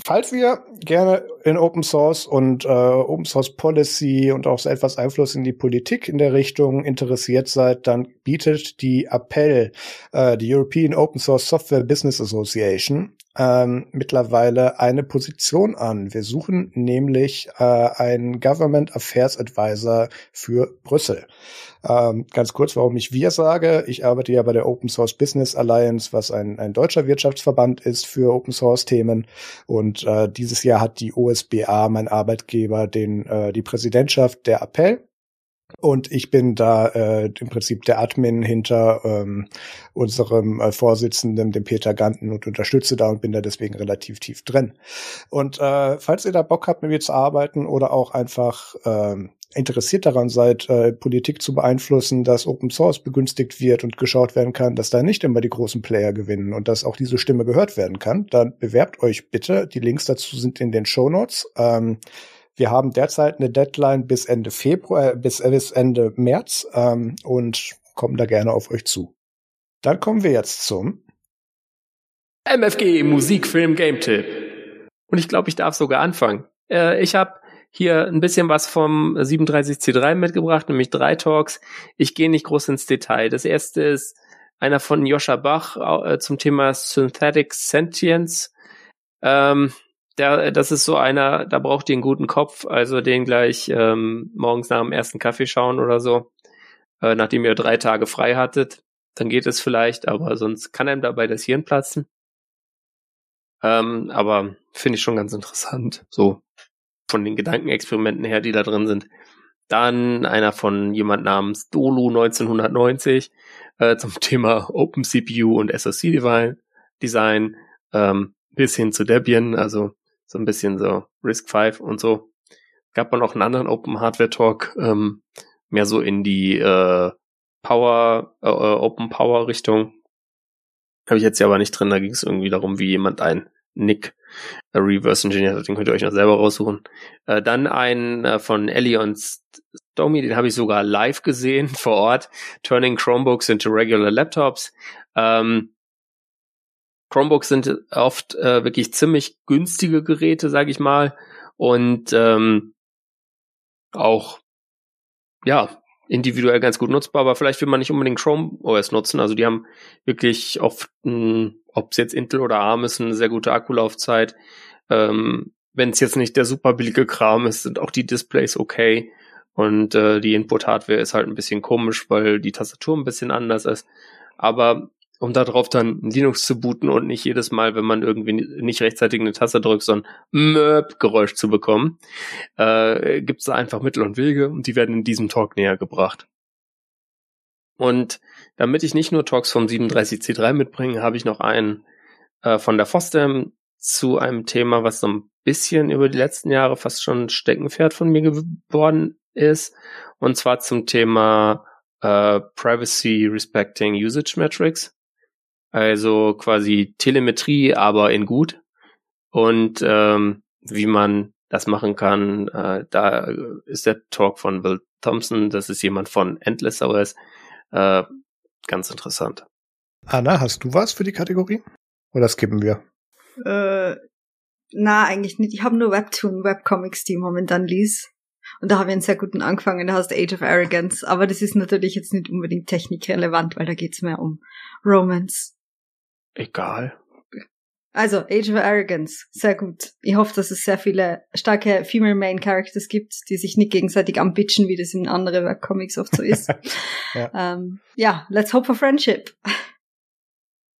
falls ihr gerne in Open Source und äh, Open Source Policy und auch so etwas Einfluss in die Politik in der Richtung interessiert seid, dann bietet die Appell, äh, die European Open Source Software Business Association, ähm, mittlerweile eine Position an. Wir suchen nämlich äh, einen Government Affairs Advisor für Brüssel. Ähm, ganz kurz, warum ich wir sage. Ich arbeite ja bei der Open Source Business Alliance, was ein, ein deutscher Wirtschaftsverband ist für Open Source Themen. Und äh, dieses Jahr hat die OSBA, mein Arbeitgeber, den äh, die Präsidentschaft der Appell und ich bin da äh, im Prinzip der Admin hinter ähm, unserem äh, Vorsitzenden, dem Peter Ganten, und unterstütze da und bin da deswegen relativ tief drin. Und äh, falls ihr da Bock habt, mit mir zu arbeiten oder auch einfach äh, interessiert daran seid, äh, Politik zu beeinflussen, dass Open Source begünstigt wird und geschaut werden kann, dass da nicht immer die großen Player gewinnen und dass auch diese Stimme gehört werden kann, dann bewerbt euch bitte. Die Links dazu sind in den Show Notes. Ähm, wir haben derzeit eine Deadline bis Ende Februar, äh, bis, äh, bis Ende März ähm, und kommen da gerne auf euch zu. Dann kommen wir jetzt zum MFG Musikfilm Game Tipp. Und ich glaube, ich darf sogar anfangen. Äh, ich habe hier ein bisschen was vom 37C3 mitgebracht, nämlich drei Talks. Ich gehe nicht groß ins Detail. Das erste ist einer von Joscha Bach äh, zum Thema Synthetic Sentience. Ähm, der, das ist so einer, da braucht ihr einen guten Kopf, also den gleich ähm, morgens nach dem ersten Kaffee schauen oder so, äh, nachdem ihr drei Tage frei hattet, dann geht es vielleicht, aber sonst kann einem dabei das Hirn platzen. Ähm, aber finde ich schon ganz interessant, so von den Gedankenexperimenten her, die da drin sind. Dann einer von jemand namens Dolu 1990 äh, [laughs] zum Thema Open CPU und SoC Design ähm, bis hin zu Debian, also so ein bisschen so Risk 5 und so. Gab man auch einen anderen Open Hardware Talk, ähm, mehr so in die äh, Power, äh, Open Power Richtung. Habe ich jetzt ja aber nicht drin, da ging es irgendwie darum, wie jemand ein Nick äh, Reverse Engineer hat, den könnt ihr euch noch selber raussuchen. Äh, dann ein äh, von Ellie und Stomy, den habe ich sogar live gesehen [laughs] vor Ort, Turning Chromebooks into Regular Laptops. Ähm, Chromebooks sind oft äh, wirklich ziemlich günstige Geräte, sage ich mal, und ähm, auch ja individuell ganz gut nutzbar, aber vielleicht will man nicht unbedingt Chrome OS nutzen. Also die haben wirklich oft, ob es jetzt Intel oder ARM ist, eine sehr gute Akkulaufzeit. Ähm, Wenn es jetzt nicht der super billige Kram ist, sind auch die Displays okay. Und äh, die Input-Hardware ist halt ein bisschen komisch, weil die Tastatur ein bisschen anders ist. Aber um darauf dann Linux zu booten und nicht jedes Mal, wenn man irgendwie nicht rechtzeitig eine Taste drückt, so ein Möp-Geräusch zu bekommen, äh, gibt es da einfach Mittel und Wege und die werden in diesem Talk näher gebracht. Und damit ich nicht nur Talks vom 37C3 mitbringe, habe ich noch einen äh, von der FOSDEM zu einem Thema, was so ein bisschen über die letzten Jahre fast schon Steckenpferd von mir geworden ist. Und zwar zum Thema äh, Privacy Respecting Usage Metrics. Also quasi Telemetrie, aber in gut. Und ähm, wie man das machen kann, äh, da ist der Talk von Bill Thompson, das ist jemand von Endless OS, äh, ganz interessant. Anna, hast du was für die Kategorie? Oder skippen wir? Äh, na, eigentlich nicht. Ich habe nur Webtoon, Webcomics, die momentan lies. Und da habe ich einen sehr guten angefangen, der heißt Age of Arrogance. Aber das ist natürlich jetzt nicht unbedingt technikrelevant, weil da geht's mehr um Romance. Egal. Also, Age of Arrogance, sehr gut. Ich hoffe, dass es sehr viele starke Female Main Characters gibt, die sich nicht gegenseitig anbitchen, wie das in anderen Webcomics oft so ist. [laughs] ja. Ähm, ja, let's hope for friendship.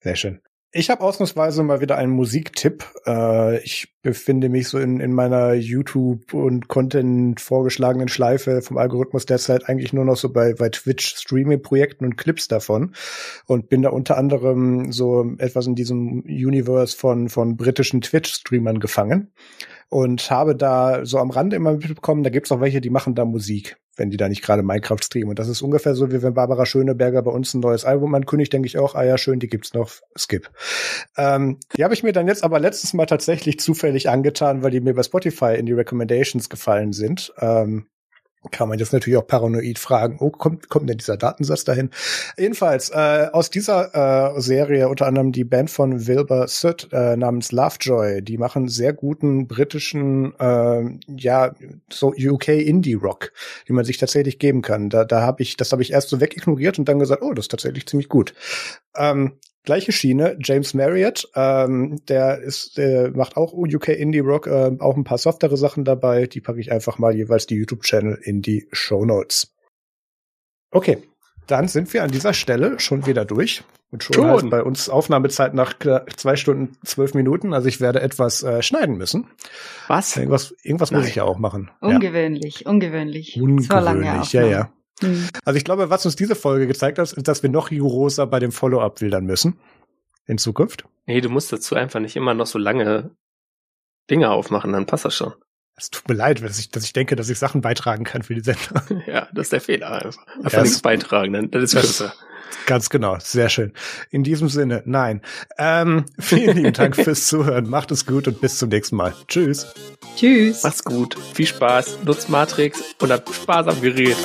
Sehr schön. Ich habe ausnahmsweise mal wieder einen Musiktipp. Äh, ich befinde mich so in, in meiner YouTube- und Content vorgeschlagenen Schleife vom Algorithmus derzeit eigentlich nur noch so bei, bei Twitch-Streaming-Projekten und Clips davon und bin da unter anderem so etwas in diesem Universe von, von britischen Twitch-Streamern gefangen und habe da so am Rande immer mitbekommen, da gibt's auch welche, die machen da Musik wenn die da nicht gerade Minecraft streamen. Und das ist ungefähr so, wie wenn Barbara Schöneberger bei uns ein neues Album ankündigt, denke ich auch, ah ja, schön, die gibt's noch, skip. Ähm, die habe ich mir dann jetzt aber letztes Mal tatsächlich zufällig angetan, weil die mir bei Spotify in die Recommendations gefallen sind. Ähm, kann man jetzt natürlich auch paranoid fragen, oh, kommt, kommt denn dieser Datensatz dahin? Jedenfalls, äh, aus dieser äh, Serie unter anderem die Band von Wilbur Soot äh, namens Lovejoy, die machen sehr guten britischen, äh, ja, so UK Indie Rock, die man sich tatsächlich geben kann. Da, da habe ich, das habe ich erst so wegignoriert und dann gesagt, oh, das ist tatsächlich ziemlich gut. Ähm, gleiche Schiene, James Marriott, ähm, der ist, der macht auch UK Indie Rock, äh, auch ein paar softere Sachen dabei. Die packe ich einfach mal jeweils die YouTube-Channel in die Show Notes. Okay, dann sind wir an dieser Stelle schon wieder durch. Und schon, schon. Bei uns Aufnahmezeit nach zwei Stunden zwölf Minuten. Also ich werde etwas äh, schneiden müssen. Was? Irgendwas, irgendwas muss ich ja auch machen. Ungewöhnlich, ja. ungewöhnlich. Ungewöhnlich, ja, ja. Mhm. Also ich glaube, was uns diese Folge gezeigt hat, ist, dass wir noch rigoroser bei dem Follow-up wildern müssen. In Zukunft. Nee, du musst dazu einfach nicht immer noch so lange Dinge aufmachen, dann passt das schon. Es tut mir leid, dass ich, dass ich denke, dass ich Sachen beitragen kann für die Sendung. [laughs] Ja, das ist der Fehler einfach. Einfach ja, nichts beitragen, dann das ist kürzer. Ganz genau, sehr schön. In diesem Sinne, nein. Ähm, [laughs] vielen lieben Dank fürs Zuhören. Macht es gut und bis zum nächsten Mal. Tschüss. Tschüss. Macht's gut. Viel Spaß. Nutzt Matrix und habt Spaß am Gerät.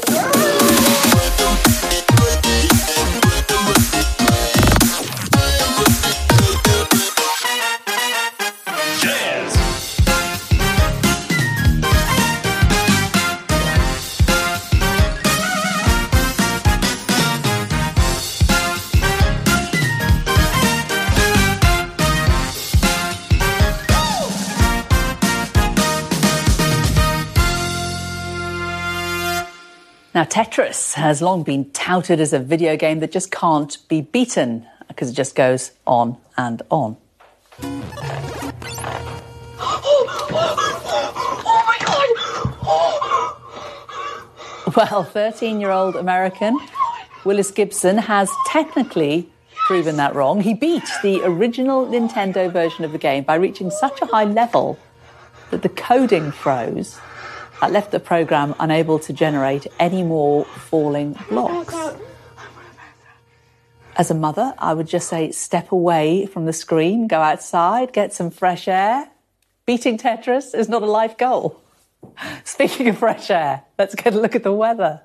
Tetris has long been touted as a video game that just can't be beaten because it just goes on and on. [gasps] Well, 13 year old American Willis Gibson has technically proven that wrong. He beat the original Nintendo version of the game by reaching such a high level that the coding froze that left the program unable to generate any more falling blocks. As a mother, I would just say step away from the screen, go outside, get some fresh air. Beating Tetris is not a life goal. [laughs] Speaking of fresh air, let's get a look at the weather.